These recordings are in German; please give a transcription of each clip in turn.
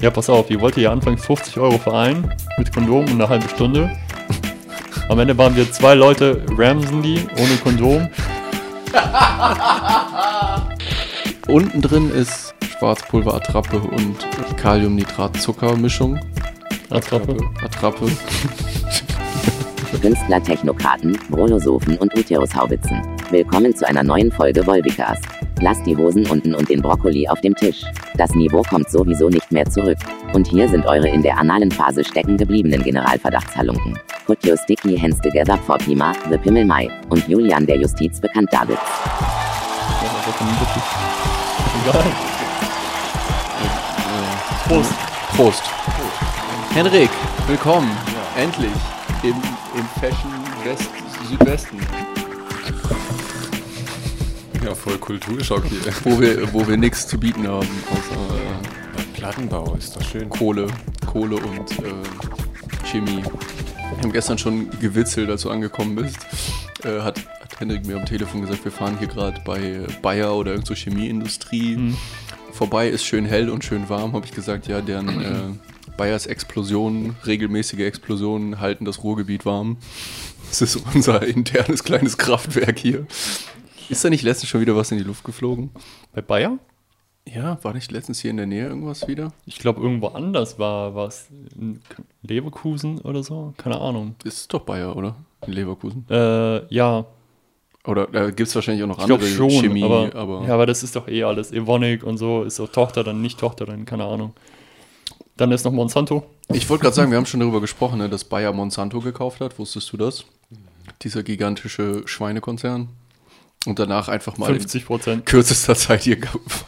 Ja, pass auf, ihr wollt ja anfangen 50 Euro vereinen mit Kondom und eine halbe Stunde. Am Ende waren wir zwei Leute, Ramsen die, ohne Kondom. Unten drin ist Schwarzpulver-Attrappe und Kaliumnitrat-Zucker-Mischung. Attrappe. Attrappe. Künstler, Technokraten, Brolosophen und Uterushaubitzen. Willkommen zu einer neuen Folge Volbicast. Lasst die Hosen unten und den Brokkoli auf dem Tisch. Das Niveau kommt sowieso nicht mehr zurück. Und hier sind eure in der analen Phase stecken gebliebenen Generalverdachtshalunken. Put your sticky hands together for Pima, the Pimmel Mai und Julian der Justiz bekannt. Ja, egal. Prost. Prost. Henrik, willkommen. Endlich. Im, im Fashion West, Südwesten. Ja, voll Kulturschock hier. Wo wir, wo wir nichts zu bieten haben, außer äh, Plattenbau ist doch schön. Kohle. Kohle und äh, Chemie. Wir haben gestern schon gewitzelt, als du angekommen bist. Äh, hat, hat Henrik mir am Telefon gesagt, wir fahren hier gerade bei Bayer oder irgend so Chemieindustrie. Vorbei ist schön hell und schön warm, habe ich gesagt, ja, deren äh, Bayers Explosionen, regelmäßige Explosionen halten das Ruhrgebiet warm. Das ist unser internes kleines Kraftwerk hier. Ist da nicht letztens schon wieder was in die Luft geflogen? Bei Bayer? Ja, war nicht letztens hier in der Nähe irgendwas wieder? Ich glaube, irgendwo anders war was. in Leverkusen oder so? Keine Ahnung. Ist doch Bayer, oder? In Leverkusen. Äh, ja, Oder da gibt es wahrscheinlich auch noch ich andere schon. Chemie, aber, aber, Ja, aber das ist doch eh alles. Evonik und so. Ist doch Tochter, dann nicht Tochter, dann keine Ahnung. Dann ist noch Monsanto. ich wollte gerade sagen, wir haben schon darüber gesprochen, ne, dass Bayer Monsanto gekauft hat. Wusstest du das? Dieser gigantische Schweinekonzern. Und danach einfach mal 50 Prozent. in kürzester Zeit ihr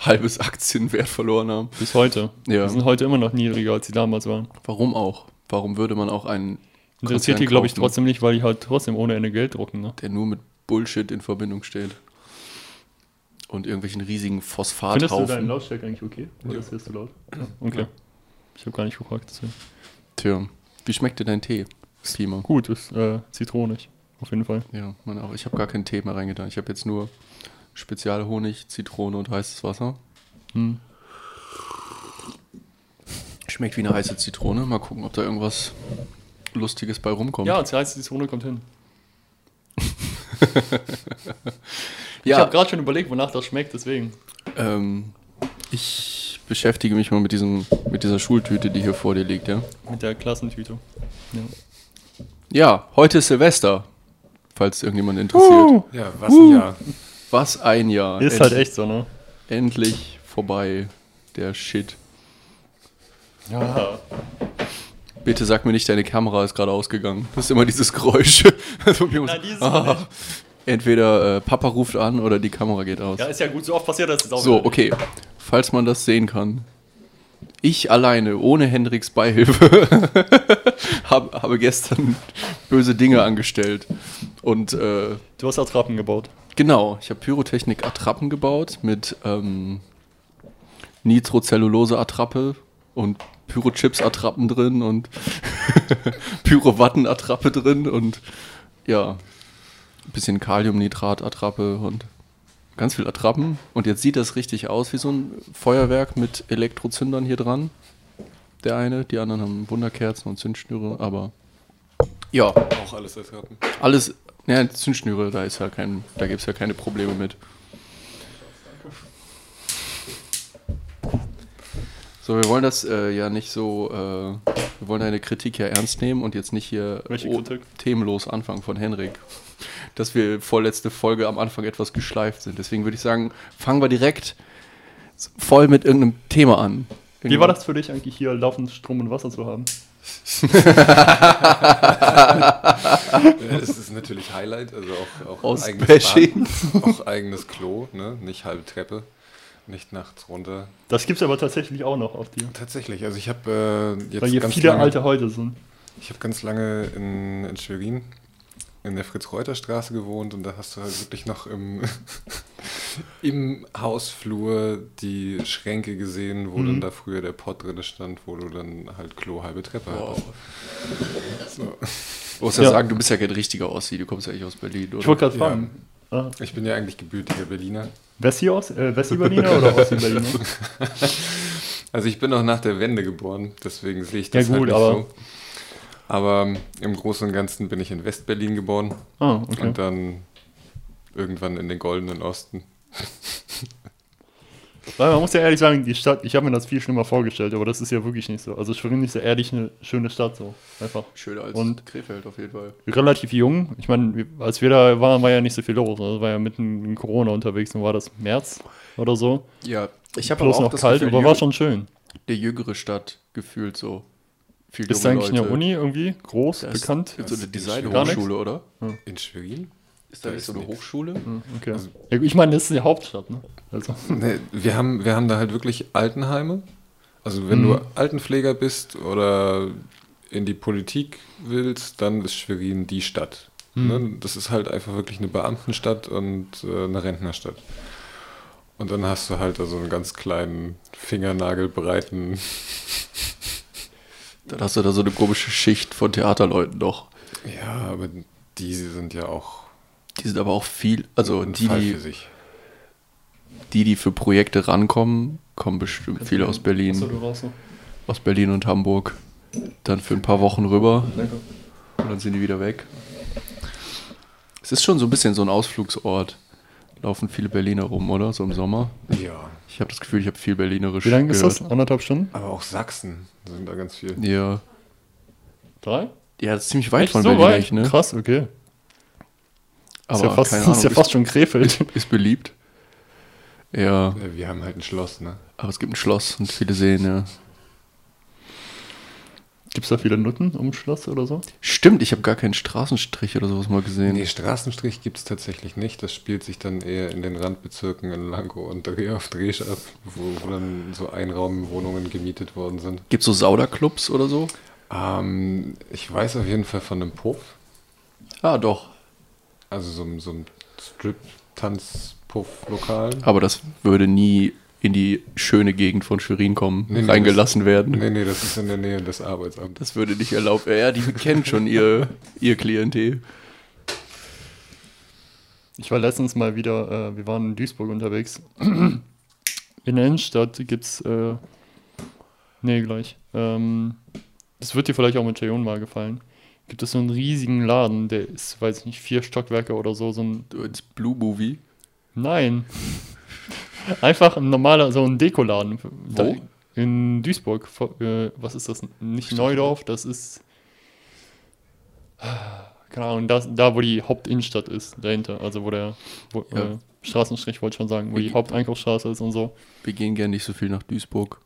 halbes Aktienwert verloren haben. Bis heute. Ja. Die sind heute immer noch niedriger, als sie damals waren. Warum auch? Warum würde man auch einen Interessiert die, glaube ich, trotzdem nicht, weil die halt trotzdem ohne Ende Geld drucken. Ne? der nur mit Bullshit in Verbindung steht? Und irgendwelchen riesigen Findest du deinen Phosphathaufen. Lautstärke eigentlich okay? Oder ist das zu laut? Ja. Okay. Ich habe gar nicht gefragt. Deswegen. Tja, wie schmeckt dir dein Tee? Pima. Gut, ist äh, zitronig. Auf jeden Fall. Ja, meine auch. Ich habe gar keinen Tee mehr reingetan. Ich habe jetzt nur Spezialhonig, Zitrone und heißes Wasser. Hm. Schmeckt wie eine heiße Zitrone. Mal gucken, ob da irgendwas Lustiges bei rumkommt. Ja, die heiße Zitrone kommt hin. Ich ja habe gerade schon überlegt, wonach das schmeckt, deswegen. ähm, ich beschäftige mich mal mit, diesem, mit dieser Schultüte, die hier vor dir liegt. Ja, Mit der Klassentüte. Ja. ja heute ist Silvester, falls irgendjemand interessiert. Ja, was ein Jahr. Was ein Jahr. Ist End- halt echt so, ne? Endlich vorbei, der Shit. Ja. Bitte sag mir nicht, deine Kamera ist gerade ausgegangen. Das ist immer dieses Geräusch. Also, Nein, die ist ah. Entweder äh, Papa ruft an oder die Kamera geht aus. Ja, ist ja gut, so oft passiert das jetzt auch. so, wieder. okay. Falls man das sehen kann. Ich alleine, ohne Hendricks Beihilfe, hab, habe gestern böse Dinge angestellt. Und äh, Du hast Attrappen gebaut. Genau, ich habe Pyrotechnik-Attrappen gebaut mit ähm, Nitrocellulose-Attrappe und Pyrochips-Attrappen drin und Pyrowatten-Attrappe drin und ja, ein bisschen Kaliumnitrat-Attrappe und ganz viel Attrappen. Und jetzt sieht das richtig aus wie so ein Feuerwerk mit Elektrozündern hier dran. Der eine, die anderen haben Wunderkerzen und Zündschnüre, aber ja, Auch alles ertragen. alles, ja, Zündschnüre, da ist ja kein, da gibt es ja keine Probleme mit. So, wir wollen das äh, ja nicht so, äh, wir wollen deine Kritik ja ernst nehmen und jetzt nicht hier oh, themenlos anfangen von Henrik. Dass wir vorletzte Folge am Anfang etwas geschleift sind. Deswegen würde ich sagen, fangen wir direkt voll mit irgendeinem Thema an. Wie war das für dich eigentlich hier laufend Strom und Wasser zu haben? Es ist natürlich Highlight, also auch, auch Aus eigenes. Bad, auch eigenes Klo, ne? nicht halbe Treppe, nicht nachts runter. Das gibt's aber tatsächlich auch noch auf dir. Tatsächlich, also ich habe äh, jetzt Weil hier ganz viele lange, alte Häuser sind. ich habe ganz lange in, in Schwerin in der Fritz-Reuter-Straße gewohnt und da hast du halt wirklich noch im, im Hausflur die Schränke gesehen, wo Mhm. dann da früher der Pott drin stand, wo du dann halt Klo halbe Treppe hattest. So. Du musst ja, Ja. sagen, du bist ja kein richtiger Ossi, du kommst ja eigentlich aus Berlin, oder? Ich wollte gerade Ja. fragen. Ah, Ich bin ja eigentlich gebürtiger Berliner. Äh, Wessi-Berliner oder Ossi-Berliner? Also ich bin auch nach der Wende geboren, deswegen sehe ich Ja, das halt gut, nicht aber- so. Aber im Großen und Ganzen bin ich in Westberlin geboren Ah, okay. und dann irgendwann in den Goldenen Osten. Weil man muss ja ehrlich sagen, die Stadt, ich habe mir das viel schlimmer vorgestellt, aber das ist ja wirklich nicht so. Also Schwerin ist ja ehrlich eine schöne Stadt so. Einfach. Schöner als Und- Krefeld auf jeden Fall. Relativ jung. Ich meine, als wir da waren, war ja nicht so viel los. Also war ja mitten in Corona unterwegs und war das März oder so. Ja, ich habe Plus noch kalt, aber war schon schön. der jüngere Stadt gefühlt so. Viel Ist da eigentlich eine Leute. Uni irgendwie groß, Da ist bekannt? So eine. Designhochschule, oder? In Schwerin? Ist da Da nicht so ist eine nix. Hochschule? Hm, Okay. Also- ja, ich meine, das ist die Hauptstadt, ne? Also. Nee, wir, haben, wir haben da halt wirklich Altenheime. Also wenn Mhm. du Altenpfleger bist oder in die Politik willst, dann ist Schwerin die Stadt. Mhm. Ne? Das ist halt einfach wirklich eine Beamtenstadt und äh, eine Rentnerstadt. Und dann hast du halt da so einen ganz kleinen, fingernagelbreiten Dann hast du da so eine komische Schicht von Theaterleuten doch. Ja, aber die sind ja auch Die sind aber auch viel, also die, die, für sich. die, die für Projekte rankommen, kommen bestimmt viele aus Berlin, Achso, du rauchst noch. aus Berlin und Hamburg. Dann für ein paar Wochen rüber Danke. und dann sind die wieder weg. Es ist schon so ein bisschen so ein Ausflugsort. Laufen viele Berliner rum, oder? So im Sommer. Ja. Ich habe das Gefühl, ich habe viel Berlinerisch Wie lange ist gehört. das? Anderthalb Stunden? Aber auch Sachsen sind da ganz viel. Ja. Drei? Ja, das ist ziemlich weit Echt von so Berlin, weit? ne? Krass, okay. Aber ist ja fast, keine ist ja Ahnung, fast schon Krefeld. ist, ist beliebt. Ja, Ja, Wir haben halt ein Schloss, ne? aber es gibt ein Schloss und viele Seen, ja. Gibt es da viele Nutten um Schloss oder so? Stimmt, ich habe gar keinen Straßenstrich oder sowas mal gesehen. Nee, Straßenstrich gibt es tatsächlich nicht. Das spielt sich dann eher in den Randbezirken in Lankow und Dreh auf Dresch ab, wo, wo dann so Einraumwohnungen gemietet worden sind. Gibt es so Sauderclubs oder so? Ähm, ich weiß auf jeden Fall von einem Puff, Ah, doch. also so, so ein Strip-Tanz-Puff-Lokal. Aber das würde nie in die schöne Gegend von Schwerin kommen, Nee, nee, reingelassen werden. Nee, nee, das ist in der Nähe des Arbeitsamts. Das würde nicht erlaubt. Ja, die kennen schon ihr, ihr Klientel. Ich war letztens mal wieder, äh, wir waren in Duisburg unterwegs. In der Innenstadt gibt's, äh, nee, gleich. Ähm, das wird dir vielleicht auch mit Jayon mal gefallen. Gibt es so einen riesigen Laden, der ist, weiß ich nicht, vier Stockwerke oder so, so ein, Du ins Blue Movie. nein. Einfach ein normaler, so ein Dekoladen. Wo? In Duisburg. Äh, was ist das? Nicht Neudorf, das ist, keine Ahnung, das, da wo die Hauptinnenstadt ist, dahinter. Also wo der, wo, Ja. äh, Straßenstrich wollte ich schon sagen, wo die Haupteinkaufsstraße ist und so. Wir gehen gern nicht so viel nach Duisburg.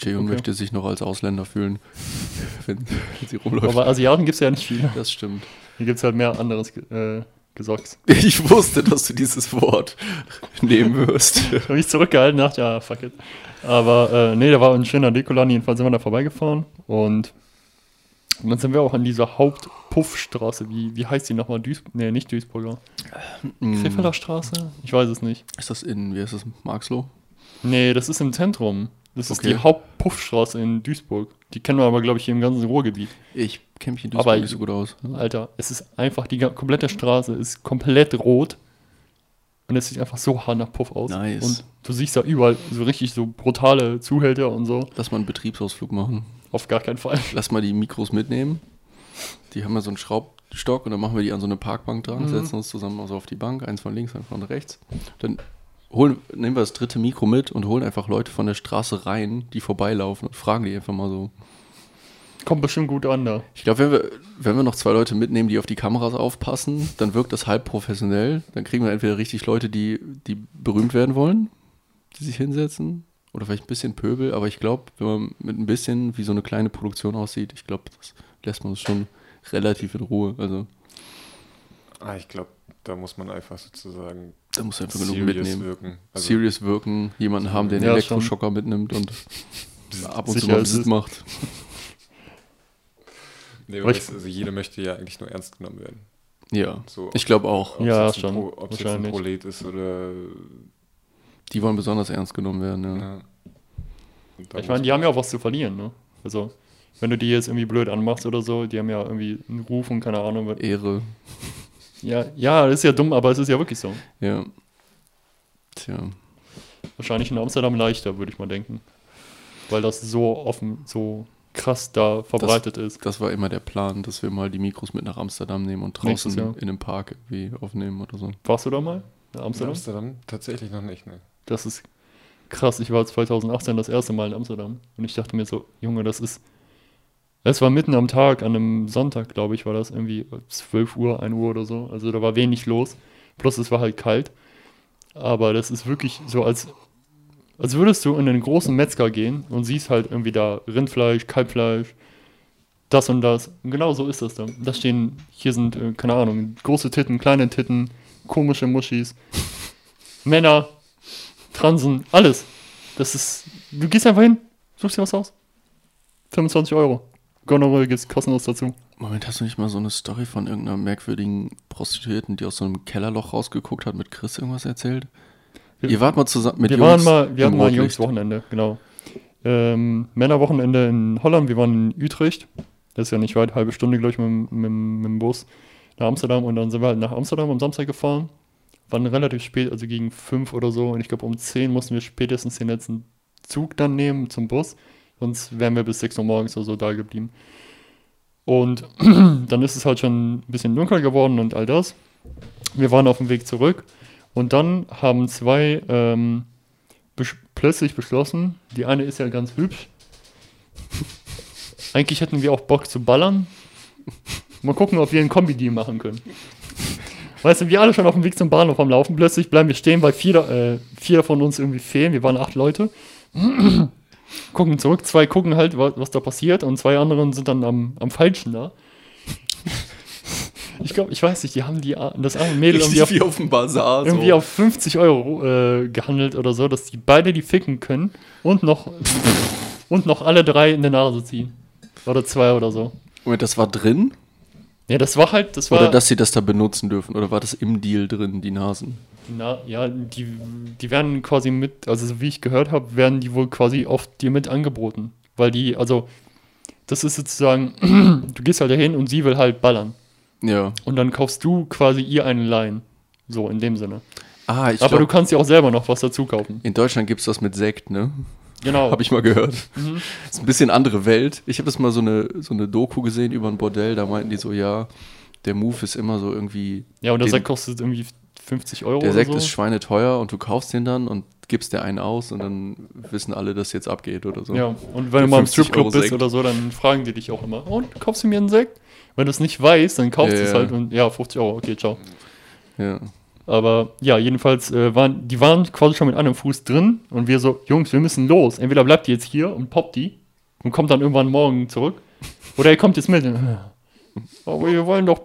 Jayon Okay. möchte sich noch als Ausländer fühlen, wenn, wenn sie rumläuft. Aber Asiaten gibt es ja nicht viele. das stimmt. Hier gibt es halt mehr anderes äh, Gesocks. Ich wusste, dass du dieses Wort nehmen wirst. Ich habe mich zurückgehalten, dachte, ja, fuck it. Aber äh, nee, da war ein schöner Dekoladen, jedenfalls sind wir da vorbeigefahren und und dann sind wir auch an dieser Hauptpuffstraße, wie, wie heißt die nochmal? Duis nee, nicht Duisburger. Krefelder Straße? Ich weiß es nicht. Ist das in, wie heißt das, Marxloh? Nee, das ist im Zentrum. Das ist Okay. die Hauptpuffstraße in Duisburg. Die kennen wir aber, glaube ich, hier im ganzen Ruhrgebiet. Ich kenne mich in Aber Duisburg nicht so gut aus. Alter, es ist einfach, die komplette Straße ist komplett rot. Und es sieht einfach so hart nach Puff aus. Nice. Und du siehst da überall so richtig so brutale Zuhälter und so. Lass mal einen Betriebsausflug machen. Auf gar keinen Fall. Lass mal die Mikros mitnehmen. Die haben ja so einen Schraubstock und dann machen wir die an so eine Parkbank dran, setzen uns zusammen also auf die Bank, eins von links, eins von rechts. Dann holen, nehmen wir das dritte Mikro mit und holen einfach Leute von der Straße rein, die vorbeilaufen und fragen die einfach mal so. Kommt bestimmt gut an da. Ich glaube, wenn wir, wenn wir noch zwei Leute mitnehmen, die auf die Kameras aufpassen, dann wirkt das halb professionell. Dann kriegen wir entweder richtig Leute, die, die berühmt werden wollen, die sich hinsetzen. Oder vielleicht ein bisschen Pöbel, aber ich glaube, wenn man mit ein bisschen wie so eine kleine Produktion aussieht, ich glaube, das lässt man uns schon relativ in Ruhe. Also Ah, ich glaube, da muss man einfach sozusagen da muss einfach genug serious mitnehmen. wirken. Also, Serious wirken, jemanden haben, der einen Ja, Elektroschocker mitnimmt und ab und zu mal es. macht. nee, Aber also jeder möchte ja eigentlich nur ernst genommen werden. Ja, So, ich glaube auch. ob Ja, es jetzt ein schon, Pro, ob es jetzt ein wahrscheinlich. Prolet ist oder. Die wollen besonders ernst genommen werden. Ja. Ja. Ich meine, die haben ja auch was zu verlieren, ne? Also, wenn du die jetzt irgendwie blöd anmachst oder so, die haben ja irgendwie einen Ruf und keine Ahnung. Ehre. Ja, ja, das ist ja dumm, aber es ist ja wirklich so. Ja. Tja. Wahrscheinlich in Amsterdam leichter, würde ich mal denken. weil das so offen, so krass da verbreitet ist. Das war immer der Plan, dass wir mal die Mikros mit nach Amsterdam nehmen und Nächstes draußen in einem Park irgendwie aufnehmen oder so. Warst du da mal? In In Amsterdam? Amsterdam? Tatsächlich noch nicht, ne? Das ist krass. Ich war 2018 das erste Mal in Amsterdam und ich dachte mir so, Junge, das ist. Es war mitten am Tag, an einem Sonntag, glaube ich, war das irgendwie 12 Uhr, 1 Uhr oder so. Also da war wenig los. Plus es war halt kalt. Aber das ist wirklich so, als, als würdest du in einen großen Metzger gehen und siehst halt irgendwie da Rindfleisch, Kalbfleisch, das und das. Und genau so ist das da. Da stehen, hier sind, äh, keine Ahnung, große Titten, kleine Titten, komische Muschis, Männer, Transen, alles. Das ist, du gehst einfach hin, suchst dir was aus. 25 Euro. Gonorrhoe gibt's kostenlos dazu. Moment, hast du nicht mal so eine Story von irgendeiner merkwürdigen Prostituierten, die aus so einem Kellerloch rausgeguckt hat, mit Chris irgendwas erzählt? Wir- Ihr wart mal zusammen mit wir Jungs waren mal, wir hatten mal ein. Jungs-Wochenende, genau. Ähm, Männerwochenende in Holland, wir waren in Utrecht. Das ist ja nicht weit, halbe Stunde, glaube ich, mit, dem- mit, mit dem Bus nach Amsterdam. Und dann sind wir halt nach Amsterdam am Samstag gefahren. Waren relativ spät, also gegen fünf oder so. Und ich glaube, um 10 mussten wir spätestens den letzten Zug dann nehmen zum Bus. Sonst wären wir bis 6 Uhr morgens oder so da geblieben. Und dann ist es halt schon ein bisschen dunkel geworden und all das. Wir waren auf dem Weg zurück. Und dann haben zwei ähm, besch plötzlich beschlossen, die eine ist ja ganz hübsch. Eigentlich hätten wir auch Bock zu ballern. Mal gucken, ob wir einen Kombi-Deal machen können. Weißt du, wir alle schon auf dem Weg zum Bahnhof am Laufen. Plötzlich bleiben wir stehen, weil vier, äh, vier von uns irgendwie fehlen. Wir waren acht Leute. gucken zurück. Zwei gucken halt, was, was da passiert. Und zwei anderen sind dann am, am Falschen da. Ich glaube, ich weiß nicht, die haben die, das arme Mädel irgendwie auf, wie auf dem Bazar. irgendwie so. auf 50 Euro äh, gehandelt oder so, dass die beide die ficken können und noch, und noch alle drei in der Nase ziehen. Oder zwei oder so. Moment, das war drin? Ja, das war halt, das war. Oder dass sie das da benutzen dürfen? Oder war das im Deal drin, die Nasen? Na, ja, die, die werden quasi mit, also so wie ich gehört habe, werden die wohl quasi oft dir mit angeboten. Weil die, also, das ist sozusagen, du gehst halt dahin und sie will halt ballern. Ja. Und dann kaufst du quasi ihr einen Line. So, in dem Sinne. Ah, ich Aber du glaube, kannst ja auch selber noch was dazu kaufen. in Deutschland gibt es das mit Sekt, ne? Genau. Habe ich mal gehört. Mhm. ist ein bisschen andere Welt. Ich habe das mal so eine, so eine Doku gesehen über ein Bordell, da meinten die so, ja, der Move ist immer so irgendwie, Ja, und der Sekt kostet irgendwie 50 Euro der Sekt so. ist schweineteuer und du kaufst den dann und gibst dir einen aus und dann wissen alle, dass jetzt abgeht oder so. Ja, und wenn du mal im 50 Stripclub bist Sekt. oder so, dann fragen die dich auch immer, und kaufst du mir einen Sekt? Wenn du es nicht weißt, dann kaufst Ja, du es ja. halt und ja, 50 Euro, okay, ciao. Ja. Aber ja, jedenfalls äh, waren die waren quasi schon mit einem Fuß drin und wir so, Jungs, wir müssen los. Entweder bleibt ihr jetzt hier und poppt die und kommt dann irgendwann morgen zurück. Oder ihr kommt jetzt mit. Aber wir wollen doch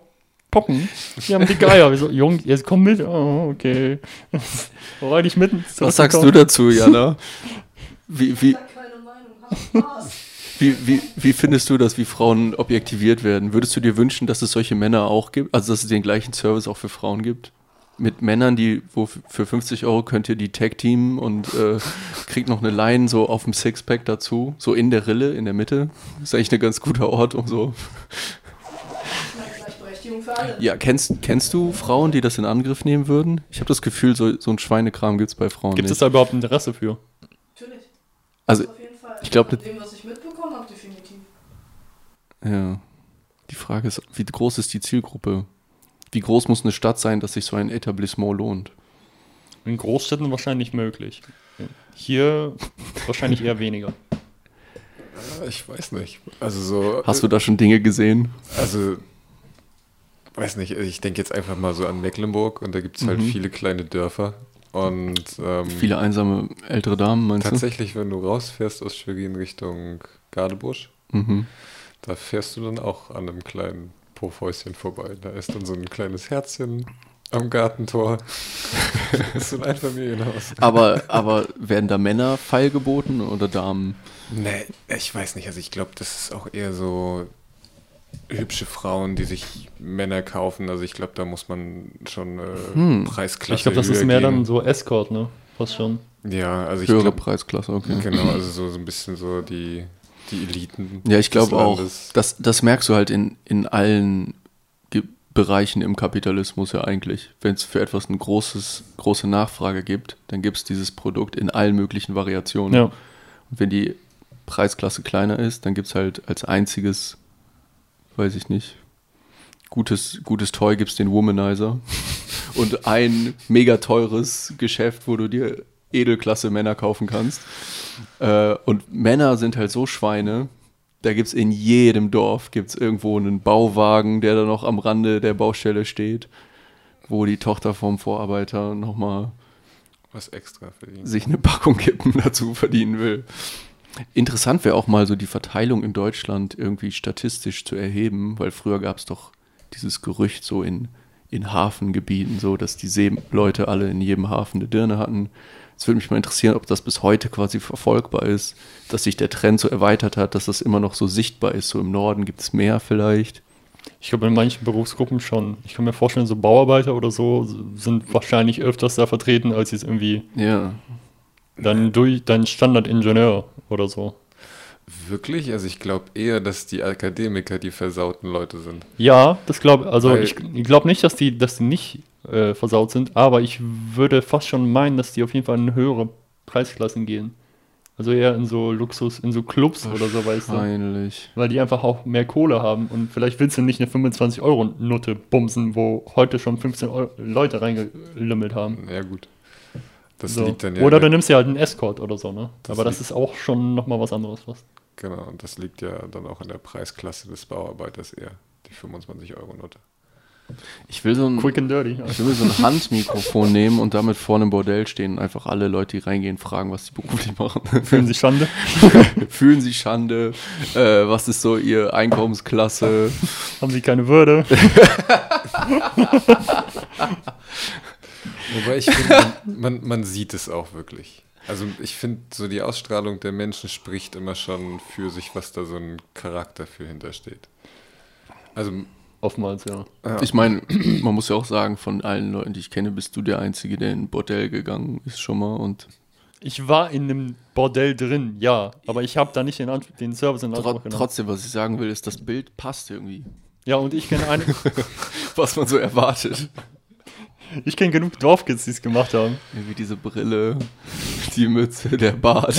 poppen. Wir haben dicke Eier. Wir so, Jungs, jetzt komm mit. Oh, okay. Rein ich mitten. Was sagst du dazu, Jana? Wie, wie, keine Meinung, hab Spaß. wie, wie, wie findest du das, wie Frauen objektiviert werden? Würdest du dir wünschen, dass es solche Männer auch gibt? Also, dass es den gleichen Service auch für Frauen gibt? Mit Männern, die, wo für 50 Euro könnt ihr die Tag-Team und äh, kriegt noch eine Line so auf dem Sixpack dazu, so in der Rille, in der Mitte. Ist eigentlich ein ganz guter Ort, um so. Für alle. Ja, kennst, kennst du Frauen, die das in Angriff nehmen würden? Ich habe das Gefühl, so, so ein Schweinekram gibt es bei Frauen Gibt es da überhaupt Interesse für? Natürlich. Also, auf jeden Fall. ich glaub, Von dem, was ich mitbekommen habe, definitiv. Ja. Die Frage ist, wie groß ist die Zielgruppe? Wie groß muss eine Stadt sein, dass sich so ein Etablissement lohnt? In Großstädten wahrscheinlich möglich. Hier wahrscheinlich eher weniger. Ich weiß nicht. Also so. Hast du da schon Dinge gesehen? Also, weiß nicht, ich denke jetzt einfach mal so an Mecklenburg und da gibt es halt Mhm. viele kleine Dörfer. Und ähm, Viele einsame ältere Damen, meinst tatsächlich, wenn du rausfährst aus Schwerin Richtung Gardebusch, du? Mhm. da fährst du dann auch an einem kleinen Puffhäuschen vorbei. Da ist dann so ein kleines Herzchen am Gartentor. das ist so ein Einfamilienhaus. Aber, aber werden da Männer feilgeboten oder Damen? Nee, ich weiß nicht. Also ich glaube, das ist auch eher so hübsche Frauen, die sich Männer kaufen. Also ich glaube, da muss man schon äh, Hm. Preisklasse Ich glaube, das ist mehr gehen. dann so Escort, ne? Fast schon. Ja, also ich Höhere glaube, Preisklasse, okay. genau, also so, so ein bisschen so die, die Eliten. Ja, ich glaube auch. Das, das merkst du halt in, in allen Ge Bereichen im Kapitalismus ja eigentlich. Wenn es für etwas eine großes, große Nachfrage gibt, dann gibt es dieses Produkt in allen möglichen Variationen. Ja. Und wenn die Preisklasse kleiner ist, dann gibt es halt als einziges, weiß ich nicht, gutes, gutes Toy gibt es den Womanizer. Und ein mega teures Geschäft, wo du dir Edelklasse Männer kaufen kannst. Äh, und Männer sind halt so Schweine. Da gibt es in jedem Dorf gibt's irgendwo einen Bauwagen, der da noch am Rande der Baustelle steht, wo die Tochter vom Vorarbeiter nochmal Was extra verdienen. sich eine Packung Kippen dazu verdienen will. Interessant wäre auch mal so die Verteilung in Deutschland irgendwie statistisch zu erheben, weil früher gab es doch dieses Gerücht so in, in Hafengebieten, so dass die Seeleute alle in jedem Hafen eine Dirne hatten. Es würde mich mal interessieren, ob das bis heute quasi verfolgbar ist, dass sich der Trend so erweitert hat, dass das immer noch so sichtbar ist. So im Norden gibt es mehr vielleicht. Ich glaube, in manchen Berufsgruppen schon. Ich kann mir vorstellen, so Bauarbeiter oder so sind wahrscheinlich öfters da vertreten, als jetzt irgendwie Ja, dann durch dein Standardingenieur oder so. Wirklich? Also ich glaube eher, dass die Akademiker die versauten Leute sind. Ja, das glaube also Weil- ich, ich glaube nicht, dass die, dass die nicht äh, versaut sind, aber ich würde fast schon meinen, dass die auf jeden Fall in höhere Preisklassen gehen. Also eher in so Luxus, in so Clubs oder so, weißt du. Weil die einfach auch mehr Kohle haben und vielleicht willst du nicht eine 25-Euro-Note bumsen, wo heute schon 15 Euro Leute reingelümmelt haben. Ja gut. Das So. liegt dann ja oder du nimmst ja halt einen Escort oder so, ne? Das Aber das ist auch schon nochmal was anderes. Was. Genau, und das liegt ja dann auch in der Preisklasse des Bauarbeiters eher, die 25-Euro-Note. Ich will so ein, Quick and dirty. Ich will so ein Handmikrofon nehmen und damit vorne im Bordell stehen und einfach alle Leute, die reingehen, fragen, was sie beruflich machen. Fühlen sich Schande. Fühlen sie Schande? Äh, was ist so ihr Einkommensklasse? Haben sie keine Würde. Wobei ich finde, man, man, sieht es auch wirklich. Also ich finde, so die Ausstrahlung der Menschen spricht immer schon für sich, was da so ein Charakter für hintersteht. Also, Oftmals, ja. Ich meine, man muss ja auch sagen, von allen Leuten, die ich kenne, bist du der Einzige, der in ein Bordell gegangen ist schon mal und Ich war in einem Bordell drin, ja. Aber ich habe da nicht den, An- den Service in Anspruch tro genommen. trotzdem, was ich sagen will, ist, das Bild passt irgendwie. Ja, und ich kenne eine, Was man so erwartet. Ich kenne genug Dorfkids, die es gemacht haben. Irgendwie diese Brille, die Mütze, der Bart,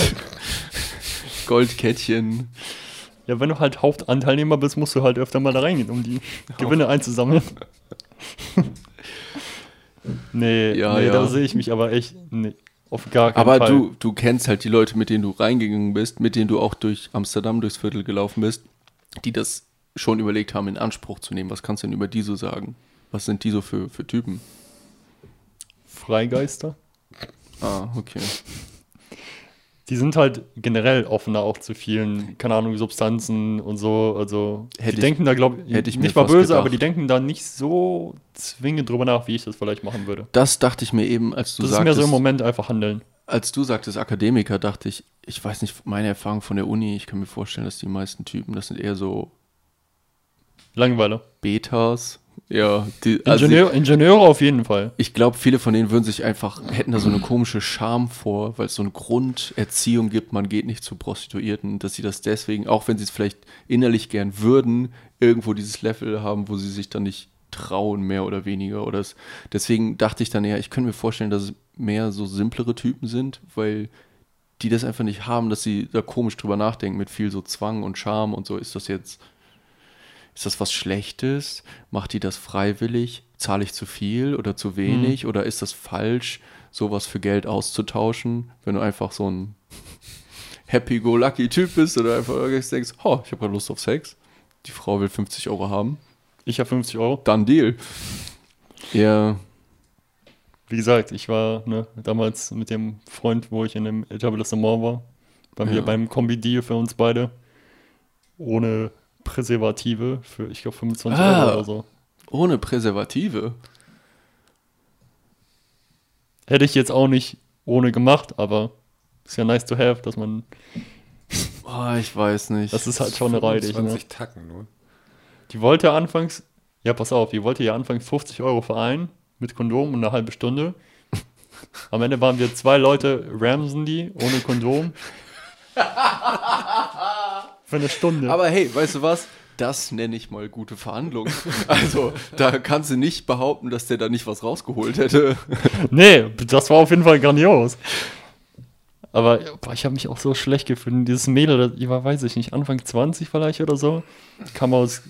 Goldkettchen. Ja, wenn du halt Hauptanteilnehmer bist, musst du halt öfter mal da reingehen, um die Gewinne einzusammeln. nee, Ja, nee ja. da sehe ich mich aber echt nee, auf gar keinen Aber Fall. du, du kennst halt die Leute, mit denen du reingegangen bist, mit denen du auch durch Amsterdam durchs Viertel gelaufen bist, die das schon überlegt haben, in Anspruch zu nehmen. Was kannst du denn über die so sagen? Was sind die so für, für Typen? Freigeister. Ah, okay. Die sind halt generell offener auch zu vielen, keine Ahnung, Substanzen und so. Also Hätte die ich- denken da, glaube ich, hätte ich mir nicht mal böse, gedacht. aber die denken da nicht so zwingend drüber nach, wie ich das vielleicht machen würde. Das dachte ich mir eben, als du Das ist sagtest, mehr so im Moment einfach handeln. als du sagtest Akademiker, dachte ich, ich weiß nicht, meine Erfahrung von der Uni, ich kann mir vorstellen, dass die meisten Typen, das sind eher so Langweiler. Betas. Ja, die, also Ingenieur, Ingenieure auf jeden Fall. Ich glaube, viele von denen würden sich einfach, hätten da so eine komische Scham vor, weil es so eine Grunderziehung gibt, man geht nicht zu Prostituierten, dass sie das deswegen, auch wenn sie es vielleicht innerlich gern würden, irgendwo dieses Level haben, wo sie sich dann nicht trauen, mehr oder weniger. Oder es, deswegen dachte ich dann eher, ich könnte mir vorstellen, dass es mehr so simplere Typen sind, weil die das einfach nicht haben, dass sie da komisch drüber nachdenken, mit viel so Zwang und Scham und so. Ist das jetzt, ist das was Schlechtes? Macht die das freiwillig? Zahle ich zu viel oder zu wenig? Oder ist das falsch, sowas für Geld auszutauschen, wenn du einfach so ein happy-go-lucky-Typ bist oder einfach denkst, oh, ich habe gerade Lust auf Sex. Die Frau will 50 Euro haben. Ich habe 50 Euro. Dann Deal. Ja, Wie gesagt, ich war ne, damals mit dem Freund, wo ich in einem Etablissement war, waren Ja. wir beim Kombi-Deal für uns beide. Ohne Präservative für, ich glaube, 25 Ah. Euro oder so. ohne Präservative. Hätte ich jetzt auch nicht ohne gemacht, aber ist ja nice to have, dass man, Oh, ich weiß nicht. das ist halt schon räudig. Ne? 20 Tacken nur. Die wollte anfangs, ja, pass auf, die wollte ja anfangs 50 Euro vereinen mit Kondom und eine halbe Stunde. Am Ende waren wir zwei Leute, ramsen die ohne Kondom. Für eine Stunde. Aber hey, weißt du was? Das nenne ich mal gute Verhandlungen. Also, da kannst du nicht behaupten, dass der da nicht was rausgeholt hätte. Nee, das war auf jeden Fall grandios. Aber boah, ich habe mich auch so schlecht gefunden. Dieses Mädel, die war, weiß ich nicht, Anfang 20 vielleicht oder so, kam aus,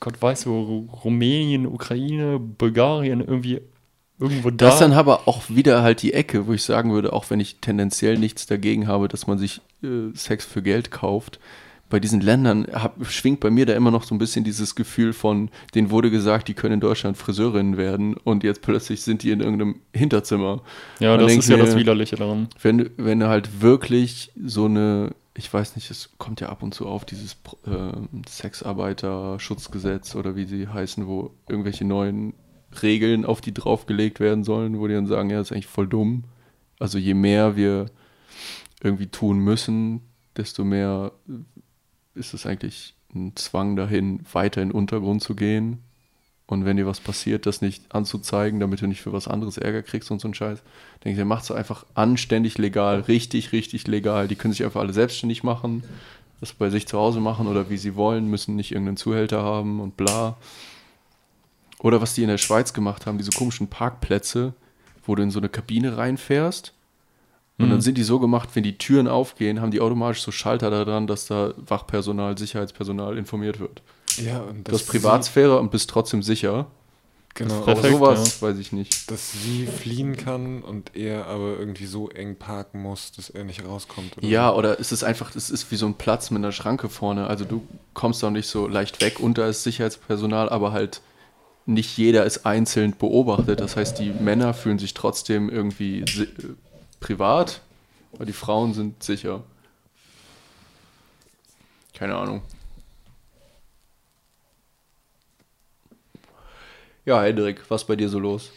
Gott weiß wo, Ru- Rumänien, Ukraine, Bulgarien, irgendwie irgendwo da. Das ist dann aber auch wieder halt die Ecke, wo ich sagen würde, auch wenn ich tendenziell nichts dagegen habe, dass man sich äh, Sex für Geld kauft, bei diesen Ländern hab, schwingt bei mir da immer noch so ein bisschen dieses Gefühl von, denen wurde gesagt, die können in Deutschland Friseurinnen werden und jetzt plötzlich sind die in irgendeinem Hinterzimmer. ja, Man das denkt ist ja das Widerliche daran. Wenn, wenn du halt wirklich so eine, ich weiß nicht, es kommt ja ab und zu auf, dieses äh, Sexarbeiterschutzgesetz oder wie sie heißen, wo irgendwelche neuen Regeln auf die draufgelegt werden sollen, wo die dann sagen, ja, das ist eigentlich voll dumm. Also je mehr wir irgendwie tun müssen, desto mehr ist es eigentlich ein Zwang dahin, weiter in den Untergrund zu gehen. Und wenn dir was passiert, das nicht anzuzeigen, damit du nicht für was anderes Ärger kriegst und so ein Scheiß, denke ich, der macht es einfach anständig legal, richtig, richtig legal. Die können sich einfach alle selbstständig machen, das bei sich zu Hause machen oder wie sie wollen, müssen nicht irgendeinen Zuhälter haben und bla. Oder was die in der Schweiz gemacht haben, diese komischen Parkplätze, wo du in so eine Kabine reinfährst. Und dann sind die so gemacht, wenn die Türen aufgehen, haben die automatisch so Schalter daran, dass da Wachpersonal, Sicherheitspersonal informiert wird. Ja, und Du hast Privatsphäre und bist trotzdem sicher. Genau, Aber sowas weiß ich nicht. dass sie fliehen kann und er aber irgendwie so eng parken muss, dass er nicht rauskommt. Oder Ja, so. oder es ist einfach, es ist wie so ein Platz mit einer Schranke vorne. Also du kommst auch nicht so leicht weg und da ist Sicherheitspersonal, aber halt nicht jeder ist einzeln beobachtet. Das heißt, die Männer fühlen sich trotzdem irgendwie privat, aber die Frauen sind sicher. Keine Ahnung. Ja, Hendrik, was bei dir so los?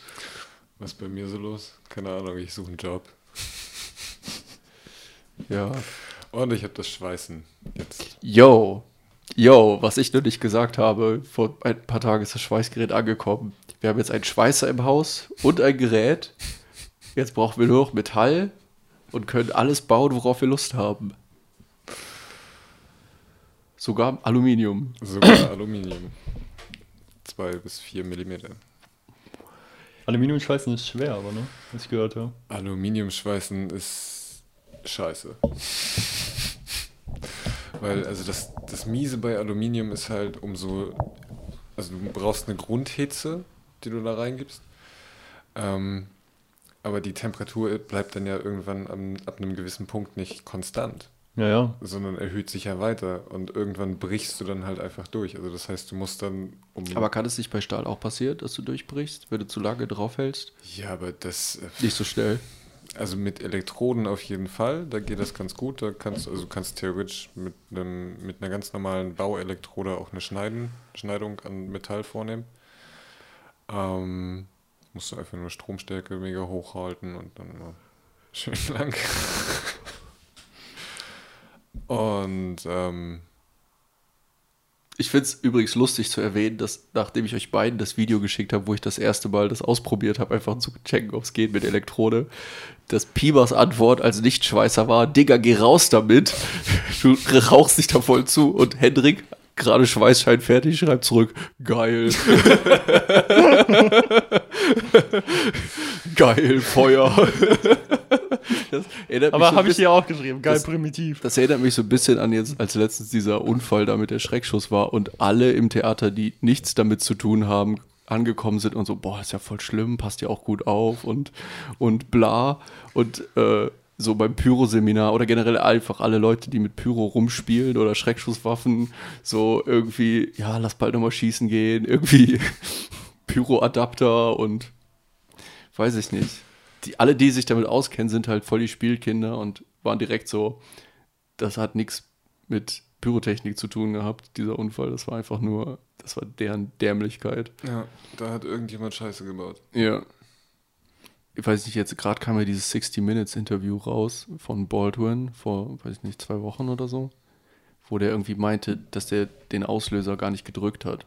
Was bei mir so los? Keine Ahnung, ich suche einen Job. Ja. Und ich habe das Schweißen jetzt. Yo, yo, was ich noch nicht gesagt habe, vor ein paar Tagen ist das Schweißgerät angekommen. Wir haben jetzt einen Schweißer im Haus und ein Gerät. Jetzt brauchen wir nur noch Metall und können alles bauen, worauf wir Lust haben. Sogar Aluminium. Sogar Aluminium. Zwei bis vier Millimeter. Aluminiumschweißen ist schwer, aber ne? Was ich gehört habe. Aluminiumschweißen ist scheiße. Weil, also das, das Miese bei Aluminium ist halt umso. Also du brauchst eine Grundhitze, die du da reingibst. Ähm, aber die Temperatur bleibt dann ja irgendwann am, ab einem gewissen Punkt nicht konstant, Ja, ja. sondern erhöht sich ja weiter und irgendwann brichst du dann halt einfach durch. Also das heißt, du musst dann um. Aber kann es nicht bei Stahl auch passieren, dass du durchbrichst, wenn du zu lange draufhältst? ja, aber das. äh, Nicht so schnell. Also mit Elektroden auf jeden Fall, da geht das ganz gut. Da kannst also du kannst theoretisch mit einem mit einer ganz normalen Bauelektrode auch eine Schneiden, Schneidung an Metall vornehmen. Ähm, musst du einfach nur Stromstärke mega hochhalten und dann immer schön lang. Und ähm, Ich finde es übrigens lustig zu erwähnen, dass nachdem ich euch beiden das Video geschickt habe, wo ich das erste Mal das ausprobiert habe, einfach zu checken, ob es geht mit Elektrode, dass Pibers Antwort als Nichtschweißer war, Digga, geh raus damit. Du rauchst dich da voll zu und Hendrik, gerade Schweißschein fertig, schreibt zurück, geil. geil, Feuer. Aber so habe ich dir auch geschrieben. Geil das- primitiv. das erinnert mich so ein bisschen an jetzt, als letztens dieser Unfall da mit der Schreckschuss war und alle im Theater, die nichts damit zu tun haben, angekommen sind und so, boah, ist ja voll schlimm, passt ja auch gut auf und, und bla. Und äh, so beim Pyro-Seminar oder generell einfach alle Leute, die mit Pyro rumspielen oder Schreckschusswaffen, so irgendwie, ja, lass bald nochmal schießen gehen, irgendwie Pyro-Adapter und weiß ich nicht. Die, alle, die sich damit auskennen, sind halt voll die Spielkinder und waren direkt so, das hat nichts mit Pyrotechnik zu tun gehabt, dieser Unfall. Das war einfach nur, das war deren Dämlichkeit. ja, da hat irgendjemand Scheiße gebaut. Ja. Ich weiß nicht, jetzt gerade kam ja dieses 60 Minutes Interview raus von Baldwin vor, weiß ich nicht, zwei Wochen oder so, wo der irgendwie meinte, dass der den Auslöser gar nicht gedrückt hat.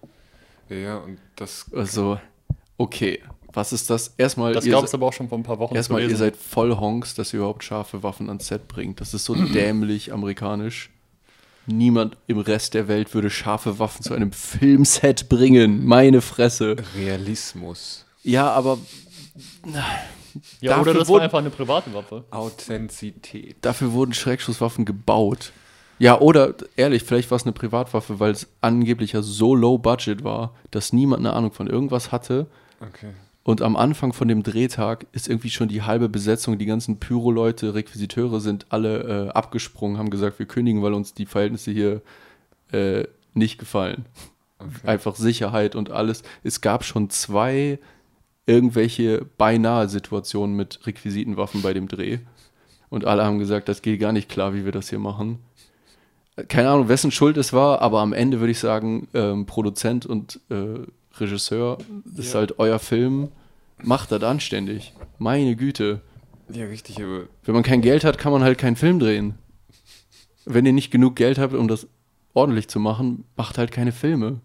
Ja, und das Also, okay, was ist das? Erstmal, Das gab es aber auch schon vor ein paar Wochen. erstmal ihr seid voll Honks, dass ihr überhaupt scharfe Waffen ans Set bringt. Das ist so dämlich amerikanisch. Niemand im Rest der Welt würde scharfe Waffen zu einem Filmset bringen. Meine Fresse. Realismus. Ja, aber Ja, Dafür oder das wurde- war einfach eine private Waffe. Authentizität. Dafür wurden Schreckschusswaffen gebaut. Ja, oder ehrlich, vielleicht war es eine Privatwaffe, weil es angeblich ja so low budget war, dass niemand eine Ahnung von irgendwas hatte. Okay. Und am Anfang von dem Drehtag ist irgendwie schon die halbe Besetzung, die ganzen Pyro-Leute, Requisiteure sind alle äh, abgesprungen, haben gesagt, wir kündigen, weil uns die Verhältnisse hier äh, nicht gefallen. okay. Einfach Sicherheit und alles. Es gab schon zwei irgendwelche beinahe Situationen mit Requisitenwaffen bei dem Dreh. Und alle haben gesagt, das geht gar nicht klar, wie wir das hier machen. Keine Ahnung, wessen Schuld es war, aber am Ende würde ich sagen, ähm, Produzent und äh, Regisseur, das ist Ja. halt euer Film, macht das anständig. Meine Güte. Ja, richtig, aber Wenn man kein Geld hat, kann man halt keinen Film drehen. Wenn ihr nicht genug Geld habt, um das ordentlich zu machen, macht halt keine Filme.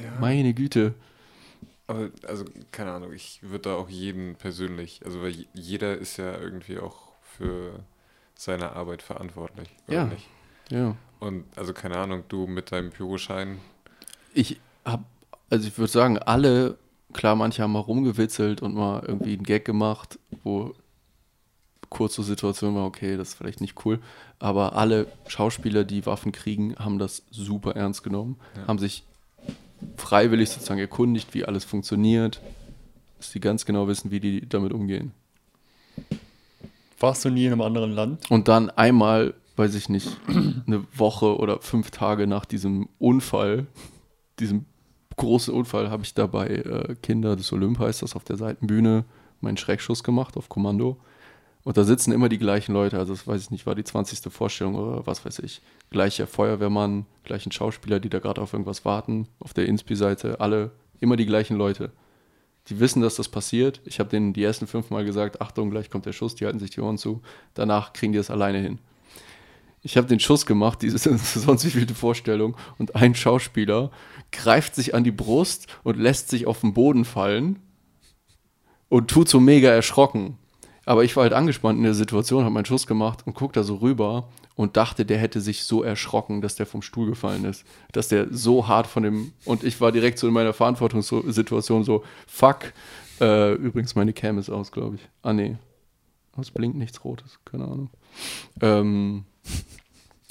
ja. Meine Güte. Aber, also, keine Ahnung, ich würde da auch jeden persönlich, also weil je- jeder ist ja irgendwie auch für seine Arbeit verantwortlich, Ja. nicht? Ja. Und also, keine Ahnung, du mit deinem Pyroschein, Ich habe, also ich würde sagen, alle, klar, manche haben mal rumgewitzelt und mal irgendwie einen Gag gemacht, wo kurze Situation war, okay, das ist vielleicht nicht cool, aber alle Schauspieler, die Waffen kriegen, haben das super ernst genommen, Ja. haben sich freiwillig sozusagen erkundigt, wie alles funktioniert, dass die ganz genau wissen, wie die damit umgehen. Warst du nie in einem anderen Land? Und dann einmal, weiß ich nicht, eine Woche oder fünf Tage nach diesem Unfall, diesem großen Unfall, habe ich dabei äh, Kinder des Olymp, heißt das, auf der Seitenbühne meinen Schreckschuss gemacht auf Kommando. Und da sitzen immer die gleichen Leute, also das weiß ich nicht, war die 20. Vorstellung oder was weiß ich. Gleicher Feuerwehrmann, gleichen Schauspieler, die da gerade auf irgendwas warten, auf der Inspi-Seite, alle immer die gleichen Leute. Die wissen, dass das passiert. Ich habe denen die ersten fünf Mal gesagt, Achtung, gleich kommt der Schuss, die halten sich die Ohren zu. Danach kriegen die das alleine hin. Ich habe den Schuss gemacht, diese sonst wie vielte Vorstellung, und ein Schauspieler greift sich an die Brust und lässt sich auf den Boden fallen und tut so mega erschrocken. Aber ich war halt angespannt in der Situation, habe meinen Schuss gemacht und guck da so rüber und dachte, der hätte sich so erschrocken, dass der vom Stuhl gefallen ist. Dass der so hart von dem. Und ich war direkt so in meiner Verantwortungssituation so, fuck. Äh, übrigens, meine Cam ist aus, glaube ich. Ah, nee. Es blinkt nichts Rotes, keine Ahnung. Ähm,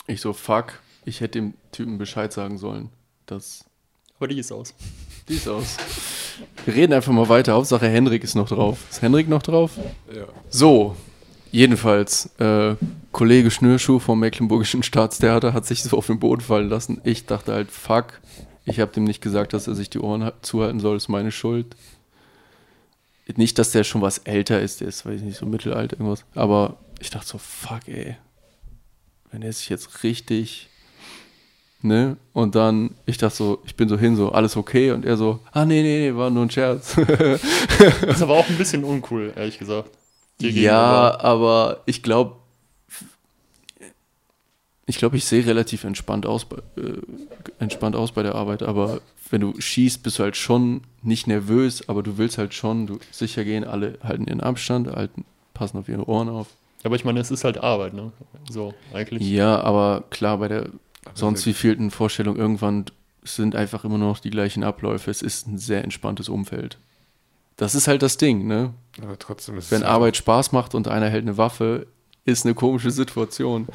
ich so, fuck, ich hätte dem Typen Bescheid sagen sollen. Das Aber die ist aus. die ist aus. Wir reden einfach mal weiter. Hauptsache Henrik ist noch drauf. Ist Henrik noch drauf? ja. So, jedenfalls, äh, Kollege Schnürschuh vom Mecklenburgischen Staatstheater hat sich so auf den Boden fallen lassen. Ich dachte halt, fuck, ich habe dem nicht gesagt, dass er sich die Ohren ha- zuhalten soll, ist meine Schuld. Nicht, dass der schon was älter ist, der ist, weiß ich nicht, so mittelalt irgendwas. Aber ich dachte so, fuck, ey. Wenn er sich jetzt richtig, ne? Und dann, ich dachte so, ich bin so hin, so, alles okay? Und er so, ah, nee, nee, nee, war nur ein Scherz. Das ist aber auch ein bisschen uncool, ehrlich gesagt. Ja, gegenüber. aber ich glaube, ich glaube, ich sehe relativ entspannt aus, bei, äh, entspannt aus bei der Arbeit, aber wenn du schießt, bist du halt schon nicht nervös, aber du willst halt schon du, sicher gehen, alle halten ihren Abstand, halten, passen auf ihre Ohren auf. Aber ich meine, es ist halt Arbeit, ne? So, eigentlich. Ja, aber klar, bei der sonst wie vielten Vorstellung irgendwann sind einfach immer noch die gleichen Abläufe. Es ist ein sehr entspanntes Umfeld. Das ist halt das Ding, ne? Aber trotzdem ist Wenn es Arbeit Spaß macht und einer hält eine Waffe, ist eine komische Situation.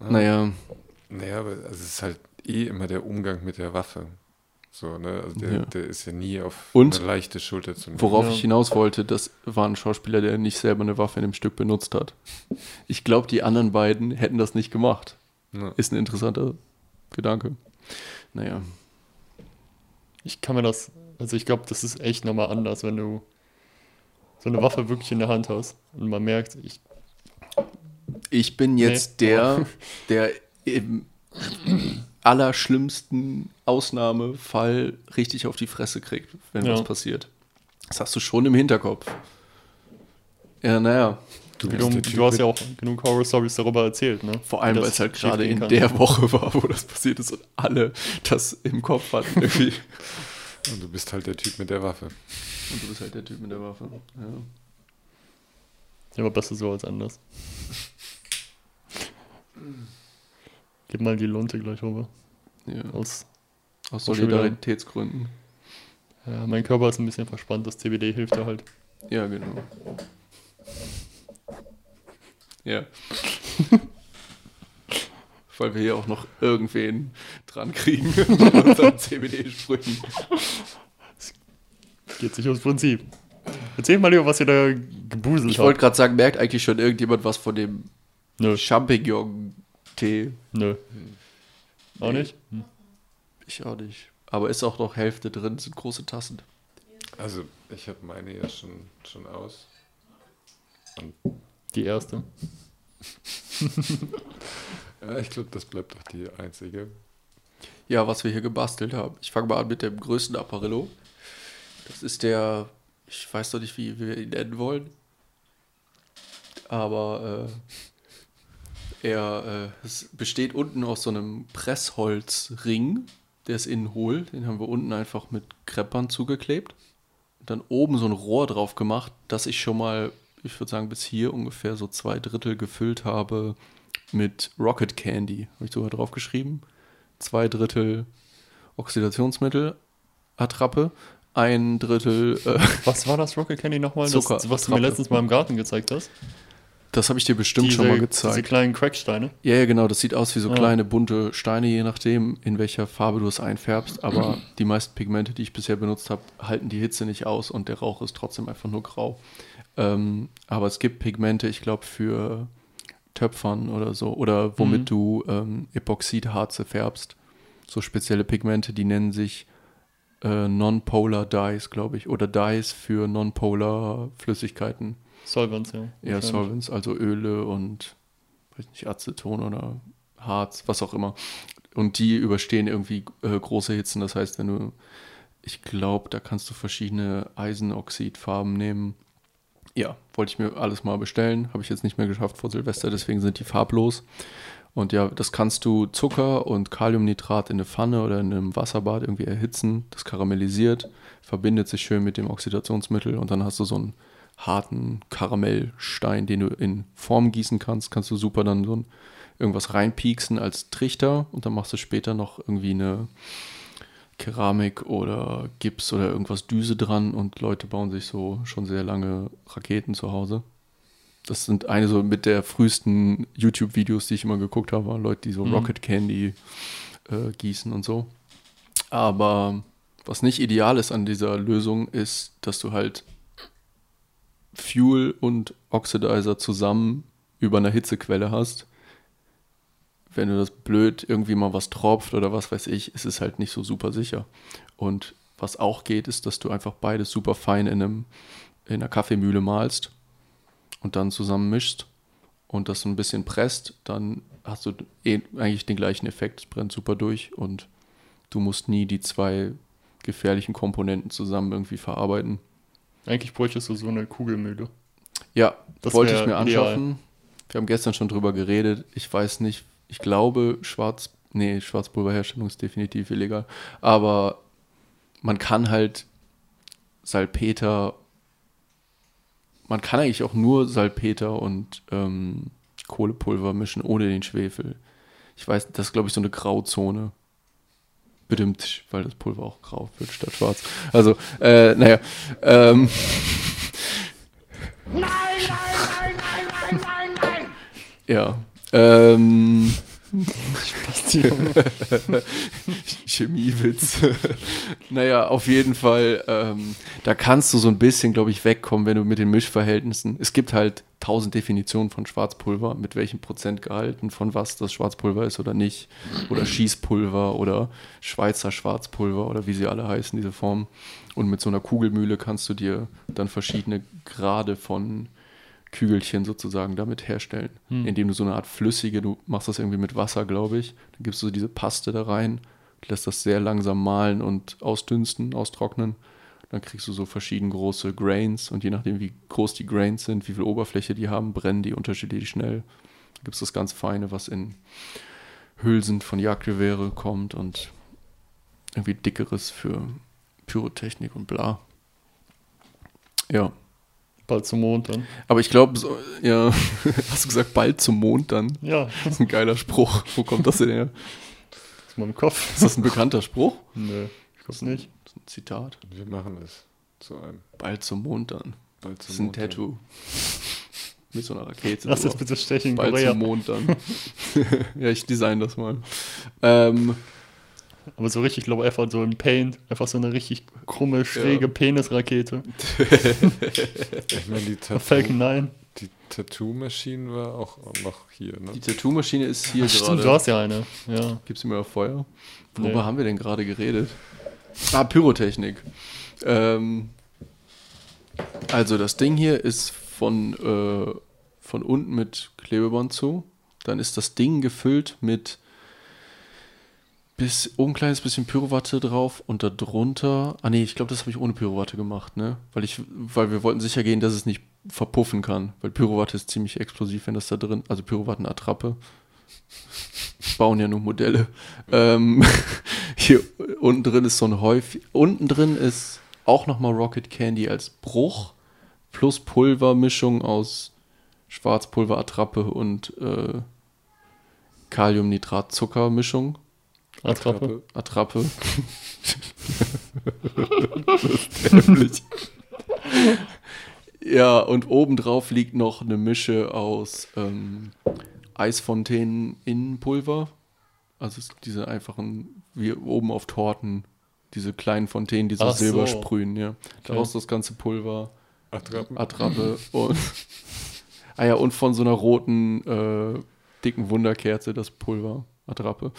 Naja, Naja, aber es ist halt eh immer der Umgang mit der Waffe. So, ne? Also der, Ja. der ist ja nie auf Und? eine leichte Schulter zu nehmen. worauf Ja. ich hinaus wollte, das war ein Schauspieler, der nicht selber eine Waffe in dem Stück benutzt hat. Ich glaube, die anderen beiden hätten das nicht gemacht. Ja. Ist ein interessanter Gedanke. Naja, Ich kann mir das, also ich glaube, das ist echt nochmal anders, wenn du so eine Waffe wirklich in der Hand hast und man merkt, ich, ich bin jetzt Nee. der, der im allerschlimmsten Ausnahmefall richtig auf die Fresse kriegt, wenn Ja. was passiert. Das hast du schon im Hinterkopf. Ja, naja. Du, Typ du hast ja auch genug Horror-Stories darüber erzählt, ne? Vor allem, weil es halt gerade in kann. der Woche war, wo das passiert ist und alle das im Kopf hatten. Irgendwie. Und du bist halt der Typ mit der Waffe. Und du bist halt der Typ mit der Waffe. Ja. Ja, aber besser so als anders. Gib mal die Lunte gleich rüber. Ja. Aus, Aus Solidaritätsgründen. ja, mein Körper ist ein bisschen verspannt, das CBD hilft da halt. Ja, genau. Ja. Weil wir hier auch noch irgendwen dran kriegen mit unseren CBD-Sprüchen. Geht sich ums Prinzip. Erzähl mal lieber, was ihr da gebuselt Ich wollte habt. gerade sagen, merkt eigentlich schon irgendjemand was von dem Nö. Champignon-Tee? Nö. Auch nicht? Hm. Ich auch nicht. Aber ist auch noch Hälfte drin, sind große Tassen. Also, ich habe meine ja schon, schon aus. Die erste. Ja, ich glaube, das bleibt doch die einzige. Ja, was wir hier gebastelt haben. Ich fange mal an mit dem größten Apparillo. Das ist der, ich weiß noch nicht, wie wir ihn nennen wollen. Aber äh, er äh, es besteht unten aus so einem Pressholzring. Der ist innen hohl. Den haben wir unten einfach mit Kreppern zugeklebt. Und dann oben so ein Rohr drauf gemacht, das ich schon mal, ich würde sagen, bis hier ungefähr so zwei Drittel gefüllt habe mit Rocket Candy. Habe ich sogar drauf geschrieben zwei Drittel Oxidationsmittel, Attrappe, ein Drittel, äh, Was war das Rocket Candy nochmal? Das, Zucker, was du mir letztens mal im Garten gezeigt hast? das habe ich dir bestimmt schon mal gezeigt. Diese kleinen Cracksteine. Ja, ja, genau, das sieht aus wie so Ja. kleine bunte Steine, je nachdem, in welcher Farbe du es einfärbst. Aber die meisten Pigmente, die ich bisher benutzt habe, halten die Hitze nicht aus und der Rauch ist trotzdem einfach nur grau. Ähm, aber es gibt Pigmente, ich glaube, für Töpfern oder so, oder womit Mhm. du ähm, Epoxidharze färbst. So spezielle Pigmente, die nennen sich äh, Non-Polar Dyes, glaube ich, oder Dyes für Non-Polar Flüssigkeiten. Solvents, ja. Ja. Solvents, also Öle und weiß nicht, Aceton oder Harz, was auch immer. Und die überstehen irgendwie äh, große Hitzen. Das heißt, wenn du, ich glaube, da kannst du verschiedene Eisenoxidfarben nehmen. Ja, wollte ich mir alles mal bestellen. Habe ich jetzt nicht mehr geschafft vor Silvester, deswegen sind die farblos. Und ja, das kannst du Zucker und Kaliumnitrat in eine Pfanne oder in einem Wasserbad irgendwie erhitzen. Das karamellisiert, verbindet sich schön mit dem Oxidationsmittel und dann hast du so einen harten Karamellstein, den du in Form gießen kannst. Kannst du super dann so ein, irgendwas reinpieksen als Trichter und dann machst du später noch irgendwie eine Keramik oder Gips oder irgendwas Düse dran und Leute bauen sich so schon sehr lange Raketen zu Hause. Das sind eine so mit der frühesten YouTube-Videos, die ich immer geguckt habe, waren Leute, die so Mhm. Rocket Candy äh, gießen und so. Aber was nicht ideal ist an dieser Lösung, ist, dass du halt Fuel und Oxidizer zusammen über einer Hitzequelle hast. Wenn du das blöd irgendwie mal was tropft oder was weiß ich, ist es halt nicht so super sicher. Und was auch geht, ist, dass du einfach beides super fein in, einem, in einer Kaffeemühle malst und dann zusammen mischst und das so ein bisschen presst, dann hast du eh, eigentlich den gleichen Effekt. Es brennt super durch und du musst nie die zwei gefährlichen Komponenten zusammen irgendwie verarbeiten. Eigentlich bräuchtest du so eine Kugelmühle. Ja, Das wollte ich mir ideal. anschaffen. Wir haben gestern schon drüber geredet. Ich weiß nicht, ich glaube, Schwarz, nee, Schwarzpulverherstellung ist definitiv illegal. Aber man kann halt Salpeter, man kann eigentlich auch nur Salpeter und ähm, Kohlepulver mischen ohne den Schwefel. Ich weiß, das ist, glaube ich, so eine Grauzone. Bedimmt, weil das Pulver auch grau wird statt schwarz. Also, äh, naja. Ähm, Ja. Ähm, Chemiewitz. naja, auf jeden Fall, ähm, da kannst du so ein bisschen, glaube ich, wegkommen, wenn du mit den Mischverhältnissen. Es gibt halt tausend Definitionen von Schwarzpulver, mit welchem Prozentgehalten von was das Schwarzpulver ist oder nicht. Oder Schießpulver oder Schweizer Schwarzpulver oder wie sie alle heißen, diese Formen. Und mit so einer Kugelmühle kannst du dir dann verschiedene Grade von Kügelchen sozusagen damit herstellen, Hm. indem du so eine Art flüssige, du machst das irgendwie mit Wasser, glaube ich, dann gibst du diese Paste da rein, lässt das sehr langsam mahlen und ausdünsten, austrocknen. Dann kriegst du so verschieden große Grains und je nachdem, wie groß die Grains sind, wie viel Oberfläche die haben, brennen die unterschiedlich schnell. Dann gibt es das ganz Feine, was in Hülsen von Jagdgewehre kommt und irgendwie dickeres für Pyrotechnik und bla. Ja. Bald zum Mond dann. Aber ich glaube, so, ja, hast du gesagt, bald zum Mond dann? Ja, Das ist ein geiler Spruch. Wo kommt das denn her? ist mal im Kopf. Ist das ein bekannter Spruch? Nö, ich glaube nicht. Das ist ein Zitat. Wir machen es zu einem. Bald zum Mond dann. Bald Das zum ist ein Montag. Tattoo. Mit so einer Rakete. Lass das bitte stechen Bald Korea. zum Mond dann. ja, ich design das mal. Ähm, Aber so richtig low effort, so im Paint. Einfach so eine richtig krumme, schräge Penisrakete. Ich meine, die, Tattoo, Falcon 9. die Tattoo-Maschine war auch noch hier, ne? die Tattoo-Maschine ist hier Ach, stimmt, du gerade. hast ja eine. Ja. Gib's mir mal Feuer? Worüber Nee. haben wir denn gerade geredet? Ah, Pyrotechnik. Ähm, also das Ding hier ist von, äh, von unten mit Klebeband zu. Dann ist das Ding gefüllt mit bis oben ein kleines bisschen Pyrowatte drauf und darunter. Ah nee, ich glaube, das habe ich ohne Pyrowatte gemacht, ne? Weil ich, weil wir wollten sicher gehen, dass es nicht verpuffen kann. Weil Pyrowatte ist ziemlich explosiv, wenn das da drin. Also Pyrowattenattrappe. Bauen ja nur Modelle. Ähm, hier unten drin ist so ein Häufig. Unten drin ist auch nochmal Rocket Candy als Bruch plus Pulvermischung aus Schwarzpulverattrappe und äh, Kaliumnitrat-Zuckermischung. Attrappe. Attrappe. das ist dämlich. Ja, und obendrauf liegt noch eine Mische aus ähm, Eisfontänen in Pulver. Also es- diese einfachen, wie oben auf Torten, diese kleinen Fontänen, die so Ach so. Silber sprühen, ja. Daraus das ganze Pulver. Attrappen. Attrappe und ah ja, und von so einer roten, äh, dicken Wunderkerze das Pulver. Attrappe.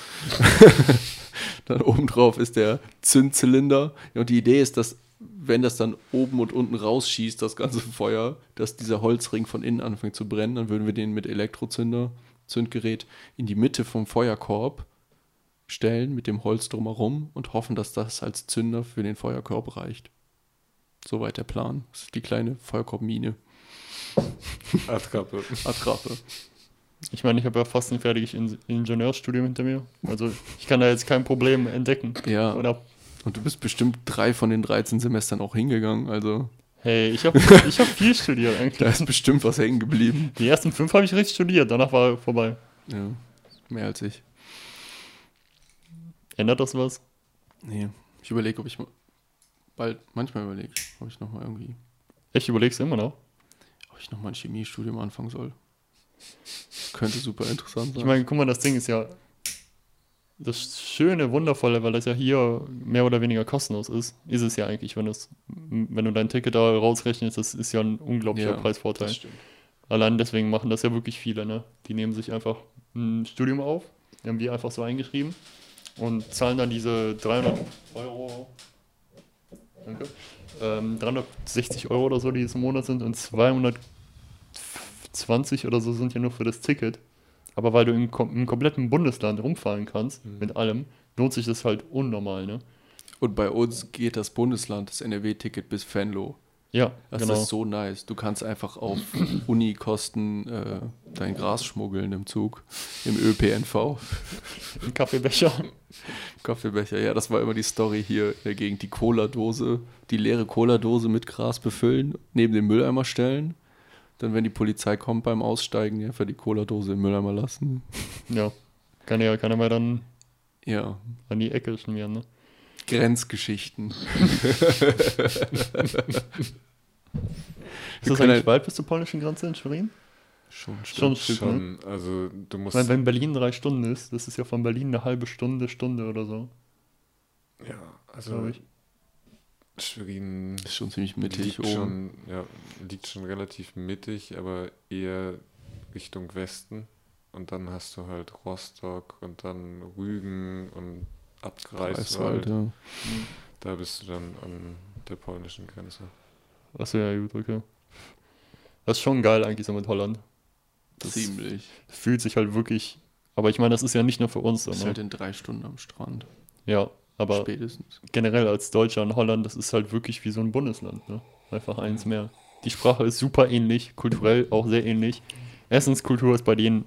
dann obendrauf ist der Zündzylinder. Und die Idee ist, dass, wenn das dann oben und unten rausschießt, das ganze Feuer, dass dieser Holzring von innen anfängt zu brennen, dann würden wir den mit Elektrozünder, Zündgerät, in die Mitte vom Feuerkorb stellen, mit dem Holz drumherum und hoffen, dass das als Zünder für den Feuerkorb reicht. Soweit der Plan. Das ist die kleine Feuerkorbmine. Attrappe. Attrappe. Ich meine, ich habe ja fast ein fertiges In Ingenieurstudium hinter mir. Also ich kann da jetzt kein Problem entdecken. Ja. Oder Und du bist bestimmt drei von den 13 Semestern auch hingegangen. Also hey, ich habe ich hab viel studiert da eigentlich. ist bestimmt was hängen geblieben. Die ersten fünf habe ich richtig studiert, danach war vorbei. Ja, mehr als ich. Ändert das was? Nee, ich überlege, ob ich mal bald, manchmal überlege ob ich nochmal irgendwie, Echt, überlegst du immer noch? ob ich nochmal ein Chemiestudium anfangen soll. Könnte super interessant sein. Ich meine, guck mal, das Ding ist ja das Schöne, Wundervolle, weil das ja hier mehr oder weniger kostenlos ist, ist es ja eigentlich, wenn, es, wenn du dein Ticket da rausrechnest, das ist ja ein unglaublicher Ja, Preisvorteil. das. Allein deswegen machen das ja wirklich viele, ne? Die nehmen sich einfach ein Studium auf, die haben die einfach so eingeschrieben und zahlen dann diese 300 Euro, danke, ähm, 360 Euro oder so, die es im Monat sind und 220 oder so sind ja nur für das Ticket. Aber weil du im, im kompletten Bundesland rumfahren kannst, mit allem, lohnt sich das halt unnormal, ne? Und bei uns geht das Bundesland, das NRW-Ticket bis Venlo. Ja, Das genau. ist so nice. Du kannst einfach auf Unikosten äh, dein Gras schmuggeln im Zug, im ÖPNV. Ein Kaffeebecher. Kaffeebecher, ja, das war immer die Story hier in der Gegend. Die Cola-Dose, die leere Cola-Dose mit Gras befüllen, neben den Mülleimer stellen. Dann, wenn die Polizei kommt beim Aussteigen, einfach die Cola-Dose im Mülleimer lassen. Ja. Kann ja keiner mehr dann Ja, an die Ecke schmieren, ne? Grenzgeschichten. Ist das eigentlich halt- weit bis zur polnischen Grenze in Schwerin? Schon, Schon stimmt. Stück, ne? Schon, also du musst. Weil wenn Berlin drei Stunden ist, das ist ja von Berlin eine halbe Stunde, Stunde oder so, ja, also ich. Schwerin Ist schon ziemlich mittig liegt oben. schon, ja, liegt schon relativ mittig, aber eher Richtung Westen. Und dann hast du halt Rostock und dann Rügen und ab Greifswald, Greifswald. ja. Da bist du dann an der polnischen Grenze. Achso, ja, gut, okay. Das ist schon geil eigentlich so mit Holland. Das Ziemlich. fühlt sich halt wirklich, aber ich meine, das ist ja nicht nur für uns so, Ist ne? halt in drei Stunden am Strand. Ja, aber Spätestens. generell als Deutscher in Holland, das ist halt wirklich wie so ein Bundesland, ne? Einfach eins mehr. Die Sprache ist super ähnlich, kulturell auch sehr ähnlich. Essenskultur ist bei denen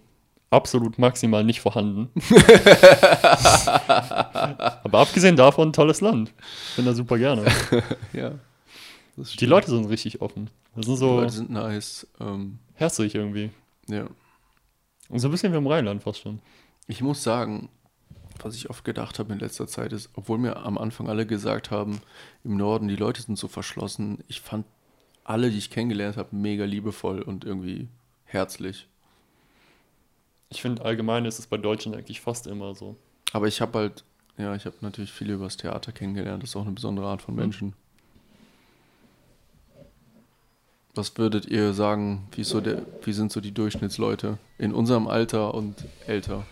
absolut maximal nicht vorhanden. Aber abgesehen davon, tolles Land. Ich bin da super gerne. Ja. Die. Leute sind richtig offen. Das sind Die so Leute sind nice. Ähm, herzlich irgendwie. ja. Und so ein bisschen wie im Rheinland fast schon. Ich muss sagen, was ich oft gedacht habe in letzter Zeit ist, obwohl mir am Anfang alle gesagt haben, im Norden, die Leute sind so verschlossen, ich fand alle, die ich kennengelernt habe, mega liebevoll und irgendwie herzlich. Ich finde allgemein ist es bei Deutschen eigentlich fast immer so. Aber ich habe halt, ja, ich habe natürlich viele übers Theater kennengelernt. Das ist auch eine besondere Art von Menschen. Was würdet ihr sagen, wie, so der, wie sind so die Durchschnittsleute in unserem Alter und älter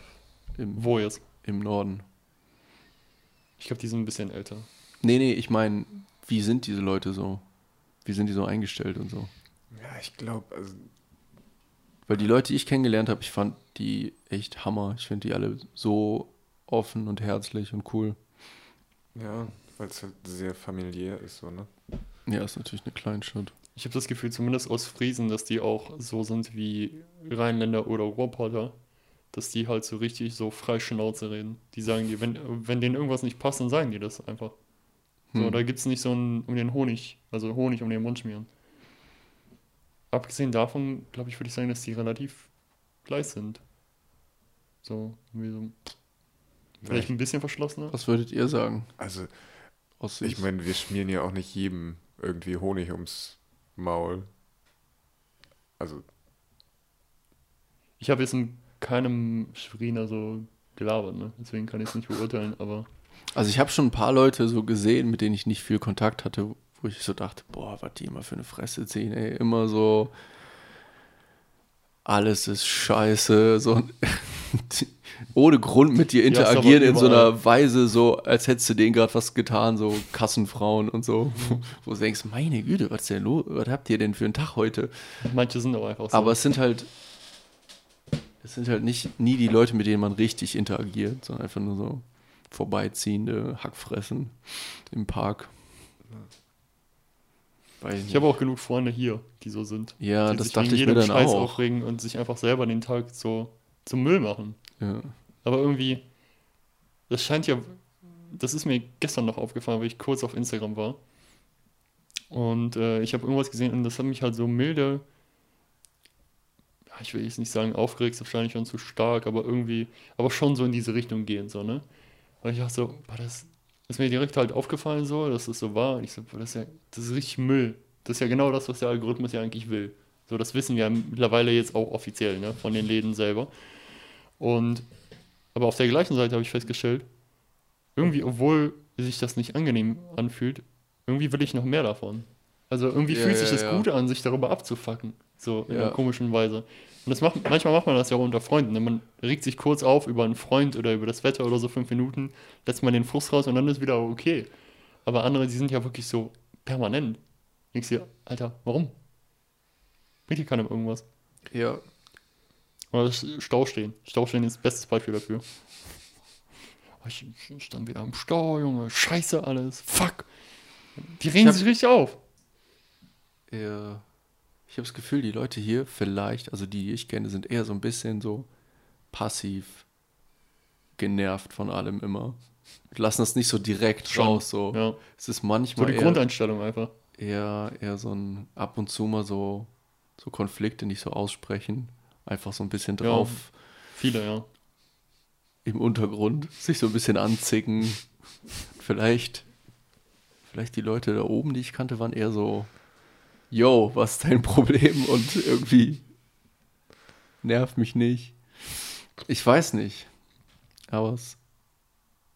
im, Wo jetzt? Im Norden? Ich glaube, die sind ein bisschen älter. Nee, nee, ich meine, wie sind diese Leute so? Wie sind die so eingestellt und so? Ja, ich glaube, also Weil die Leute, die ich kennengelernt habe, ich fand die echt Hammer. Ich finde die alle so offen und herzlich und cool. ja, weil es halt sehr familiär ist, so, ne? Ja, ist natürlich eine Kleinstadt. Ich habe das Gefühl, zumindest aus Friesen, dass die auch so sind wie Rheinländer oder Ruhrpotter, dass die halt so richtig so frei Schnauze reden. Die sagen dir, wenn, wenn denen irgendwas nicht passt, dann sagen die das einfach. So, Hm. da gibt es nicht so ein um den Honig, also Honig um den Mund schmieren. Abgesehen davon, glaube ich, würde ich sagen, dass die relativ gleich sind. So, irgendwie so, vielleicht ein bisschen verschlossener. Was würdet ihr sagen? Also, Aus ich meine, wir schmieren ja auch nicht jedem irgendwie Honig ums Maul. Also, Ich habe jetzt in keinem Schweriner so gelabert, ne? Deswegen kann ich es nicht beurteilen, aber Also ich habe schon ein paar Leute so gesehen, mit denen ich nicht viel Kontakt hatte, wo ich so dachte, boah, was die immer für eine Fresse ziehen, ey, immer so alles ist scheiße, so ohne Grund mit dir Ja, aber interagieren in so einer Weise, so als hättest du denen gerade was getan, so Kassenfrauen und so, wo, wo du denkst, meine Güte, was ist denn los, was habt ihr denn für einen Tag heute? manche sind auch einfach so. Aber es sind halt, es sind halt nicht nie die Leute, mit denen man richtig interagiert, sondern einfach nur so vorbeiziehende Hackfressen im Park. Weiß ich habe auch genug Freunde hier, die so sind. ja, die das sich dachte ich mir dann Scheiß auch. aufregen und sich einfach selber den Tag so zum Müll machen. Ja. Aber irgendwie, das scheint ja, das ist mir gestern noch aufgefallen, weil ich kurz auf Instagram war. Und äh, ich habe irgendwas gesehen und das hat mich halt so milde, ich will jetzt nicht sagen aufgeregt, ist wahrscheinlich schon zu stark, aber irgendwie, aber schon so in diese Richtung gehen, so, ne? Weil ich dachte so, boah, das ist mir direkt halt aufgefallen so, dass das so war. Und ich so, boah, das ist ja, das ist richtig Müll. Das ist ja genau das, was der Algorithmus ja eigentlich will. So, das wissen wir ja mittlerweile jetzt auch offiziell, ne, von den Läden selber. Und, aber auf der gleichen Seite habe ich festgestellt, irgendwie, obwohl sich das nicht angenehm anfühlt, irgendwie will ich noch mehr davon. Also irgendwie Ja, fühlt sich ja, das ja. gut an, sich darüber abzufacken. So in Ja. einer komischen Weise. Und das macht, manchmal macht man das ja auch unter Freunden. Ne? Man regt sich kurz auf über einen Freund oder über das Wetter oder so fünf Minuten, lässt man den Frust raus und dann ist wieder okay. Aber andere, die sind ja wirklich so permanent. Denkst dir, Alter, warum? Bringt dir keinem irgendwas. ja. Oder Staustehen. Staustehen ist das beste Beispiel dafür. Oh, Ich stand wieder im Stau, Junge. Scheiße alles. Fuck. Die regen hab- sich richtig auf. Ja. Ich habe das Gefühl, die Leute hier vielleicht, also die, die ich kenne, sind eher so ein bisschen so passiv genervt von allem immer. Lassen das nicht so direkt Schon, raus. So. Ja. Es ist So manchmal die eher, Grundeinstellung einfach. eher, eher so ein ab und zu mal so, so Konflikte nicht so aussprechen. Einfach so ein bisschen Ja. drauf Viele, ja. im Untergrund, sich so ein bisschen anzicken. Vielleicht, vielleicht die Leute da oben, die ich kannte, waren eher so, yo, was ist dein Problem? Und irgendwie nervt mich nicht. Ich weiß nicht. Aber es,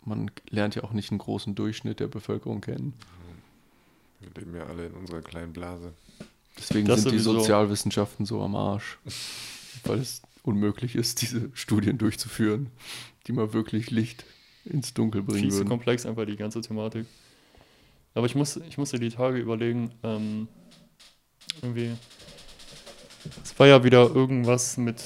man lernt ja auch nicht einen großen Durchschnitt der Bevölkerung kennen. wir leben ja alle in unserer kleinen Blase. Deswegen Das sind die sowieso. Sozialwissenschaften so am Arsch. Weil es unmöglich ist, diese Studien durchzuführen, die mal wirklich Licht ins Dunkel bringen Viel zu würden. komplex einfach die ganze Thematik. Aber ich muss, ich musste die Tage überlegen, ähm, irgendwie. Es war ja wieder irgendwas mit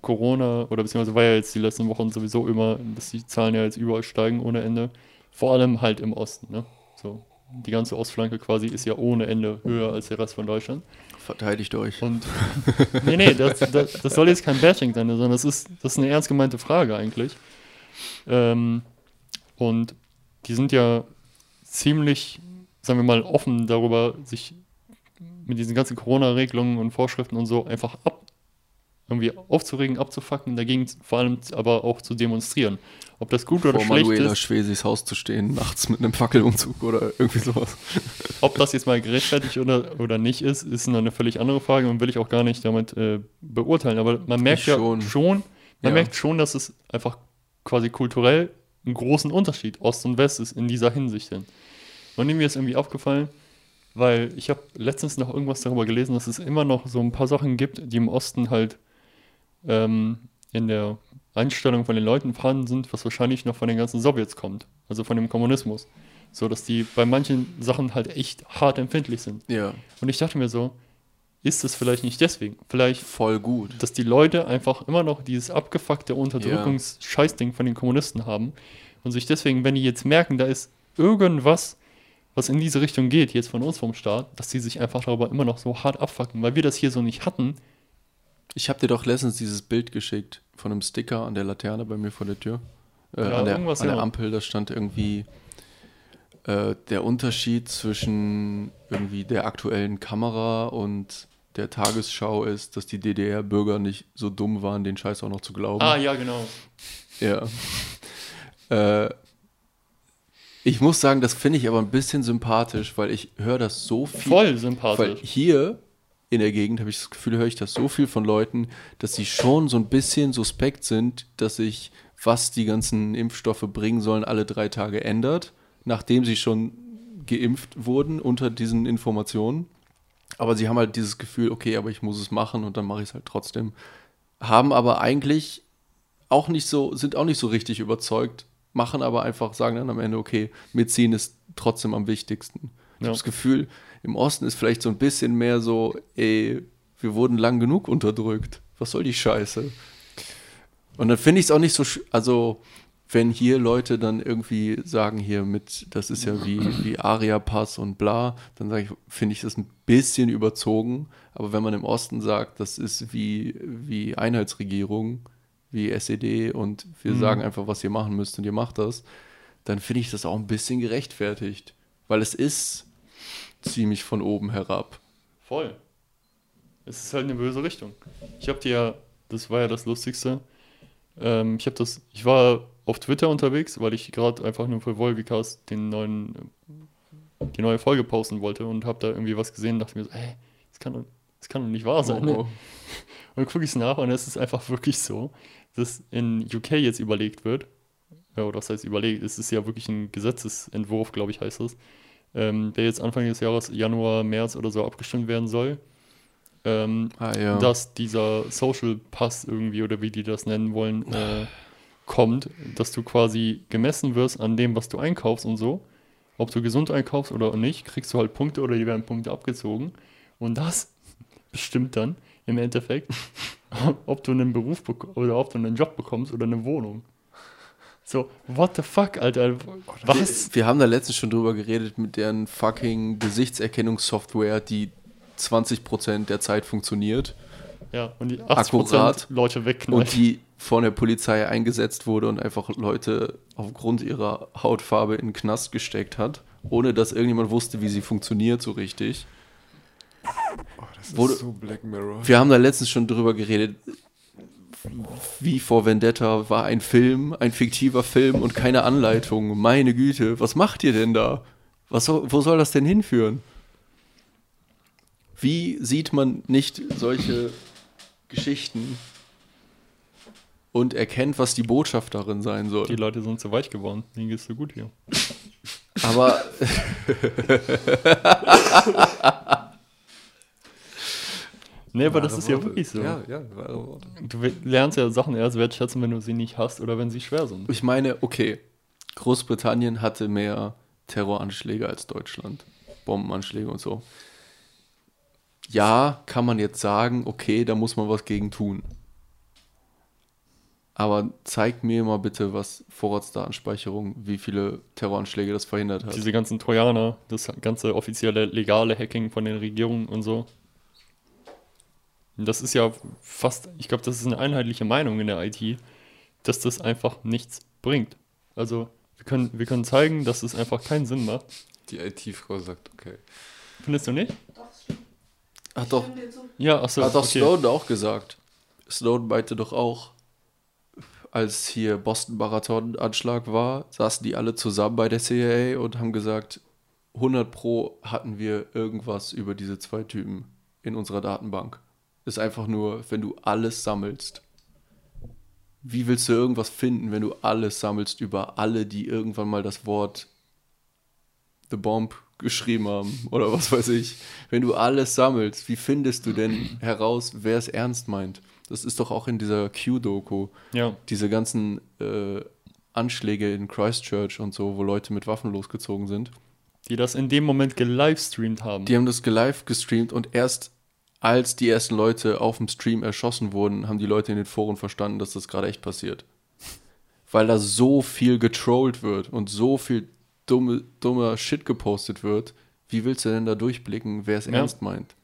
Corona oder beziehungsweise war ja jetzt die letzten Wochen sowieso immer, dass die Zahlen ja jetzt überall steigen ohne Ende. Vor allem halt im Osten, ne? So. Die ganze Ostflanke quasi ist ja ohne Ende höher als der Rest von Deutschland. Verteidigt euch. Und nee, nee, das, das, das soll jetzt kein Bashing sein, sondern das ist, das ist eine ernst gemeinte Frage eigentlich. Ähm, und die sind ja ziemlich, sagen wir mal, offen darüber, sich mit diesen ganzen Corona-Regelungen und Vorschriften und so einfach ab, irgendwie aufzuregen, abzufacken, dagegen vor allem aber auch zu demonstrieren. Ob das gut oder Vor schlecht Manuela ist, Schwesis Haus zu stehen, nachts mit einem Fackelumzug oder irgendwie sowas. ob das jetzt mal gerechtfertigt oder, oder nicht ist, ist eine völlig andere Frage und will ich auch gar nicht damit äh, beurteilen. Aber man merkt Ich ja schon. schon, man Ja. merkt schon, dass es einfach quasi kulturell einen großen Unterschied Ost und West ist in dieser Hinsicht. Hin. Und mir ist irgendwie aufgefallen, weil ich habe letztens noch irgendwas darüber gelesen, dass es immer noch so ein paar Sachen gibt, die im Osten halt ähm, in der Einstellung von den Leuten vorhanden sind, was wahrscheinlich noch von den ganzen Sowjets kommt, also von dem Kommunismus. So dass die bei manchen Sachen halt echt hart empfindlich sind. Ja, Und ich dachte mir so, ist es vielleicht nicht deswegen? Vielleicht, voll gut. dass die Leute einfach immer noch dieses abgefuckte Unterdrückungs-Scheißding von den Kommunisten haben und sich deswegen, wenn die jetzt merken, da ist irgendwas, was in diese Richtung geht, jetzt von uns vom Staat, dass die sich einfach darüber immer noch so hart abfucken, weil wir das hier so nicht hatten. Ich habe dir doch letztens dieses Bild geschickt von einem Sticker an der Laterne bei mir vor der Tür. Äh, Ja, an der, irgendwas, an der ja. Ampel, da stand irgendwie äh, der Unterschied zwischen irgendwie der aktuellen Kamera und der Tagesschau ist, dass die DDR-Bürger nicht so dumm waren, den Scheiß auch noch zu glauben. Ah, ja, genau. Ja. äh, ich muss sagen, das finde ich aber ein bisschen sympathisch, weil ich höre das so viel. Voll sympathisch. hier in der Gegend habe ich das Gefühl, höre ich das so viel von Leuten, dass sie schon so ein bisschen suspekt sind, dass sich, was die ganzen Impfstoffe bringen sollen, alle drei Tage ändert, nachdem sie schon geimpft wurden unter diesen Informationen. Aber sie haben halt dieses Gefühl, okay, aber ich muss es machen und dann mache ich es halt trotzdem. Haben aber eigentlich auch nicht so, sind auch nicht so richtig überzeugt, machen aber einfach, sagen dann am Ende, okay, mitziehen ist trotzdem am wichtigsten. Ich Ja. habe das Gefühl, im Osten ist vielleicht so ein bisschen mehr so, ey, wir wurden lang genug unterdrückt. Was soll die Scheiße? Und dann finde ich es auch nicht so, sch- also wenn hier Leute dann irgendwie sagen, hier mit, das ist ja wie, wie Aria-Pass und bla, dann sage ich, finde ich das ein bisschen überzogen. Aber wenn man im Osten sagt, das ist wie, wie Einheitsregierung, wie SED und wir Mhm. sagen einfach, was ihr machen müsst und ihr macht das, dann finde ich das auch ein bisschen gerechtfertigt. Weil es ist ziemlich von oben herab. Voll. Es ist halt eine böse Richtung. Ich habe dir ja, das war ja das Lustigste. Ähm, ich habe das, ich war auf Twitter unterwegs, weil ich gerade einfach nur für Volvicast den neuen, die neue Folge posten wollte und habe da irgendwie was gesehen und dachte mir so, ey, das kann doch, das kann doch nicht wahr sein. Ne? Oh, Und dann gucke ich es nach und es ist einfach wirklich so, dass in UK jetzt überlegt wird, ja, oder was heißt überlegt, es ist ja wirklich ein Gesetzesentwurf, glaube ich, heißt das, ähm, der jetzt Anfang des Jahres, Januar, März oder so abgestimmt werden soll, ähm, Ah ja. dass dieser Social Pass irgendwie, oder wie die das nennen wollen, äh, kommt, dass du quasi gemessen wirst an dem, was du einkaufst und so. Ob du gesund einkaufst oder nicht, kriegst du halt Punkte oder die werden Punkte abgezogen. Und das bestimmt dann im Endeffekt, ob du einen Beruf oder ob du einen Job bekommst oder eine Wohnung. So, what the fuck, Alter? Was? Wir haben da letztens schon drüber geredet mit deren fucking Gesichtserkennungssoftware, die 20% der Zeit funktioniert Ja, und die 80% Akkurat. Leute wegknallt. und die von der Polizei eingesetzt wurde und einfach Leute aufgrund ihrer Hautfarbe in den Knast gesteckt hat, ohne dass irgendjemand wusste, wie sie funktioniert so richtig. Oh, das Wurde- ist so Black Mirror. Wir haben da letztens schon drüber geredet, wie vor Vendetta war ein Film, ein fiktiver Film und keine Anleitung. Meine Güte, was macht ihr denn da? Was wo soll das denn hinführen? Wie sieht man nicht solche Geschichten und erkennt, was die Botschaft darin sein soll? Die Leute sind so weich geworden. Denen geht's so gut hier. Aber Nee, aber das ist ja Worte. wirklich so. Ja, ja, wahre Worte. Du lernst ja Sachen erst wertschätzen, wenn du sie nicht hast oder wenn sie schwer sind. ich meine, okay, Großbritannien hatte mehr Terroranschläge als Deutschland. Bombenanschläge und so. Ja, kann man jetzt sagen, okay, da muss man was gegen tun. Aber zeig mir mal bitte, was Vorratsdatenspeicherung, wie viele Terroranschläge das verhindert hat. Diese ganzen Trojaner, das ganze offizielle legale Hacking von den Regierungen und so. Das ist ja fast, ich glaube, das ist eine einheitliche Meinung in der IT, dass das einfach nichts bringt. Also wir können, wir können zeigen, dass es einfach keinen Sinn macht. Die IT-Frau sagt, okay. Findest du nicht? Doch, das stimmt. Hat Ich doch, zu. Ja, achso. hat doch okay. Snowden auch gesagt. Snowden meinte doch auch, als hier Boston Marathon Anschlag war, saßen die alle zusammen bei der CIA und haben gesagt, 100 pro hatten wir irgendwas über diese zwei Typen in unserer Datenbank. Ist einfach nur, wenn du alles sammelst. Wie willst du irgendwas finden, wenn du alles sammelst über alle, die irgendwann mal das Wort The Bomb geschrieben haben oder was weiß ich. Wenn du alles sammelst, wie findest du denn heraus, wer es ernst meint? Das ist doch auch in dieser Q-Doku. Ja. Diese ganzen äh, Anschläge in Christchurch und so, wo Leute mit Waffen losgezogen sind. Die das in dem Moment gelivestreamt haben. Die haben das live gestreamt und erst als die ersten Leute auf dem Stream erschossen wurden, haben die Leute in den Foren verstanden, dass das gerade echt passiert. Weil da so viel getrollt wird und so viel dumme, dummer Shit gepostet wird. Wie willst du denn da durchblicken, wer es Ja. ernst meint?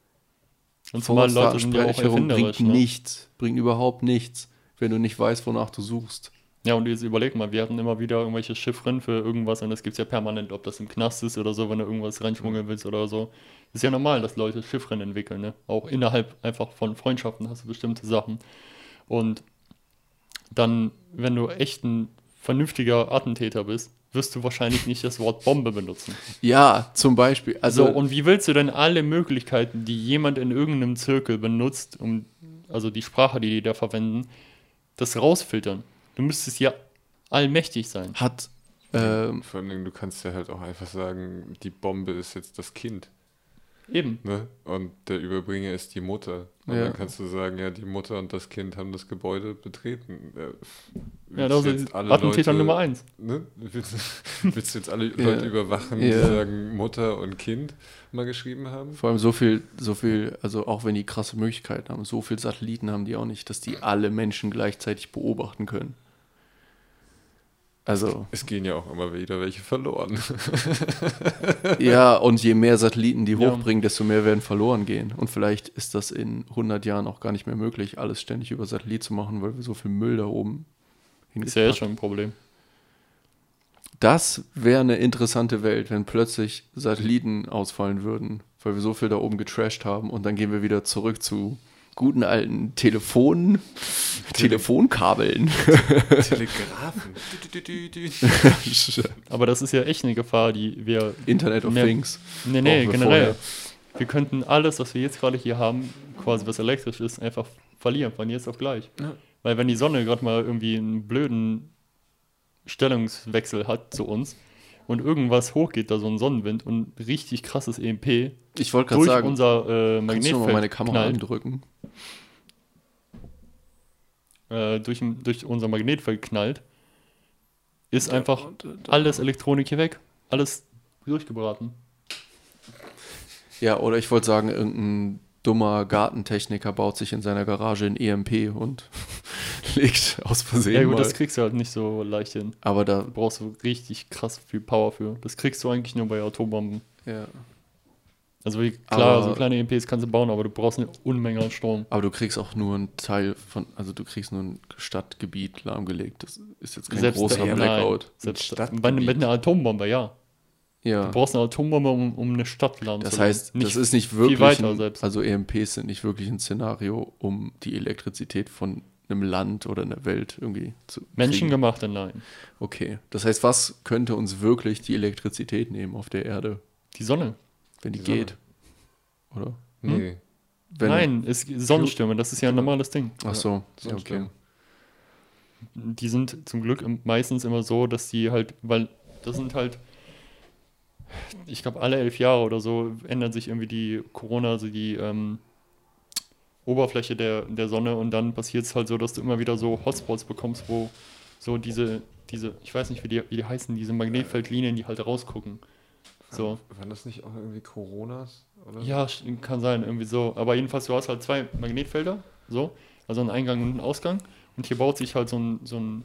Und zumal Leute sind ja auch bringt Ne? nichts, bringt überhaupt nichts, wenn du nicht weißt, wonach du suchst. Ja, und jetzt überleg mal, wir hatten immer wieder irgendwelche Chiffren für irgendwas und das gibt es ja permanent, ob das im Knast ist oder so, wenn du irgendwas reinschmuggeln willst oder so. Ist ja normal, dass Leute Chiffren entwickeln, ne? Auch innerhalb einfach von Freundschaften hast du bestimmte Sachen. Und dann, wenn du echt ein vernünftiger Attentäter bist, wirst du wahrscheinlich nicht das Wort Bombe benutzen. Ja, zum Beispiel. Also, So, und wie willst du denn alle Möglichkeiten, die jemand in irgendeinem Zirkel benutzt, um, also die Sprache, die die da verwenden, das rausfiltern? Du müsstest ja allmächtig sein. hat ähm, Vor allem, du kannst ja halt auch einfach sagen, die Bombe ist jetzt das Kind. Eben. Ne? Und der Überbringer ist die Mutter. Und Ja. dann kannst du sagen, ja, die Mutter und das Kind haben das Gebäude betreten. Äh, Ja, willst das du ist Attentäter Nummer eins. Ne? Willst, willst du jetzt alle Leute überwachen, die Ja. sagen Mutter und Kind mal geschrieben haben? vor allem so viel, so viel, also auch wenn die krasse Möglichkeiten haben, so viel Satelliten haben die auch nicht, dass die alle Menschen gleichzeitig beobachten können. Also, Es gehen ja auch immer wieder welche verloren. ja, und je mehr Satelliten die Ja. hochbringen, desto mehr werden verloren gehen. Und vielleicht ist das in 100 Jahren auch gar nicht mehr möglich, alles ständig über Satellit zu machen, weil wir so viel Müll da oben Ist ja jetzt schon ein Problem. Das wäre eine interessante Welt, wenn plötzlich Satelliten ausfallen würden, weil wir so viel da oben getrashed haben und dann gehen wir wieder zurück zu guten alten Telefon, Telefonkabeln. Telegrafen. Aber das ist ja echt eine Gefahr, die wir. Internet of Mehr- Things. Nee, nee, generell. vorher. Wir könnten alles, was wir jetzt gerade hier haben, quasi was elektrisch ist, einfach verlieren, von jetzt auf gleich. Ja. Weil wenn die Sonne gerade mal irgendwie einen blöden Stellungswechsel hat zu uns und irgendwas hochgeht, da so ein Sonnenwind und richtig krasses EMP Ich wollte gerade durch sagen, unser äh, kannst du Magnetfeld mal meine Kamera knallt, andrücken? äh, durch, durch unser Magnetfeld knallt, ist einfach Und, äh, alles Elektronik hier weg. Alles durchgebraten. Ja, oder ich wollte sagen, irgendein dummer Gartentechniker baut sich in seiner Garage ein EMP und legt aus Versehen Ja gut, mal. das kriegst du halt nicht so leicht hin. Aber da, Da brauchst du richtig krass viel Power für. Das kriegst du eigentlich nur bei Atombomben. ja. Also wie, klar, Aber- so kleine EMPs kannst du bauen, aber du brauchst eine Unmenge an Strom. Aber du kriegst auch nur einen Teil von, also du kriegst nur ein Stadtgebiet lahmgelegt. Das ist jetzt kein Selbst großer da- Blackout. Nein, selbst Stadtgebiet. bei, mit einer Atombombe, ja. Du Ja. brauchst eine Atombombe, um, um eine Stadt laden Das zu heißt, lassen. das ist nicht wirklich, weiter ein, selbst. also EMPs sind nicht wirklich ein Szenario, um die Elektrizität von einem Land oder einer Welt irgendwie zu. Menschengemachte, nein. Okay, das heißt, was könnte uns wirklich die Elektrizität nehmen auf der Erde, Die Sonne. wenn die, Die Sonne. geht? Oder? Nee. Wenn, nein, es, Sonnenstürme, das ist ja ein normales Ding. Ach so, ja, okay. Die sind zum Glück meistens immer so, dass die halt, weil das sind halt, ich glaube, alle elf Jahre oder so ändert sich irgendwie die Corona, also die ähm, Oberfläche der, der Sonne und dann passiert es halt so, dass du immer wieder so Hotspots bekommst, wo so diese, diese, ich weiß nicht, wie die, wie die heißen, diese Magnetfeldlinien, die halt rausgucken. So. Waren das nicht auch irgendwie Coronas? Oder? Ja, kann sein, irgendwie so. Aber jedenfalls, du hast halt zwei Magnetfelder, so, also einen Eingang und einen Ausgang. Und hier baut sich halt so ein, so ein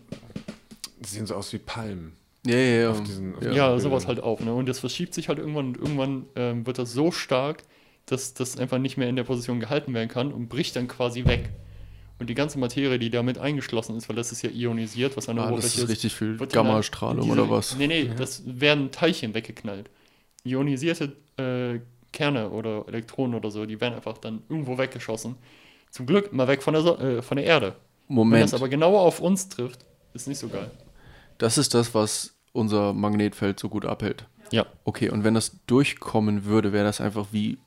Die sehen so aus wie Palmen. Ja, ja, ja. Auf diesen- auf ja. ja, sowas halt auf. Ne? Und das verschiebt sich halt irgendwann und irgendwann ähm, wird das so stark, dass das einfach nicht mehr in der Position gehalten werden kann und bricht dann quasi weg. Und die ganze Materie, die damit eingeschlossen ist, weil das ist ja ionisiert, was an der Ah, das Oberfläche ist richtig viel Gammastrahlung oder was? Nee, nee, das werden Teilchen weggeknallt. Ionisierte äh, Kerne oder Elektronen oder so, die werden einfach dann irgendwo weggeschossen. Zum Glück mal weg von der, so äh, von der Erde. Wenn Moment, das aber genauer auf uns trifft, ist nicht so geil. das ist das, was unser Magnetfeld so gut abhält. Ja. Okay, und wenn das durchkommen würde, wäre das einfach wie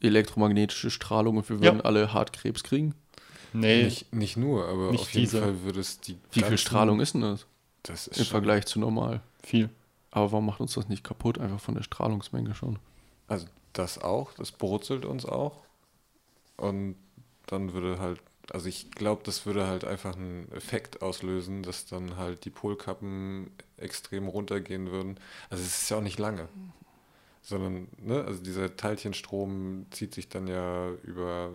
elektromagnetische Strahlung und wir Ja. würden alle Hartkrebs kriegen? Nee, Nicht, nicht nur, aber Nicht auf jeden diese. Fall würde es die. Wie viel Strahlung ist denn das Das ist im Vergleich zu normal? viel. Aber warum macht uns das nicht kaputt? Einfach von der Strahlungsmenge schon. Also das auch, das brutzelt uns auch. Und dann würde halt, also ich glaube, das würde halt einfach einen Effekt auslösen, dass dann halt die Polkappen extrem runtergehen würden. Also es ist ja auch nicht lange. Sondern, ne, also dieser Teilchenstrom zieht sich dann ja über,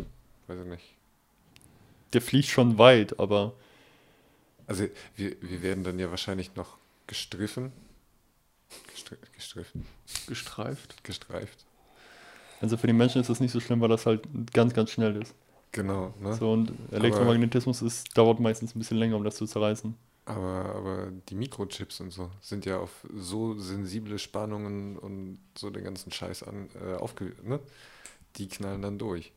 weiß ich nicht. Der fliegt schon weit, aber Also wir, wir werden dann ja wahrscheinlich noch gestriffen. Gestri gestriffen, Gestreift. gestreift. also für die Menschen ist das nicht so schlimm, weil das halt ganz, ganz schnell ist. Genau, ne? So, und Elektromagnetismus ist, dauert meistens ein bisschen länger, um das zu zerreißen. Aber, aber die Mikrochips und so sind ja auf so sensible Spannungen und so den ganzen Scheiß an, äh, aufge... Ne? Die knallen dann durch.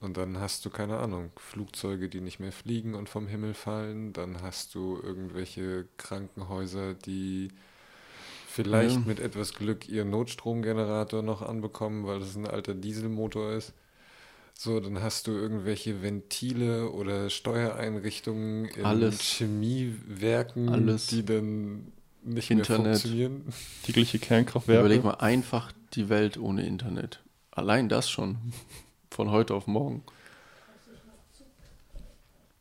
Und dann hast du, keine Ahnung, Flugzeuge, die nicht mehr fliegen und vom Himmel fallen. Dann hast du irgendwelche Krankenhäuser, die vielleicht Ja. mit etwas Glück ihren Notstromgenerator noch anbekommen, weil das ein alter Dieselmotor ist. So, dann hast du irgendwelche Ventile oder Steuereinrichtungen in Alles. Chemiewerken, Alles. die dann nicht mehr Internet. funktionieren. Tägliche Kernkraftwerke. Überleg mal einfach die Welt ohne Internet. Allein das schon. Von heute auf morgen.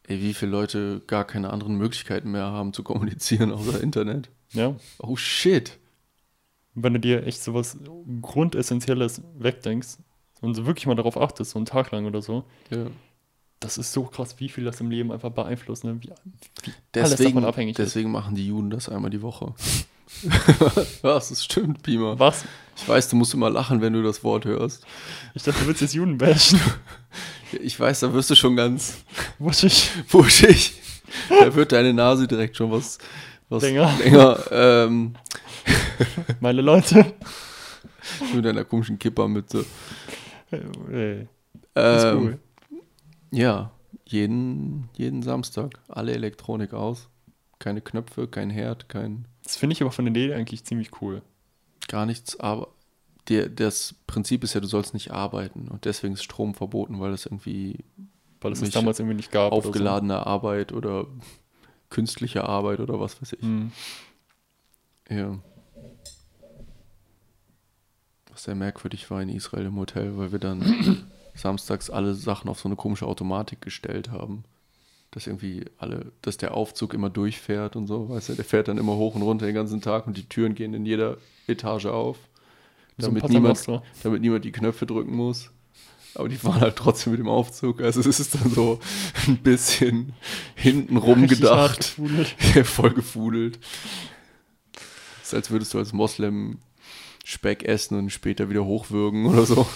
Ey, wie viele Leute gar keine anderen Möglichkeiten mehr haben zu kommunizieren außer Internet. Ja. Oh shit. Wenn du dir echt sowas Grundessentielles wegdenkst und so wirklich mal darauf achtest, so einen Tag lang oder so, Ja. das ist so krass, wie viel das im Leben einfach beeinflusst, ne? wie, wie alles Deswegen, davon abhängig ist. deswegen machen die Juden das einmal die Woche. Was, das stimmt, Pima. Was? Ich weiß, du musst immer lachen, wenn du das Wort hörst. Ich dachte, du willst jetzt Juden bashen. Ich weiß, da wirst du schon ganz Wuschig. wuschig. Da wird deine Nase direkt schon was, was Länger. länger ähm, Meine Leute. mit deiner komischen Kippermütze. Ist Ähm, cool. Ja, jeden, jeden Samstag. Alle Elektronik aus. Keine Knöpfe, kein Herd, kein Das finde ich aber von der Idee eigentlich ziemlich cool. gar nichts. Aber der, das Prinzip ist ja, du sollst nicht arbeiten. Und deswegen ist Strom verboten, weil das irgendwie Weil es damals irgendwie nicht gab. oder so. aufgeladene Arbeit oder künstliche Arbeit oder was weiß ich. Hm. Ja. Was sehr merkwürdig war in Israel im Hotel, weil wir dann samstags alle Sachen auf so eine komische Automatik gestellt haben. Dass irgendwie alle, dass der Aufzug immer durchfährt und so, weißt du, der fährt dann immer hoch und runter den ganzen Tag und die Türen gehen in jeder Etage auf. So Damit niemand, Paternoster. damit niemand die Knöpfe drücken muss. Aber die fahren halt trotzdem mit dem Aufzug. Also es ist dann so ein bisschen hintenrum Richtig gedacht. voll gefudelt. Es ist, als würdest du als Moslem Speck essen und später wieder hochwürgen oder so.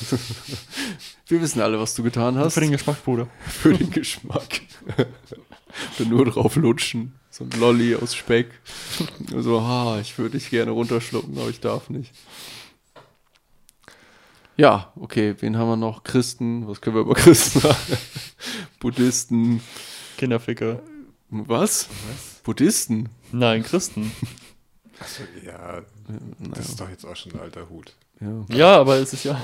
Wir wissen alle, was du getan hast. Für den Geschmack, Bruder. Für den Geschmack. Dann nur drauf lutschen. So ein Lolli aus Speck. So, ha, ich würde dich gerne runterschlucken, aber ich darf nicht. Ja, okay, wen haben wir noch? Christen, was können wir über Christen sagen? Buddhisten, Kinderficker. was? Buddhisten? Nein, Christen. Achso, ja, Naja, das ist doch jetzt auch schon ein alter Hut. ja. Ja, aber es ist ja.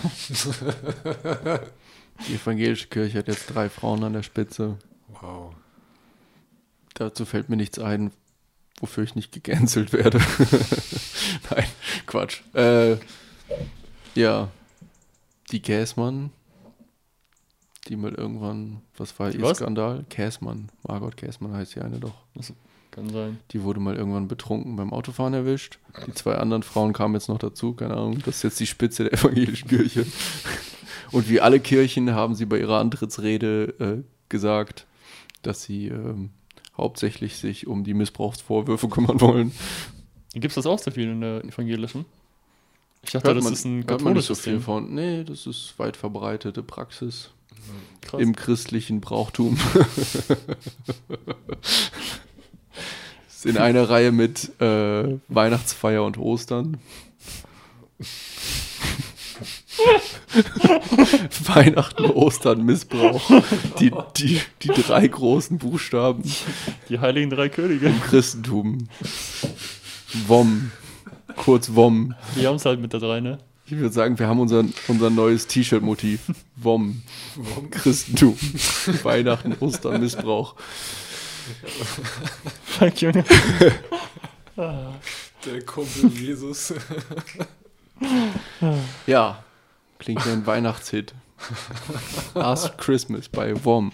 Die evangelische Kirche hat jetzt drei Frauen an der Spitze. Wow. Dazu fällt mir nichts ein, wofür ich nicht gecancelt werde. Nein, Quatsch. Äh, ja, die Käsmann, die mal irgendwann, was war ihr? Skandal? Käsmann, Margot Käsmann heißt die eine doch. Kann sein. Die wurde mal irgendwann betrunken beim Autofahren erwischt. Die zwei anderen Frauen kamen jetzt noch dazu, keine Ahnung. Das ist jetzt die Spitze der evangelischen Kirche. Und wie alle Kirchen haben sie bei ihrer Antrittsrede äh, gesagt, dass sie ähm, hauptsächlich sich um die Missbrauchsvorwürfe kümmern wollen. Gibt es das auch so viel in der evangelischen? Ich dachte, Hört das man- ist ein man nicht so katholisches viel von. Nee, das ist weit verbreitete Praxis Krass. im christlichen Brauchtum. ist in einer Reihe mit äh, Weihnachtsfeier und Ostern. Weihnachten, Ostern, Missbrauch. Die, die, die drei großen Buchstaben Die heiligen drei Könige. im Christentum. WOM. Kurz WOM. Die haben es halt mit der drei, ne? Ich würde sagen, wir haben unser, unser neues T-Shirt-Motiv. WOM. Christentum. Weihnachten, Ostern, Missbrauch. Fuck, Junge. Der Kumpel Jesus. Ja, klingt wie ein Weihnachtshit. Last Christmas bei WOM.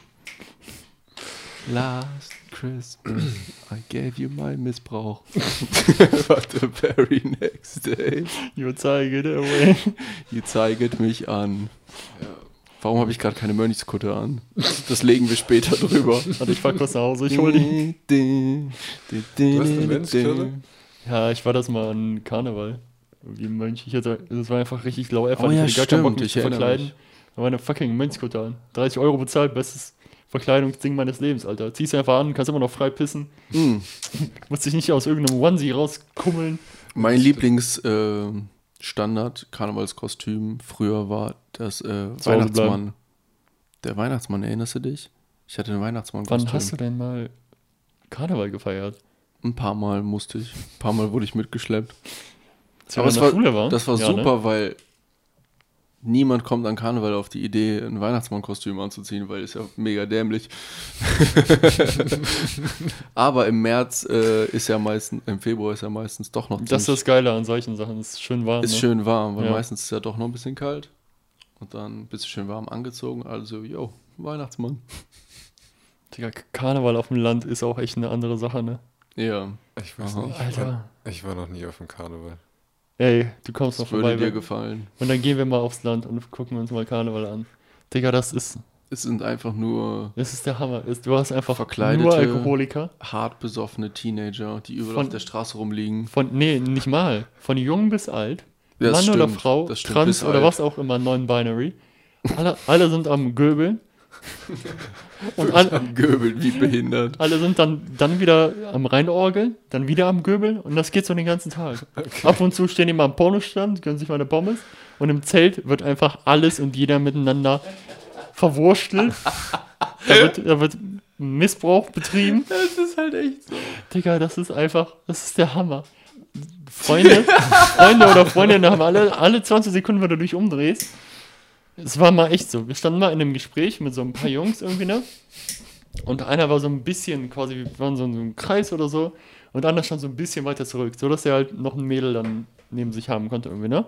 Last Christmas, I gave you my Missbrauch. But the very next day, You zeige it away. ihr zeiget mich an. Warum habe ich gerade keine Mönchskutte an? Das legen wir später drüber. Warte, ich fahr kurz nach Hause, ich hol die. Du hast eine Mönchskutte? Ja, ich war das mal an Karneval. Irgendwie ein Mönch. Ich hatte, das war einfach richtig lau einfach. Oh ja, ich hatte gar keinen Bock, mich ich zu verkleiden. Da war eine fucking Mönchskutte an. 30 Euro bezahlt, bestes Verkleidungsding meines Lebens, Alter. Ziehst du einfach an, kannst immer noch frei pissen. Mm. Musst dich nicht aus irgendeinem Onesie rauskummeln. Mein Lieblings äh, Standard Karnevalskostüm früher war das äh, Weihnachtsmann. Der Weihnachtsmann, erinnerst du dich? Ich hatte ein Weihnachtsmann Wann hast du denn mal Karneval gefeiert? Ein paar Mal musste ich. Ein paar Mal wurde ich mitgeschleppt. Wir Aber der war, das war Ja, ne? super, weil niemand kommt an Karneval auf die Idee, ein Weihnachtsmannkostüm anzuziehen, weil ist ja mega dämlich. Aber im März äh, ist ja meistens, im Februar ist ja meistens doch noch Das ist das Geile an solchen Sachen. Es ist schön warm. ist ne? schön warm, weil Ja. meistens ist es ja doch noch ein bisschen kalt. Und dann bist du schön warm angezogen, also, yo, Weihnachtsmann. Digga, Karneval auf dem Land ist auch echt eine andere Sache, ne? Ja, Ich weiß Aha. nicht. Alter. Ich war noch nie auf dem Karneval. Ey, du kommst noch das würde vorbei. dir gefallen. Und dann gehen wir mal aufs Land und gucken uns mal Karneval an. Digga, das ist, Es sind einfach nur das ist der Hammer. Du hast einfach Verkleidete- nur Alkoholiker. hart besoffene Teenager, die überall Von- auf der Straße rumliegen. Von, nee, nicht mal. Von jung bis alt. Ja, Mann oder stimmt, Frau, das stimmt, trans oder alt. was auch immer, non-binary. Alle, alle sind am Göbeln. Und alle, Göbeln wie behindert. alle sind dann, dann wieder am Reinorgeln, dann wieder am Göbeln und das geht so den ganzen Tag. Ab und zu stehen die mal am Pornostand, gönnen sich mal eine Pommes und im Zelt wird einfach alles und jeder miteinander verwurstelt. Da wird, da wird Missbrauch betrieben. Das ist halt echt so. Digga, das ist einfach, das ist der Hammer. Freunde, Freunde oder Freundinnen haben alle, alle 20 Sekunden, wenn du dich umdrehst. Es war mal echt so. Wir standen mal in einem Gespräch mit so ein paar Jungs irgendwie, ne? Und einer war so ein bisschen quasi, wir waren so in so einem Kreis oder so. Und andere stand so ein bisschen weiter zurück, so dass er halt noch ein Mädel dann neben sich haben konnte irgendwie, ne?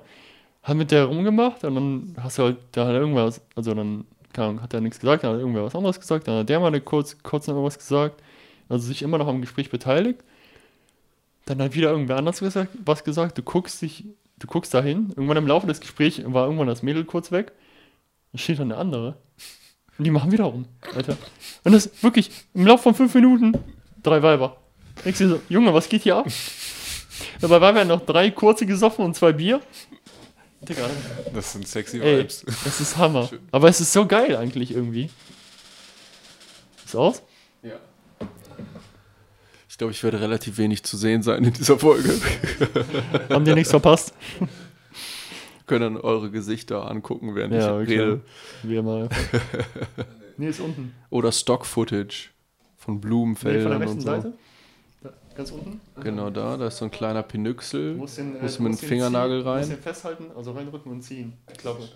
Hat mit der rumgemacht und dann hast du halt, da er irgendwas, also dann, keine Ahnung, hat er nichts gesagt, dann hat er irgendwer was anderes gesagt, dann hat der mal kurz, kurz noch irgendwas gesagt, also sich immer noch am Gespräch beteiligt. Dann hat wieder irgendwer anders gesagt, was gesagt, du guckst dich, du guckst dahin, irgendwann im Laufe des Gesprächs war irgendwann das Mädel kurz weg, dann steht dann eine andere. Und die machen wieder rum, Alter. Und das wirklich, im Laufe von fünf Minuten, drei Weiber. Ich sehe so, Junge, was geht hier ab? Dabei waren wir noch drei kurze gesoffen und zwei Bier. Digga, Das sind sexy ey, Vibes. das ist Hammer. Aber es ist so geil eigentlich irgendwie. Ist aus? Ja. Ich glaube, ich werde relativ wenig zu sehen sein in dieser Folge. Haben die nichts verpasst? Können dann eure Gesichter angucken, während Ja, ich okay. rede. Wie immer. nee, ist unten. Oder Stock-Footage von Nee, Blumenfeldern von der und so. Seite. Da, ganz unten. Genau da, da ist so ein kleiner Pinüchsel. Du musst den, äh, Muss mit dem den Fingernagel ziehen, rein. den festhalten, also reindrücken und ziehen. Klappe.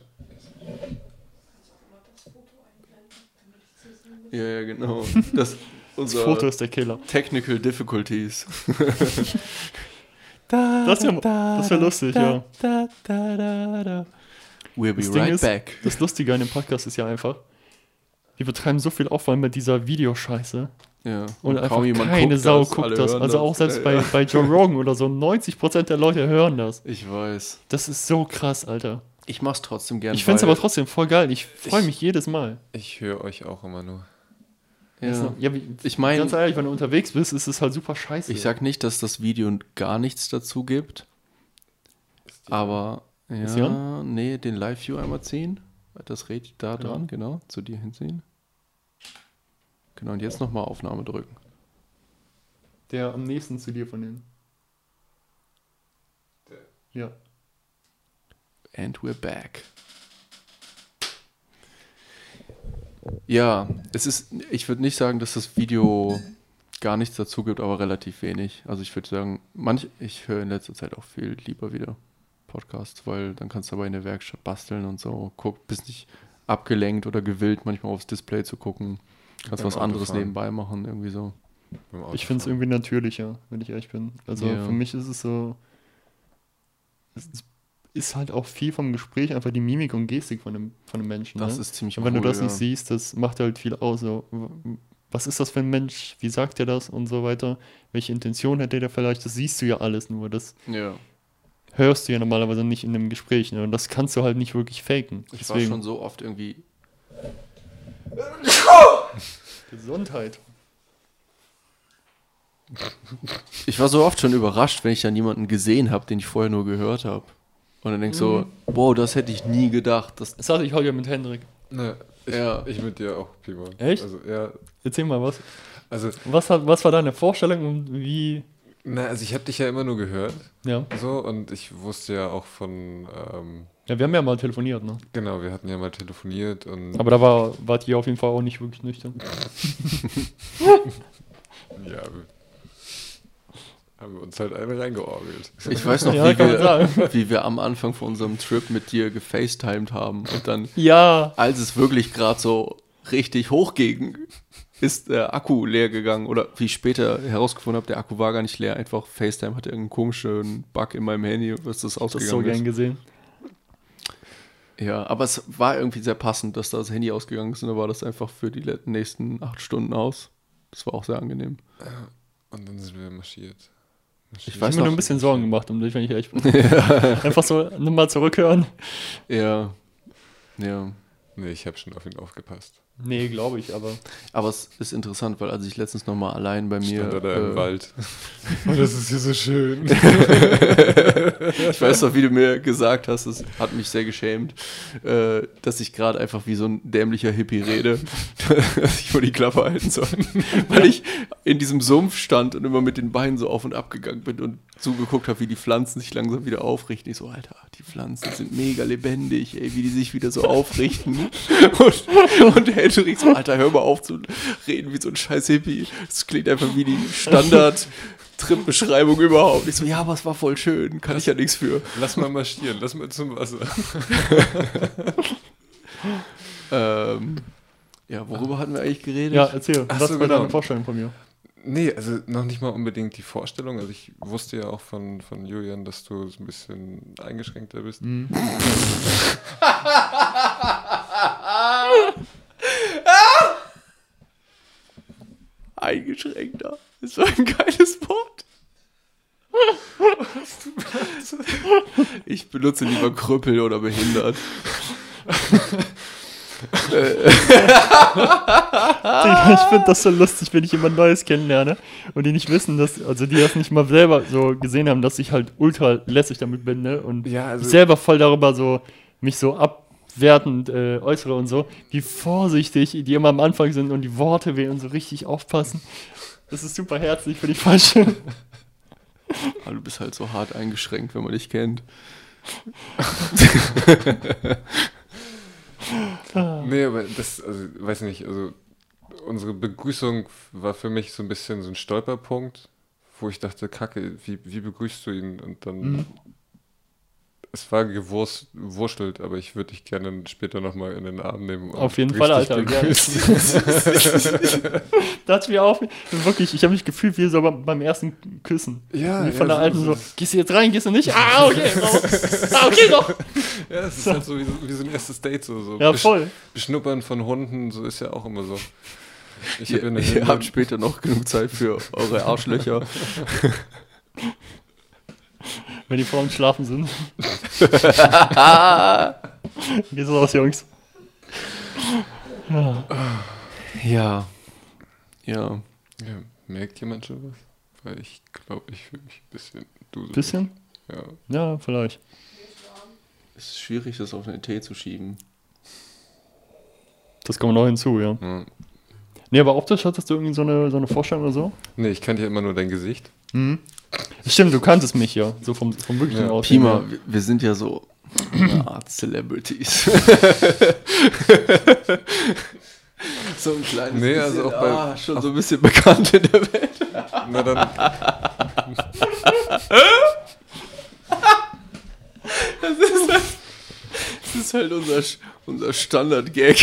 Ja, ja, genau. Das Das unser Foto ist der Killer. Technical Difficulties. Das wäre das wär lustig, ja. We'll be Das right ist- back. Das Lustige an dem Podcast ist ja einfach, wir betreiben so viel Aufwand mit dieser Videoscheiße. Ja. Und, einfach kaum jemand keine guckt Sau das, guckt das. Also das. auch selbst Ja, bei, ja. bei Joe Rogan oder so, 90% der Leute hören das. Ich weiß. Das ist so krass, Alter. Ich mach's trotzdem gerne. Ich finde es aber trotzdem voll geil. Ich freue Ich- mich jedes Mal. Ich höre euch auch immer nur. Ja. Ja, wie, Ich meine, ganz ehrlich, wenn du unterwegs bist, ist es halt super scheiße. ich sag nicht, dass das Video gar nichts dazu gibt. Aber ja, nee, den Live-View einmal ziehen. Das Rädchen da Genau. dran, genau, zu dir hinziehen. Genau, und jetzt nochmal Aufnahme drücken. Der am nächsten zu dir von denen. Ja. And we're back. Ja, es ist, ich würde nicht sagen, dass das Video gar nichts dazu gibt, aber relativ wenig. Also ich würde sagen, manch, ich höre in letzter Zeit auch viel lieber wieder Podcasts, weil dann kannst du aber in der Werkstatt basteln und so. Guck, bist nicht abgelenkt oder gewillt, manchmal aufs Display zu gucken. Kannst Beim was anderes Autofahren. nebenbei machen, irgendwie so. Ich finde es irgendwie natürlicher, wenn ich ehrlich bin. Also Ja. für mich ist es so. Es ist- halt auch viel vom Gespräch einfach die Mimik und Gestik von dem, von dem Menschen. Das ne? ist ziemlich Und wenn cool, du das ja. nicht siehst, das macht halt viel aus. So. Was ist das für ein Mensch? Wie sagt er das und so weiter? Welche Intention hat der vielleicht? Das siehst du ja alles nur. Das Ja. hörst du ja normalerweise nicht in einem Gespräch. Ne? Und das kannst du halt nicht wirklich faken. Ich war schon so oft irgendwie Gesundheit. Ich war so oft schon überrascht, wenn ich dann jemanden gesehen habe, den ich vorher nur gehört habe. Und dann denk so, wow, das hätte ich nie gedacht. Das, Das hatte ich heute ja mit Hendrik. Ne, ich, Ja. ich mit dir auch, Pima. Echt? Also, ja, Erzähl mal was. also, Was, hat, was war deine Vorstellung und wie. na, also ich habe dich ja immer nur gehört, Ja. so, und ich wusste ja auch von, ähm, Ja, wir haben ja mal telefoniert, ne? genau, wir hatten ja mal telefoniert und, Aber da war, wart ihr auf jeden Fall auch nicht wirklich nüchtern. ja, haben wir uns halt eine reingeorgelt. ich weiß noch, Ja, wie, wir, wie wir am Anfang von unserem Trip mit dir gefacetimed haben. Und dann, Ja. als es wirklich gerade so richtig hochging, ist der Akku leer gegangen. Oder wie ich später herausgefunden habe, der Akku war gar nicht leer. Einfach FaceTime hatte irgendeinen komischen Bug in meinem Handy, was das Das so ausgegangen gern ist. gesehen. Ja, aber es war irgendwie sehr passend, dass da das Handy ausgegangen ist und dann war das einfach für die nächsten acht Stunden aus. Das war auch sehr angenehm. Und dann sind wir marschiert. Ich Ich habe mir nur ein bisschen Sorgen gemacht um dich, wenn ich ehrlich bin. Einfach so nochmal zurückhören. Ja. Ja. Nee, ich habe schon auf ihn aufgepasst. Nee, glaube ich, aber. Aber es ist interessant, weil als ich letztens nochmal allein bei mir. Stand da im äh, Wald. Oh, das ist hier so schön. Ich weiß noch, wie du mir gesagt hast, es hat mich sehr geschämt, äh, dass ich gerade einfach wie so ein dämlicher Hippie rede, dass ich mal die Klappe halten soll. Weil ich in diesem Sumpf stand und immer mit den Beinen so auf und ab gegangen bin und zugeguckt habe, wie die Pflanzen sich langsam wieder aufrichten. Ich so, Alter, die Pflanzen sind mega lebendig, ey, wie die sich wieder so aufrichten. Und, und Hendrik so, Alter, hör mal auf zu reden wie so ein scheiß Hippie. Das klingt einfach wie die Standard- Trip-Beschreibung überhaupt. Ich so, ja, aber es war voll schön, kann ich ja nichts für. Lass mal marschieren, lass mal zum Wasser. Ähm, ja, worüber hatten wir eigentlich geredet? Ja, erzähl. Ach was so, war genau. deine Vorstellung von mir? Nee, also noch nicht mal unbedingt die Vorstellung. Also ich wusste ja auch von, von Julian, dass du so ein bisschen eingeschränkter bist. Mhm. Eingeschränkter. Das war ein geiles Wort. Ich benutze lieber Krüppel oder behindert. Digga, ich finde das so lustig, wenn ich jemand Neues kennenlerne und die nicht wissen, dass, also die das nicht mal selber so gesehen haben, dass ich halt ultra lässig damit bin, ne? Und Ja, also- selber voll darüber so, mich so abwertend äh, äußere und so, wie vorsichtig die immer am Anfang sind und die Worte wählen und so richtig aufpassen. Das ist super herzlich, finde ich voll schön. Aber du bist halt so hart eingeschränkt, wenn man dich kennt. Nee, aber das, also weiß nicht, also unsere Begrüßung war für mich so ein bisschen so ein Stolperpunkt, wo ich dachte, Kacke, wie, wie begrüßt du ihn? Und dann, Mhm. Es war gewurstelt, aber ich würde dich gerne später nochmal in den Arm nehmen. Auf jeden Fall, Alter. Da hat mir auch, wirklich, ich habe mich gefühlt wie so beim, ersten Küssen. Ja, Wie von ja, der alten so, so- gehst du jetzt rein, gehst du nicht? Ah, okay, ah, okay, doch. Ja, es ist halt so wie, so wie so ein erstes Date. So, so Ja, voll. Beschnuppern von Hunden, so ist ja auch immer so. Ich hab Ihr, ihr habt später noch genug Zeit für eure Arschlöcher. Wenn die Frauen schlafen sind. Geht's raus, Jungs. Ja. Ja. Ja, merkt jemand schon was? Weil ich glaube, ich fühle mich ein bisschen duselig. Bisschen? Ja. Ja, vielleicht. Es ist schwierig, das auf den Tee zu schieben. Das kommt noch hinzu, ja. ja. Nee, aber optisch hattest du irgendwie so eine, so eine Vorstellung oder so? Nee, ich kannte ja immer nur dein Gesicht. Stimmt, du kanntest mich ja. So vom, vom wirklichen Ja. Aussehen. Pima, her. wir- sind ja so Eine Art Celebrities. so ein kleines Nee, bisschen, also auch bei- ah, schon so ein bisschen bekannt in der Welt. Na dann, Das ist halt unser, unser Standard-Gag.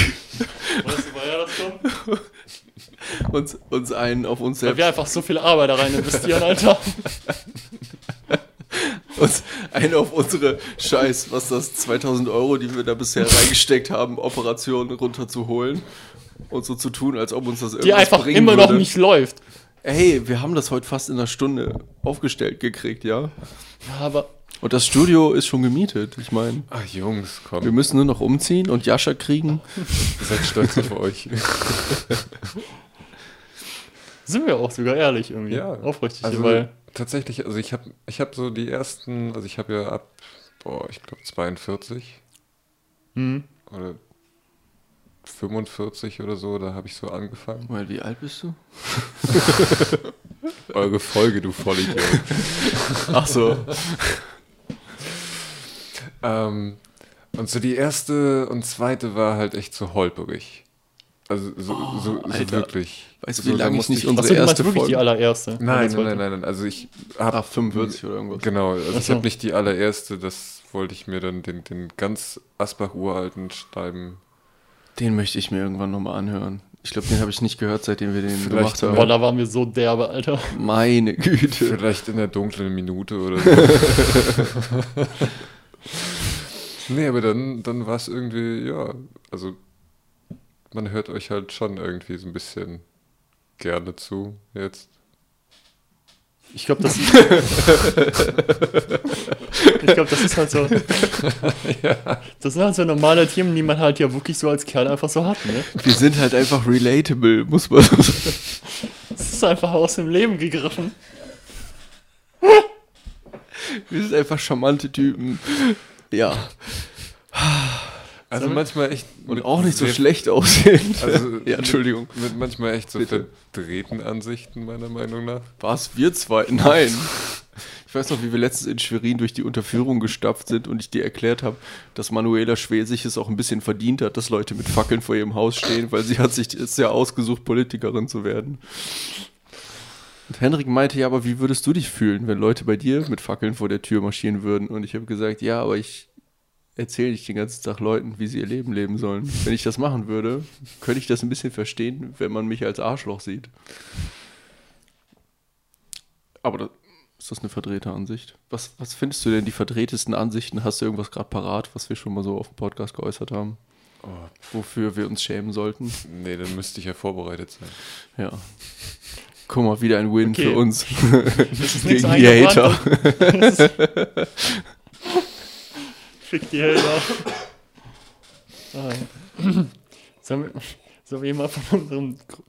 Weißt du, woher das kommt? Uns, uns einen auf uns Weil selbst wir einfach so viel Arbeit da rein investieren, Alter. uns einen auf unsere Scheiß, was das 2000 Euro, die wir da bisher reingesteckt haben, Operationen runterzuholen und so zu tun, als ob uns das irgendwas Die einfach bringen immer noch würde. nicht läuft. Hey, wir haben das heute fast in einer Stunde aufgestellt gekriegt, ja? Ja, aber Und das Studio ist schon gemietet. Ich meine, ach Jungs, wir komm, müssen nur noch umziehen und Jascha kriegen. seid stolz auf euch. sind wir auch sogar ehrlich irgendwie. Ja, Aufrichtig, Also weil tatsächlich, also ich habe ich hab so die ersten, also ich habe ja ab, boah, ich glaube 42 hm, oder 45 oder so, da habe ich so angefangen. Weil, wie alt bist du? Eure Folge, du Vollidiot. Ach so. ähm, und so die erste und zweite war halt echt so holperig. Also so, so, so Alter. wirklich. Weißt du, so, wie da lange ich nicht Achso, unsere du meinst erste wirklich die Folge... allererste. Nein, Oder nein, nein, nein, nein. Also ich habe Ach, 45 oder irgendwas. Genau, also Ach ich so. habe nicht die allererste, das wollte ich mir dann den, den ganz Asbach-uralten schreiben. Den möchte ich mir irgendwann nochmal anhören. Ich glaube, den habe ich nicht gehört, seitdem wir den Vielleicht gemacht haben. Boah, da waren wir so derbe, Alter. Meine Güte. Vielleicht in der dunklen Minute oder so. nee, aber dann, dann war es irgendwie, ja, also man hört euch halt schon irgendwie so ein bisschen gerne zu jetzt. Ich glaube, das ist. ich glaube, das ist halt so. Das sind halt so normale Themen, die man halt ja wirklich so als Kerl einfach so hat, ne? Wir sind halt einfach relatable, muss man sagen. Das ist einfach aus dem Leben gegriffen. Wir sind einfach charmante Typen. Ja. Also manchmal echt. Und auch nicht so schlecht aussehend. Also ja, Entschuldigung. Mit, mit manchmal echt so Bitte. verdrehten Ansichten, meiner Meinung nach. Was? Wir zwei? Nein. Ich weiß noch, wie wir letztens in Schwerin durch die Unterführung gestapft sind und ich dir erklärt habe, dass Manuela Schwesig es auch ein bisschen verdient hat, dass Leute mit Fackeln vor ihrem Haus stehen, weil sie hat sich es ja ausgesucht, Politikerin zu werden. Und Henrik meinte, ja, aber wie würdest du dich fühlen, wenn Leute bei dir mit Fackeln vor der Tür marschieren würden? Und ich habe gesagt, ja, aber ich erzähle nicht den ganzen Tag Leuten, wie sie ihr Leben leben sollen. Wenn ich das machen würde, könnte ich das ein bisschen verstehen, wenn man mich als Arschloch sieht. Aber da, ist das eine verdrehte Ansicht? Was, was findest du denn die verdrehtesten Ansichten? Hast du irgendwas gerade parat, was wir schon mal so auf dem Podcast geäußert haben? Oh, Wofür wir uns schämen sollten? nee, dann müsste ich ja vorbereitet sein. Ja. Guck mal, wieder ein Win Okay. für uns. Das Gegen die Hater. Fick die Hater. Ah. Sollen wir, sollen wir mal von unserem gr-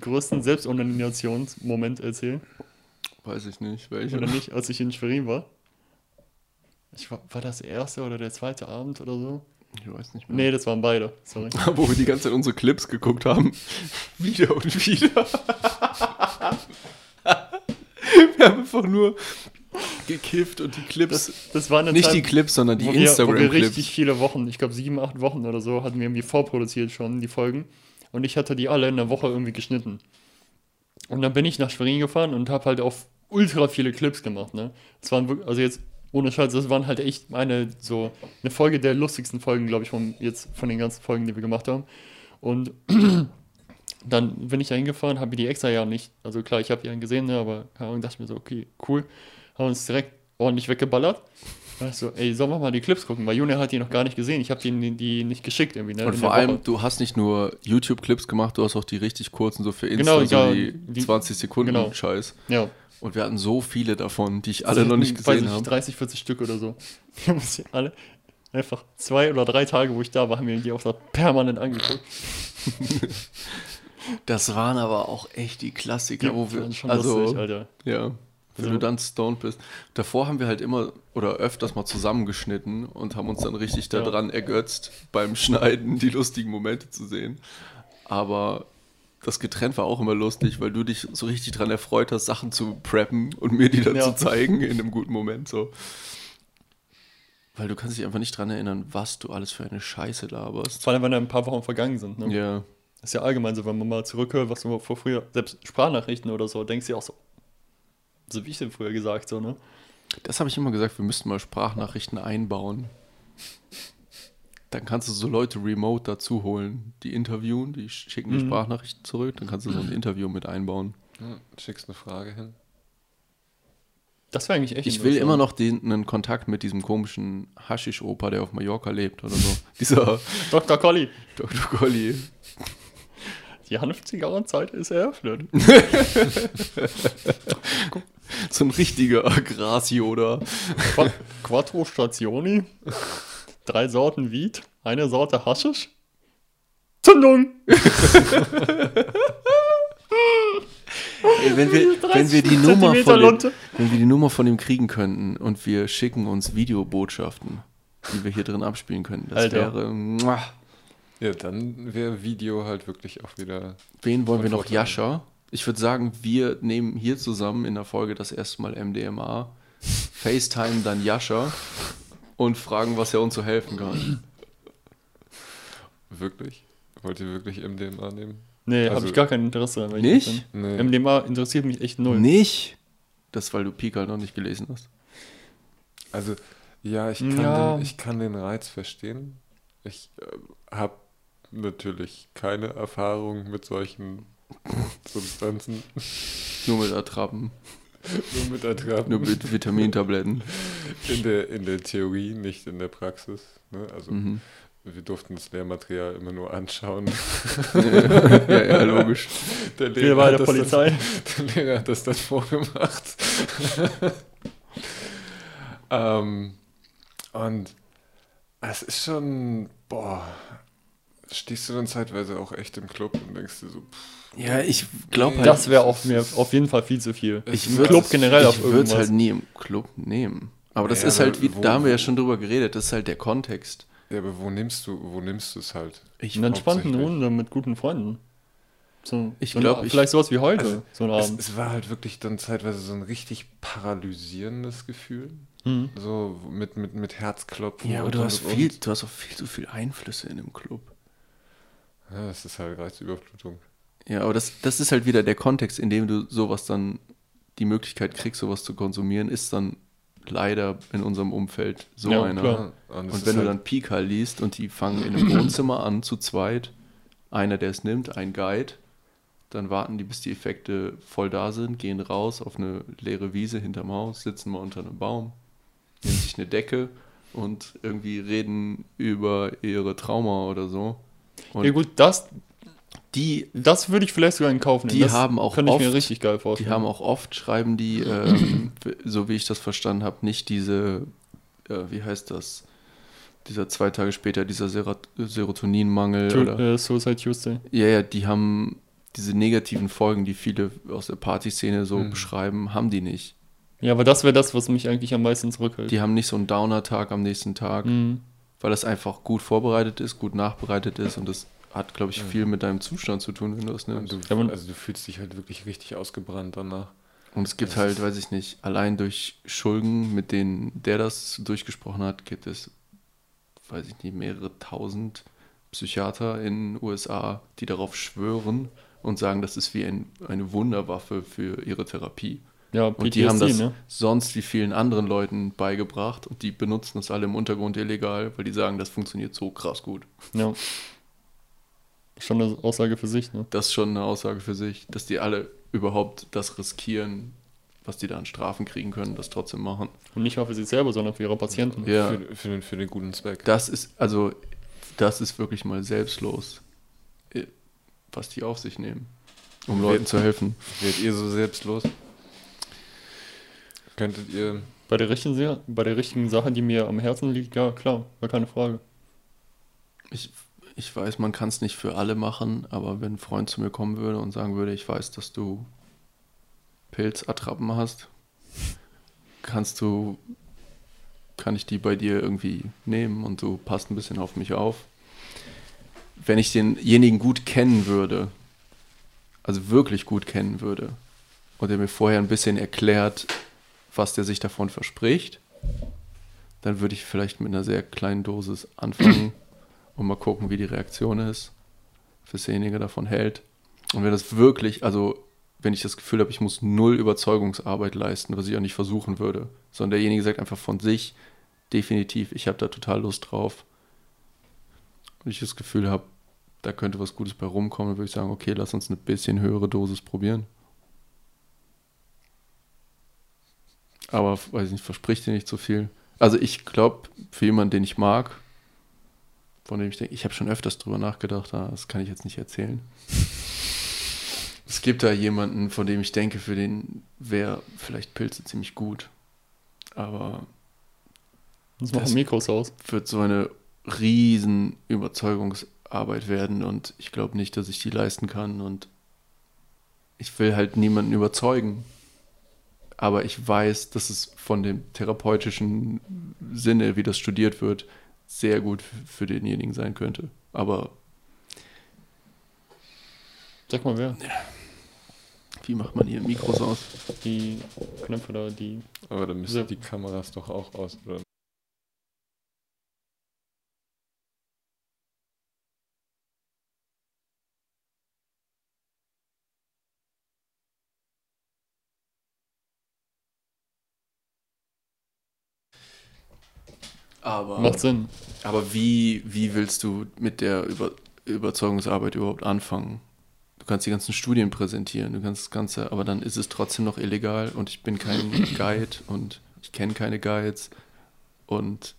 größten Selbstorganisationsmoment erzählen? Weiß ich nicht, welche. Oder nicht, als ich in Schwerin war? Ich war, war das der erste oder der zweite Abend oder so? Ich weiß nicht mehr. Nee, das waren beide. Sorry. Wo wir die ganze Zeit unsere Clips geguckt haben. wieder und wieder. wir haben einfach nur gekifft und die Clips. Das, das war eine nicht Zeit, die Clips, sondern die Instagram-Clips. richtig viele Wochen, ich glaube sieben, acht Wochen oder so, hatten wir irgendwie vorproduziert schon, die Folgen. Und ich hatte die alle in einer Woche irgendwie geschnitten. Und dann bin ich nach Schwerin gefahren und habe halt auf ultra viele Clips gemacht, ne? Das waren wirklich, also jetzt ohne Scheiß, das waren halt echt meine, so, eine Folge der lustigsten Folgen, glaube ich, von, jetzt von den ganzen Folgen, die wir gemacht haben. Und dann bin ich da hingefahren, habe die extra ja nicht, also klar, ich habe die dann gesehen, ne, aber keine Ahnung, dachte ich mir so, okay, cool. Haben uns direkt ordentlich weggeballert. Da ich so, ey, sollen wir mal die Clips gucken? Weil Junior hat die noch gar nicht gesehen. Ich habe die, die nicht geschickt irgendwie. Ne, Und vor allem, Woche. du hast nicht nur YouTube-Clips gemacht, du hast auch die richtig kurzen, so für Insta, Genau, so ja, die, die- 20 Sekunden genau. Scheiß. Ja. Und wir hatten so viele davon, die ich Also alle noch nicht gesehen habe. 30, 40 Stück oder so. Die haben uns die alle einfach zwei oder drei Tage, wo ich da war, haben wir die auch da permanent angeguckt. Das waren aber auch echt die Klassiker, Die wo wir, schon also, lustig, Alter. ja, wenn So. du dann stoned bist. Davor haben wir halt immer oder öfters mal zusammengeschnitten und haben uns dann richtig Ja. daran ergötzt, beim Schneiden die lustigen Momente zu sehen. Aber das getrennt war auch immer lustig, weil du dich so richtig daran erfreut hast, Sachen zu preppen und mir die dann Ja. zu zeigen in einem guten Moment. So. Weil du kannst dich einfach nicht dran erinnern, was du alles für eine Scheiße laberst. Vor allem, wenn da ein paar Wochen vergangen sind. Ne? Ja. Ist ja allgemein so, wenn man mal zurückhört, was du vor früher, selbst Sprachnachrichten oder so, denkst du ja auch so, so wie ich denn früher gesagt, so, ne? Das habe ich immer gesagt, wir müssten mal Sprachnachrichten einbauen. Dann kannst du so Leute remote dazu holen, die interviewen, die schicken die Mhm. Sprachnachrichten zurück, dann kannst du so ein Interview mit einbauen. Ja, schickst eine Frage hin. Das wäre eigentlich echt Ich will immer noch den, einen Kontakt mit diesem komischen Haschisch-Opa, der auf Mallorca lebt oder so. Dieser Dr. Colli, Dr. Golli. die Hanfzigarrenzeit ist eröffnet. So ein richtiger Agras-Yoda. Qua Quattro Stationi, drei Sorten Wied, eine Sorte Haschisch. Zündung! Ey, wenn, wir, 30 wenn, wir die Nummer von dem, wenn wir die Nummer von ihm kriegen könnten und wir schicken uns Videobotschaften, die wir hier drin abspielen können, das Alter. wäre. muah. Ja, dann wäre Video halt wirklich auch wieder. Wen wollen wir noch? Jascha? Ich würde sagen, wir nehmen hier zusammen in der Folge das erste Mal MDMA, FaceTime dann Jascha und fragen, was er uns so helfen kann. Wirklich? Wollt ihr wirklich MDMA nehmen? Nee, habe Also- ich gar kein Interesse ich Nicht? Nee. MDMA interessiert mich echt null. Nicht? Das, weil du halt noch nicht gelesen hast. Also, ja, ich kann, Ja. Den, ich kann den Reiz verstehen. Ich äh, habe natürlich keine Erfahrung mit solchen Substanzen. Nur mit Attrappen, Nur mit Attrappen. nur mit Vitamintabletten. in, der, in der Theorie, nicht in der Praxis. Ne? Also, Mhm. wir durften das Lehrmaterial immer nur anschauen. ja, ja, logisch. Der Wir bei der Polizei. Dann, der Lehrer hat das dann vorgemacht. ähm, und es ist schon, boah, stehst du dann zeitweise auch echt im Club und denkst dir so, pff, Ja, ich glaube halt, Das wäre auch mir auf jeden Fall viel zu viel. Ich Im Club generell auf ich würde es halt nie im Club nehmen. Aber das Ja, ist halt, wie, wo- da haben wir ja schon drüber geredet, das ist halt der Kontext. ja, aber wo nimmst du, wo nimmst du es halt? Ich, In einer entspannten. Runde mit guten Freunden. So, Ich so ein- glaub, ich- vielleicht sowas wie heute, Also, so ein Es, Abend. es war halt wirklich dann zeitweise so ein richtig paralysierendes Gefühl. Mhm. So mit, mit, mit Herzklopfen. ja, aber und- du hast und- viel, du hast auch viel zu viel Einflüsse in dem Club. Ja, das ist halt Reizüberflutung. Ja, aber das, das ist halt wieder der Kontext, in dem du sowas dann, die Möglichkeit kriegst, sowas zu konsumieren, ist dann leider in unserem Umfeld so Ja, einer. klar. Und, Und wenn du halt- dann Pika liest und die fangen in einem Wohnzimmer an, zu zweit, einer, der es nimmt, ein Guide, dann warten die, bis die Effekte voll da sind, gehen raus auf eine leere Wiese hinterm Haus, sitzen mal unter einem Baum, nehmen sich eine Decke und irgendwie reden über ihre Trauma oder so. Und Ja gut, das, die, das würde ich vielleicht sogar in Kauf nehmen. Die das haben auch Könnte ich mir oft- richtig geil die vorstellen. haben auch oft, schreiben die, ähm, so wie ich das verstanden habe, nicht diese, äh, wie heißt das, dieser zwei Tage später, dieser Serat Serotoninmangel Tu- oder äh, Suicide Tuesday. Ja, ja, die haben diese negativen Folgen, die viele aus der Partyszene so Mhm. beschreiben, haben die nicht. Ja, aber das wäre das, was mich eigentlich am meisten zurückhält. Die haben nicht so einen Downer-Tag am nächsten Tag, Mhm. Weil das einfach gut vorbereitet ist, gut nachbereitet ist und das hat, glaube ich, viel mit deinem Zustand zu tun, wenn du das und nimmst. du, also du fühlst dich halt wirklich richtig ausgebrannt danach. Und es gibt halt, weiß ich nicht, allein durch Schulden, mit denen der das durchgesprochen hat, gibt es, weiß ich nicht, mehrere tausend Psychiater in den USA, die darauf schwören und sagen, das ist wie ein, eine Wunderwaffe für ihre Therapie. Ja, Und die haben das ne? sonst wie vielen anderen Leuten beigebracht und die benutzen das alle im Untergrund illegal, weil die sagen, das funktioniert so krass gut. Ja. Schon eine Aussage für sich, ne? Das ist schon eine Aussage für sich, dass die alle überhaupt das riskieren, was die da an Strafen kriegen können, das trotzdem machen. Und nicht mal für sich selber, sondern für ihre Patienten. Ja, Für, für, den, für den guten Zweck. das ist, also, das ist wirklich mal selbstlos, äh, was die auf sich nehmen, um Leuten zu helfen. Werdet ihr so selbstlos? Könntet ihr. Bei der, richtigen, bei der richtigen Sache, die mir am Herzen liegt, ja, klar, gar keine Frage. Ich, ich weiß, man kann es nicht für alle machen, aber wenn ein Freund zu mir kommen würde und sagen würde, ich weiß, dass du Pilzattrappen hast, kannst du, kann ich die bei dir irgendwie nehmen und du passt ein bisschen auf mich auf. Wenn ich denjenigen gut kennen würde, also wirklich gut kennen würde, und er mir vorher ein bisschen erklärt, was der sich davon verspricht, dann würde ich vielleicht mit einer sehr kleinen Dosis anfangen und mal gucken, wie die Reaktion ist, was derjenige davon hält. Und wenn das wirklich, also wenn ich das Gefühl habe, ich muss null Überzeugungsarbeit leisten, was ich auch nicht versuchen würde, sondern derjenige sagt einfach von sich, definitiv, ich habe da total Lust drauf. Und ich das Gefühl habe, da könnte was Gutes bei rumkommen, dann würde ich sagen, okay, lass uns eine bisschen höhere Dosis probieren. Aber, weiß ich nicht, verspricht dir nicht so viel. Also ich glaube, für jemanden, den ich mag, von dem ich denke, ich habe schon öfters drüber nachgedacht, ah, das kann ich jetzt nicht erzählen. Es gibt da jemanden, von dem ich denke, für den wäre vielleicht Pilze ziemlich gut. Aber Das machen Das- Mikros aus. wird so eine riesen Überzeugungsarbeit werden und ich glaube nicht, dass ich die leisten kann und ich will halt niemanden überzeugen. Aber ich weiß, dass es von dem therapeutischen Sinne, wie das studiert wird, sehr gut für denjenigen sein könnte. Aber Sag mal wer. wie macht man hier Mikros aus? Die Knöpfe da, die. Aber dann müssen die Kameras doch auch aus, oder? Aber, Macht Sinn. aber wie, wie willst du mit der Über Überzeugungsarbeit überhaupt anfangen? Du kannst die ganzen Studien präsentieren, du kannst das Ganze, aber dann ist es trotzdem noch illegal und ich bin kein Guide und ich kenne keine Guides und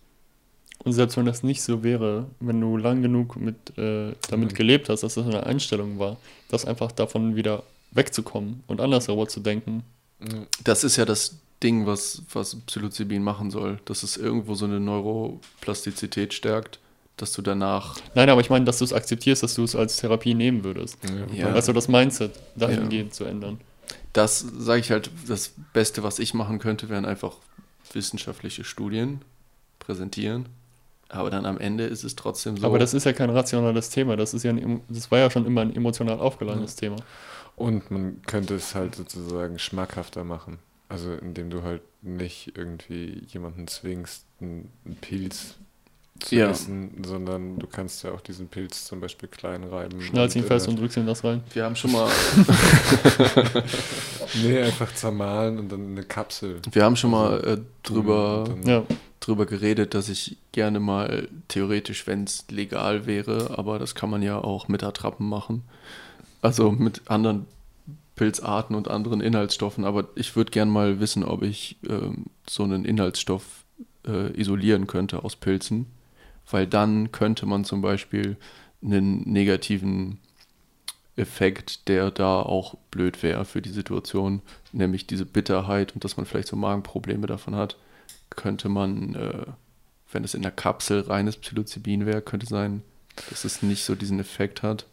Und selbst wenn das nicht so wäre, wenn du lang genug mit, äh, damit gelebt hast, dass das eine Einstellung war, das einfach davon wieder wegzukommen und anders darüber zu denken. Das ist ja das Ding, was, was Psilocybin machen soll, dass es irgendwo so eine Neuroplastizität stärkt, dass du danach Nein, aber ich meine, dass du es akzeptierst, dass du es als Therapie nehmen würdest. Ja. Ja. Also das Mindset dahingehend zu ändern. Das sage ich halt, das Beste, was ich machen könnte, wären einfach wissenschaftliche Studien präsentieren. Aber dann am Ende ist es trotzdem so. Aber das ist ja kein rationales Thema. Das ist ja ein, das war ja schon immer ein emotional aufgeladenes Thema. Und man könnte es halt sozusagen schmackhafter machen. Also indem du halt nicht irgendwie jemanden zwingst, einen Pilz zu Ja. essen, sondern du kannst ja auch diesen Pilz zum Beispiel klein reiben. Schnallst ihn und, fest äh, und drückst ihm das rein. wir haben schon mal, Nee, einfach zermahlen und dann in eine Kapsel. wir haben schon mal Also, äh, drüber, Ja, drüber geredet, dass ich gerne mal theoretisch, wenn es legal wäre, aber das kann man ja auch mit Attrappen machen. Also mit anderen Pilzarten und anderen Inhaltsstoffen. Aber ich würde gerne mal wissen, ob ich ähm, so einen Inhaltsstoff äh, isolieren könnte aus Pilzen. Weil dann könnte man zum Beispiel einen negativen Effekt, der da auch blöd wäre für die Situation, nämlich diese Bitterheit und dass man vielleicht so Magenprobleme davon hat, könnte man, äh, wenn es in der Kapsel reines Psilocybin wäre, könnte sein, dass es nicht so diesen Effekt hat.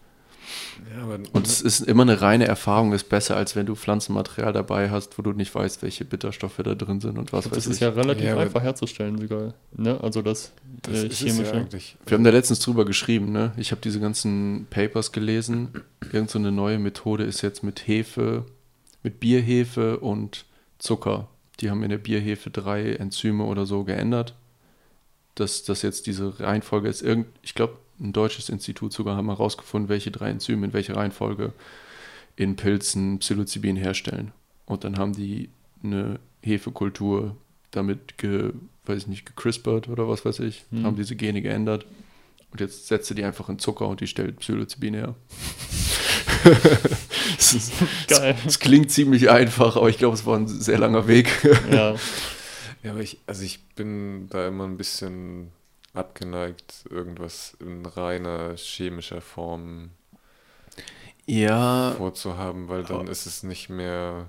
Ja, aber Und es ist immer eine reine Erfahrung, ist besser, als wenn du Pflanzenmaterial dabei hast, wo du nicht weißt, welche Bitterstoffe da drin sind und was das weiß ist ich. ja relativ Ja, einfach herzustellen sogar. Ne? Also das, das äh, ja chemische. eigentlich. Wir haben da letztens drüber geschrieben, ne? Ich habe diese ganzen Papers gelesen. Irgend so eine neue Methode ist jetzt mit Hefe, mit Bierhefe und Zucker. Die haben in der Bierhefe drei Enzyme oder so geändert. Dass das jetzt diese Reihenfolge ist. Irgend, ich glaube, ein deutsches Institut sogar haben herausgefunden, welche drei Enzyme in welcher Reihenfolge in Pilzen Psilocybin herstellen. Und dann haben die eine Hefekultur damit ge, weiß ich nicht, gecrispert oder was weiß ich, Hm. haben diese Gene geändert. Und jetzt setzt du die einfach in Zucker und die stellt Psilocybin her. Es ist- Geil. Es klingt ziemlich einfach, aber ich glaube, es war ein sehr langer Weg. ja. Ja, aber ich, also ich bin da immer ein bisschen abgeneigt, irgendwas in reiner chemischer Form Ja, vorzuhaben, weil dann ist es nicht mehr.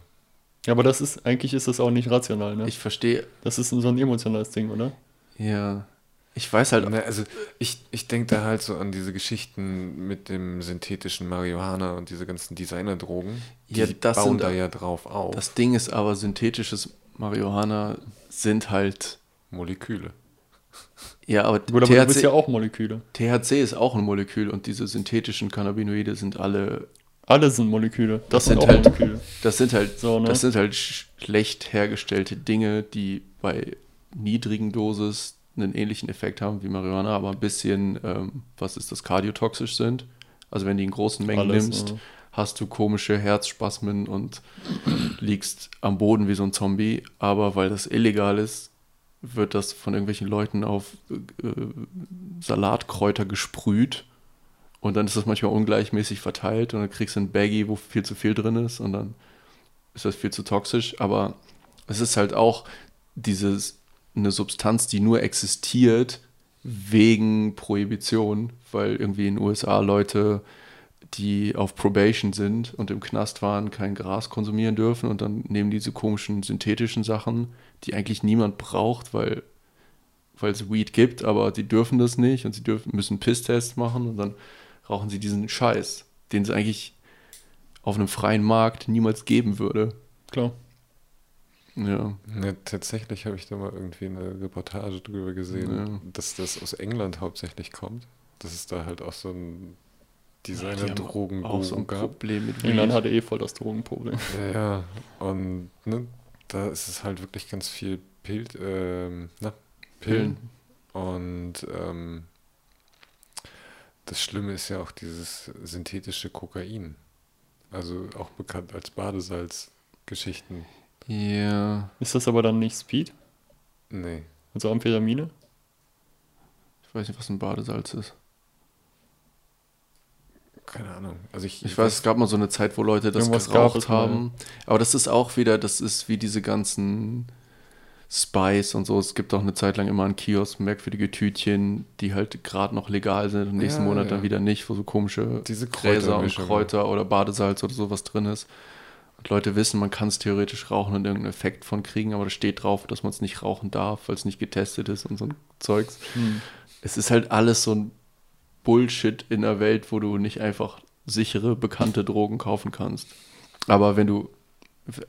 Ja, aber das ist, eigentlich ist das auch nicht rational, ne? ich verstehe. das ist so ein emotionales Ding, oder? Ja, ich weiß halt. Ne, also ich, ich denke da halt so an diese Geschichten mit dem synthetischen Marihuana und diese ganzen Designerdrogen. Die Ja, das bauen sind- da ja drauf auf. Das Ding ist aber, synthetisches Marihuana sind halt. Moleküle. Ja, aber, Gut, aber du bist THC, ja auch Moleküle. THC ist auch ein Molekül und diese synthetischen Cannabinoide sind alle. Alle sind Moleküle. Das, Das sind halt- Moleküle. Das sind halt, So, ne? das sind halt sch- schlecht hergestellte Dinge, die bei niedrigen Dosis einen ähnlichen Effekt haben wie Marihuana, aber ein bisschen, ähm, was ist das, kardiotoxisch sind. Also wenn die in großen Mengen Alles, nimmst, ja. hast du komische Herzspasmen und liegst am Boden wie so ein Zombie. Aber weil das illegal ist, wird das von irgendwelchen Leuten auf äh, Salatkräuter gesprüht. Und dann ist das manchmal ungleichmäßig verteilt und dann kriegst du ein Baggy, wo viel zu viel drin ist und dann ist das viel zu toxisch. Aber es ist halt auch dieses, eine Substanz, die nur existiert wegen Prohibition, weil irgendwie in den USA Leute, die auf Probation sind und im Knast waren, kein Gras konsumieren dürfen und dann nehmen diese komischen synthetischen Sachen, die eigentlich niemand braucht, weil weil es Weed gibt, aber die dürfen das nicht und sie dürfen, müssen Pisstests machen und dann rauchen sie diesen Scheiß, den es eigentlich auf einem freien Markt niemals geben würde. Klar. Ja. Ja, tatsächlich habe ich da mal irgendwie eine Reportage drüber gesehen, Ja. dass das aus England hauptsächlich kommt. Dass es da halt auch so ein Die Designer-Drogen haben auch so ein gab. Problem mit Weed. hatte eh voll das Drogenproblem. Ja, ja. Und ne, da ist es halt wirklich ganz viel Pil ähm, na, Pillen. Und ähm, das Schlimme ist ja auch dieses synthetische Kokain. Also auch bekannt als Badesalz-Geschichten. Ja, Ist das aber dann nicht Speed? Nee. Also Amphetamine? ich weiß nicht, was ein Badesalz ist. Keine Ahnung. Also ich, Ich weiß, es gab mal so eine Zeit, wo Leute das geraucht haben. Aber das ist auch wieder, das ist wie diese ganzen Spice und so. Es gibt auch eine Zeit lang immer einen Kiosk, merkwürdige Tütchen, die halt gerade noch legal sind und nächsten Ja, Monat dann ja. wieder nicht, wo so komische Diese Gräser und. Kräuter oder Badesalz oder sowas drin ist. Und Leute wissen, man kann es theoretisch rauchen und irgendeinen Effekt von kriegen, aber da steht drauf, dass man es nicht rauchen darf, weil es nicht getestet ist und so ein Zeugs. Hm. Es ist halt alles so ein Bullshit in der Welt, wo du nicht einfach sichere, bekannte Drogen kaufen kannst. Aber wenn du,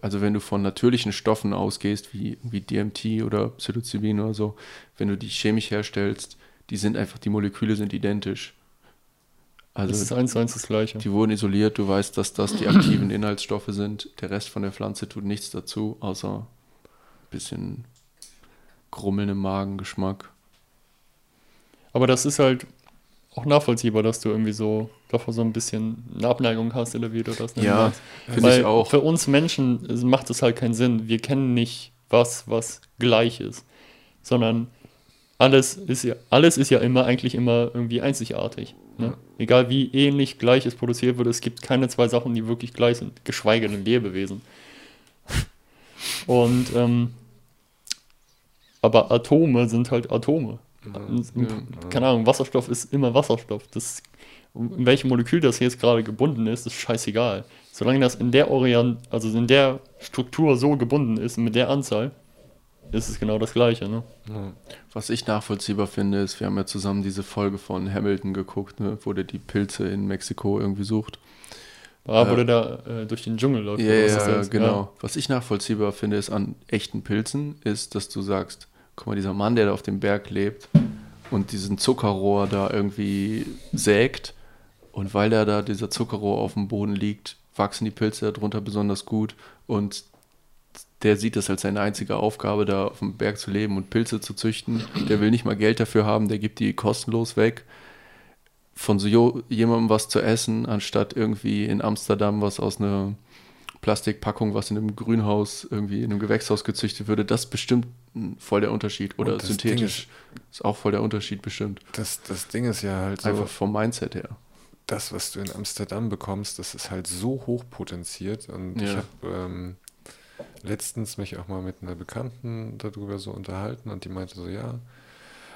also wenn du von natürlichen Stoffen ausgehst, wie, wie DMT oder Psilocybin oder so, wenn du die chemisch herstellst, die sind einfach, die Moleküle sind identisch. Das ist Also eins zu eins das Gleiche. die wurden isoliert, du weißt, dass das die aktiven Inhaltsstoffe sind. Der Rest von der Pflanze tut nichts dazu, außer ein bisschen Grummeln im Magen, Geschmack. Aber das ist halt auch nachvollziehbar, dass du irgendwie so davor so ein bisschen eine Abneigung hast oder wie du das nennen Ja, finde ich auch. Für uns Menschen macht es halt keinen Sinn. Wir kennen nicht was, was gleich ist, sondern alles ist ja, alles ist ja immer eigentlich immer irgendwie einzigartig. Ne? Egal wie ähnlich gleich es produziert wird, es gibt keine zwei Sachen, die wirklich gleich sind, geschweige denn Lebewesen. Und ähm, aber Atome sind halt Atome. Keine Ahnung, Wasserstoff ist immer Wasserstoff. Das, in welchem Molekül das jetzt gerade gebunden ist, ist scheißegal. Solange das in der Orient, also in der Struktur so gebunden ist, mit der Anzahl, ist es genau das Gleiche. Ne? Ja. Was ich nachvollziehbar finde, ist, wir haben ja zusammen diese Folge von Hamilton geguckt, ne, wo der die Pilze in Mexiko irgendwie sucht. Da, wo Ja. der da äh, durch den Dschungel läuft. Ja, ist ja, genau. Was ich nachvollziehbar finde, ist an echten Pilzen, ist, dass du sagst, guck mal, dieser Mann, der da auf dem Berg lebt und diesen Zuckerrohr da irgendwie sägt und weil da da dieser Zuckerrohr auf dem Boden liegt, wachsen die Pilze darunter besonders gut und der sieht das als seine einzige Aufgabe, da auf dem Berg zu leben und Pilze zu züchten. Der will nicht mal Geld dafür haben, der gibt die kostenlos weg. Von so jemandem was zu essen, anstatt irgendwie in Amsterdam was aus einer Plastikpackung, was in einem Grünhaus, irgendwie in einem Gewächshaus gezüchtet würde, das bestimmt mm, voll der Unterschied. Oder synthetisch ist auch voll der Unterschied bestimmt. Das, das Ding ist ja halt so, Einfach vom Mindset her. das, was du in Amsterdam bekommst, das ist halt so hoch potenziert. Und ich Ja. habe ähm, letztens mich auch mal mit einer Bekannten darüber so unterhalten und die meinte so, ja,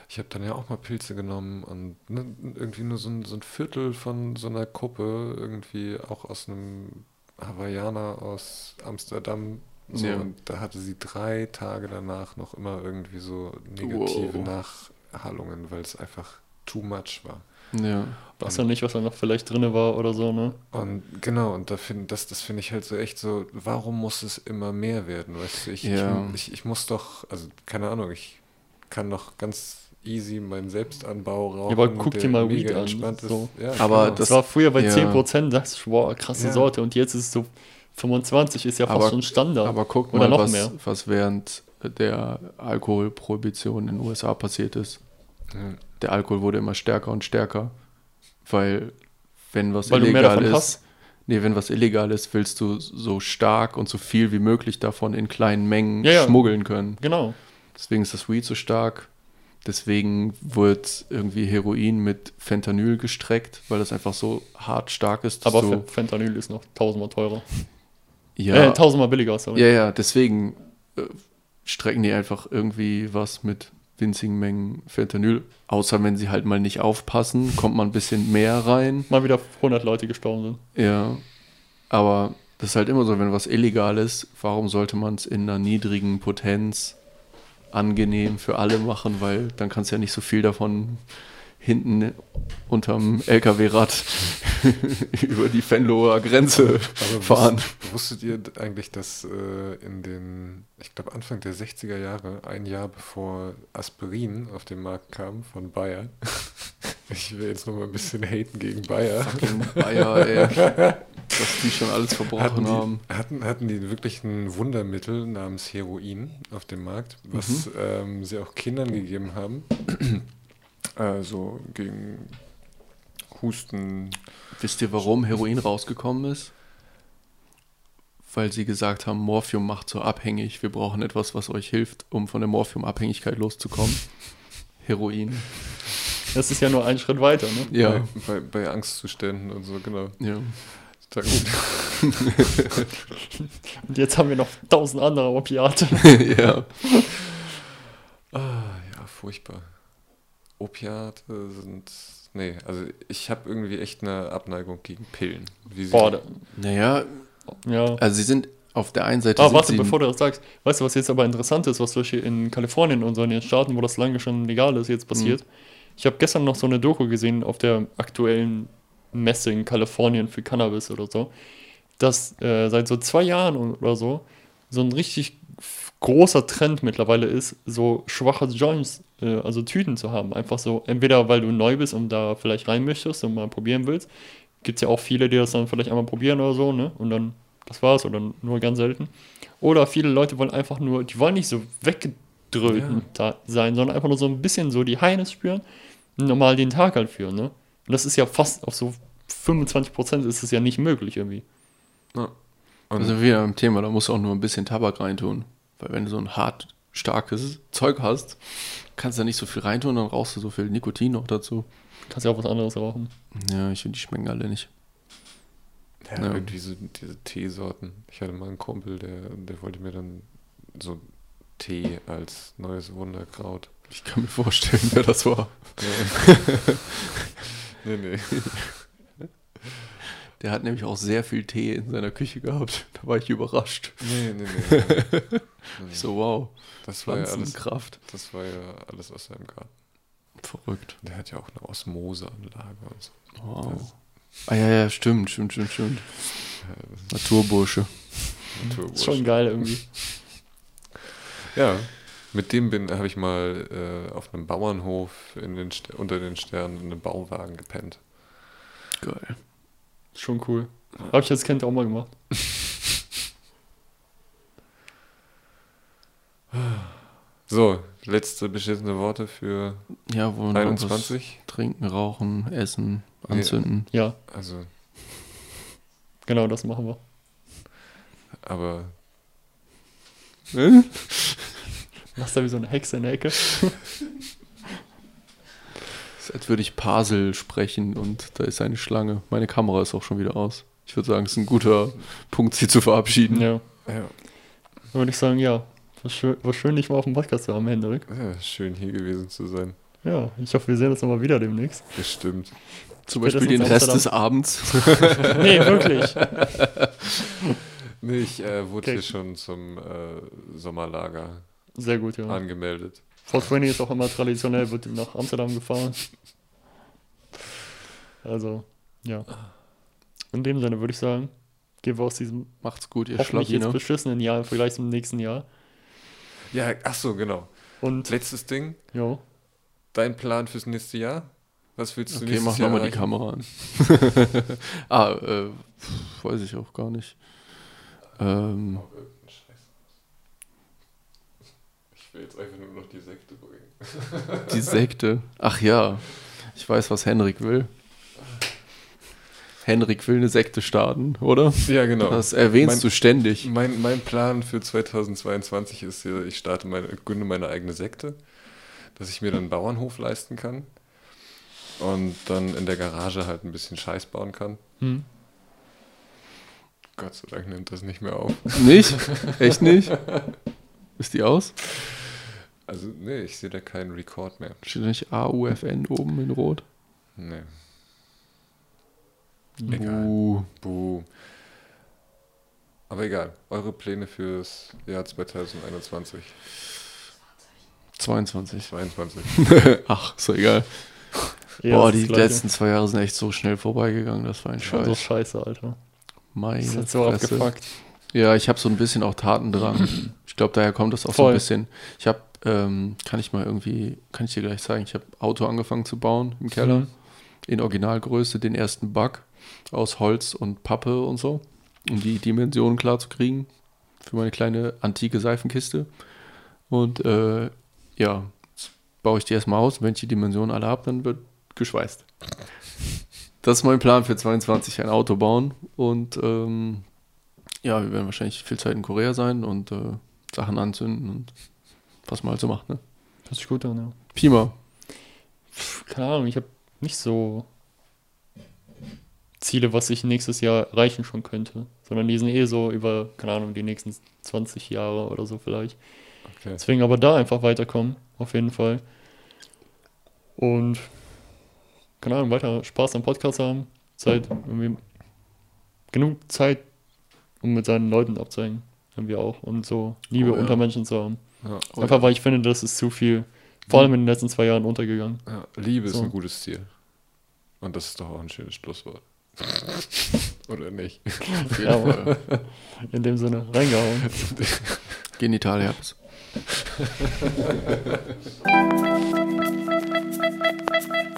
ich habe dann ja auch mal Pilze genommen und ne, irgendwie nur so ein, so ein Viertel von so einer Gruppe, irgendwie auch aus einem Hawaiianer aus Amsterdam. So, Ja. Und da hatte sie drei Tage danach noch immer irgendwie so negative Wow. Nachhallungen, weil es einfach too much war. Ja. Weiß ja nicht, was da noch vielleicht drin war oder so, ne? Und genau, und da find, das, das finde ich halt so echt so, warum muss es immer mehr werden? Weißt du, ich, Ja. ich, ich, ich muss doch, also keine Ahnung, ich kann doch ganz easy meinen Selbstanbau rauchen. aber guck dir mal mega Weed an, entspannt ist. so. Ja, Aber genau. Das war früher bei ja. 10%, dachte ich, wow, krasse Ja. Sorte. Und jetzt ist es so 25, ist ja fast Aber- schon Standard. Aber guck mal, noch was, mehr. was während der Alkoholprohibition in den USA passiert ist. Ja. Der Alkohol wurde immer stärker und stärker, weil wenn was Weil du mehr illegal davon ist, hast? nee, wenn was illegal ist, willst du so stark und so viel wie möglich davon in kleinen Mengen Ja, ja. schmuggeln können. Genau. Deswegen ist das Weed so stark. Deswegen wird irgendwie Heroin mit Fentanyl gestreckt, weil das einfach so hart stark ist. Aber Fentanyl ist noch tausendmal teurer. Ja, Äh, tausendmal billiger, sorry. Ja, ja, deswegen äh, strecken die einfach irgendwie was mit winzigen Mengen Fentanyl. Außer wenn sie halt mal nicht aufpassen, kommt man ein bisschen mehr rein. Mal wieder 100 Leute gestorben sind. Ja, aber das ist halt immer so, wenn was illegal ist, warum sollte man es in einer niedrigen Potenz angenehm für alle machen, weil dann kannst du ja nicht so viel davon hinten unterm LKW-Rad über die Venloer Grenze Aber fahren. wusst- wusstet ihr eigentlich, dass äh, in den, ich glaube Anfang der 60er Jahre, ein Jahr bevor Aspirin auf den Markt kam von Bayer, ich will jetzt noch mal ein bisschen haten gegen Bayer, Fucking Bayer, ey. Dass die schon alles verbrochen hatten haben. die, hatten, hatten die wirklich ein Wundermittel namens Heroin auf dem Markt, was ähm, sie auch Kindern gegeben haben. Also gegen Husten. Wisst ihr, warum Heroin rausgekommen ist? Weil sie gesagt haben, Morphium macht so abhängig. Wir brauchen etwas, was euch hilft, um von der Morphium-Abhängigkeit loszukommen. Heroin. Das ist ja nur ein Schritt weiter, ne? Ja. Bei, bei, bei Angstzuständen und so, genau. ja. Und jetzt haben wir noch tausend andere Opiate. ja. Ah, ja, furchtbar. Opiate sind. Nee, also ich habe irgendwie echt eine Abneigung gegen Pillen. Wie sie- Boah, Naja, ja. also sie sind auf der einen Seite. Ah, sind warte, sie, bevor du das sagst. Weißt du, was jetzt aber interessant ist, was zum Beispiel in Kalifornien und so in den Staaten, wo das lange schon legal ist, jetzt passiert? Mhm. Ich habe gestern noch so eine Doku gesehen auf der aktuellen Messe in Kalifornien für Cannabis oder so, dass äh, seit so zwei Jahren oder so so ein richtig großer Trend mittlerweile ist, so schwache Joints, äh, also Tüten zu haben. Einfach so, entweder weil du neu bist und da vielleicht rein möchtest und mal probieren willst. Gibt es ja auch viele, die das dann vielleicht einmal probieren oder so, ne? Und dann, das war's, oder nur ganz selten. Oder viele Leute wollen einfach nur, die wollen nicht so weggedröhnt da sein, sondern einfach nur so ein bisschen so die Heines spüren und normal den Tag halt führen, ne? Und das ist ja fast auf so 25% ist es ja nicht möglich irgendwie. Ja. Und Also wieder im Thema, da musst du auch nur ein bisschen Tabak reintun. Weil wenn du so ein hart starkes Zeug hast, kannst du da nicht so viel reintun, dann rauchst du so viel Nikotin noch dazu. Kannst ja auch was anderes rauchen. Ja, ich finde, die schmecken alle nicht. ja, Ja. irgendwie so diese Teesorten. Ich hatte mal einen Kumpel, der, der wollte mir dann so Tee als neues Wunderkraut. Ich kann mir vorstellen, wer das war. nee, nee. Der hat nämlich auch sehr viel Tee in seiner Küche gehabt. Da war ich überrascht. Nee, nee, nee. nee. Ich so, wow, Das war ja alles, Pflanzenkraft. das war ja alles aus seinem Garten. Verrückt. Der hat ja auch eine Osmoseanlage und so. Wow. Ah ja, ja, stimmt, stimmt, stimmt, stimmt. Naturbursche. Ist schon geil irgendwie. Ja, mit dem bin habe ich mal äh, auf einem Bauernhof in den unter den Sternen in einem Bauwagen gepennt. Geil. Schon cool. Hab ich als Kind auch mal gemacht. So, letzte beschissene Worte für Ja, wo noch was 21. trinken, rauchen, essen, anzünden. Ja, Also, genau das machen wir. aber Machst da wie so eine Hexe in der Ecke. Als würde ich Pasel sprechen und da ist eine Schlange. Meine Kamera ist auch schon wieder aus. Ich würde sagen, es ist ein guter Punkt, sie zu verabschieden. Ja. ja, Dann würde ich sagen, ja. War schön, war schön, dich mal auf dem Podcast zu haben, Hendrik. ja, schön hier gewesen zu sein. Ja, ich hoffe, wir sehen uns nochmal wieder demnächst. Bestimmt. Zum Beispiel den Spätestens Rest Amsterdam. des Abends. Nee, wirklich. Nee, ich äh, wurde Okay. hier schon zum äh, Sommerlager Sehr gut, ja. angemeldet. 420 ist auch immer traditionell, wird nach Amsterdam gefahren. Also, ja. In dem Sinne würde ich sagen, gehen wir aus diesem Macht's gut, ihr hoffentlich jetzt Schlawiner. beschissenen Jahr im Vergleich zum nächsten Jahr. Ja, ach so, genau. Und, Letztes Ding, jo, dein Plan fürs nächste Jahr? Was willst du Okay, nächstes mach Jahr nochmal die? Kamera an. ah, äh, weiß ich auch gar nicht. Ähm, will jetzt einfach nur noch die Sekte bringen. Die Sekte. Ach ja, ich weiß, was Henrik will. Henrik will eine Sekte starten, oder? Ja, genau. Das erwähnst Mein- du ständig. Mein, mein Plan für 2022 ist hier, ich starte meine, gründe meine eigene Sekte, dass ich mir dann einen Bauernhof leisten kann und dann in der Garage halt ein bisschen Scheiß bauen kann. Hm. Gott sei Dank nimmt das nicht mehr auf. Nicht? Echt nicht? Ist die aus? Also, nee, ich sehe da keinen Rekord mehr. Steht da nicht AUFN oben in Rot? Nee. Uh, Buh. Aber egal, eure Pläne fürs Jahr 2021, 22. 22. Ach, ist doch egal. Ja, Boah, das die letzten zwei Jahre sind echt so schnell vorbeigegangen. Das war ein Schon so Scheiß. scheiße, Alter. Meine Das hat so Fresse. abgefuckt. Ja, ich habe so ein bisschen auch Tatendrang. Ich glaube, daher kommt das auch so Voll. ein bisschen. Ich habe, ähm, kann ich mal irgendwie, kann ich dir gleich zeigen, ich habe Auto angefangen zu bauen im Keller. Mhm. In Originalgröße, den ersten Bug aus Holz und Pappe und so, um die Dimensionen klar zu kriegen für meine kleine antike Seifenkiste. Und äh, ja, jetzt baue ich die erstmal aus. Wenn ich die Dimensionen alle habe, dann wird geschweißt. Das ist mein Plan für 22, ein Auto bauen. Und ähm, ja, wir werden wahrscheinlich viel Zeit in Korea sein und äh, Sachen anzünden und was man halt so macht, ne? Hört sich gut an, ja. Pima. Pff, Keine Ahnung, ich habe nicht so Ziele, was ich nächstes Jahr erreichen schon könnte, sondern die sind eh so über, keine Ahnung, die nächsten 20 Jahre oder so vielleicht. Okay. Deswegen aber da einfach weiterkommen, auf jeden Fall. Und, keine Ahnung, weiter Spaß am Podcast haben. Zeit, irgendwie genug Zeit, um mit seinen Leuten abzuhängen. Haben wir auch. Und so Liebe Oh ja. unter Menschen zu haben. Ja, Einfach weil ich finde, das ist zu viel. Vor allem hm. in den letzten zwei Jahren untergegangen. Ja, Liebe so. ist ein gutes Ziel. Und das ist doch auch ein schönes Schlusswort. Oder nicht? Ja, In dem Sinne, reingehauen. Genitalherpes. Thank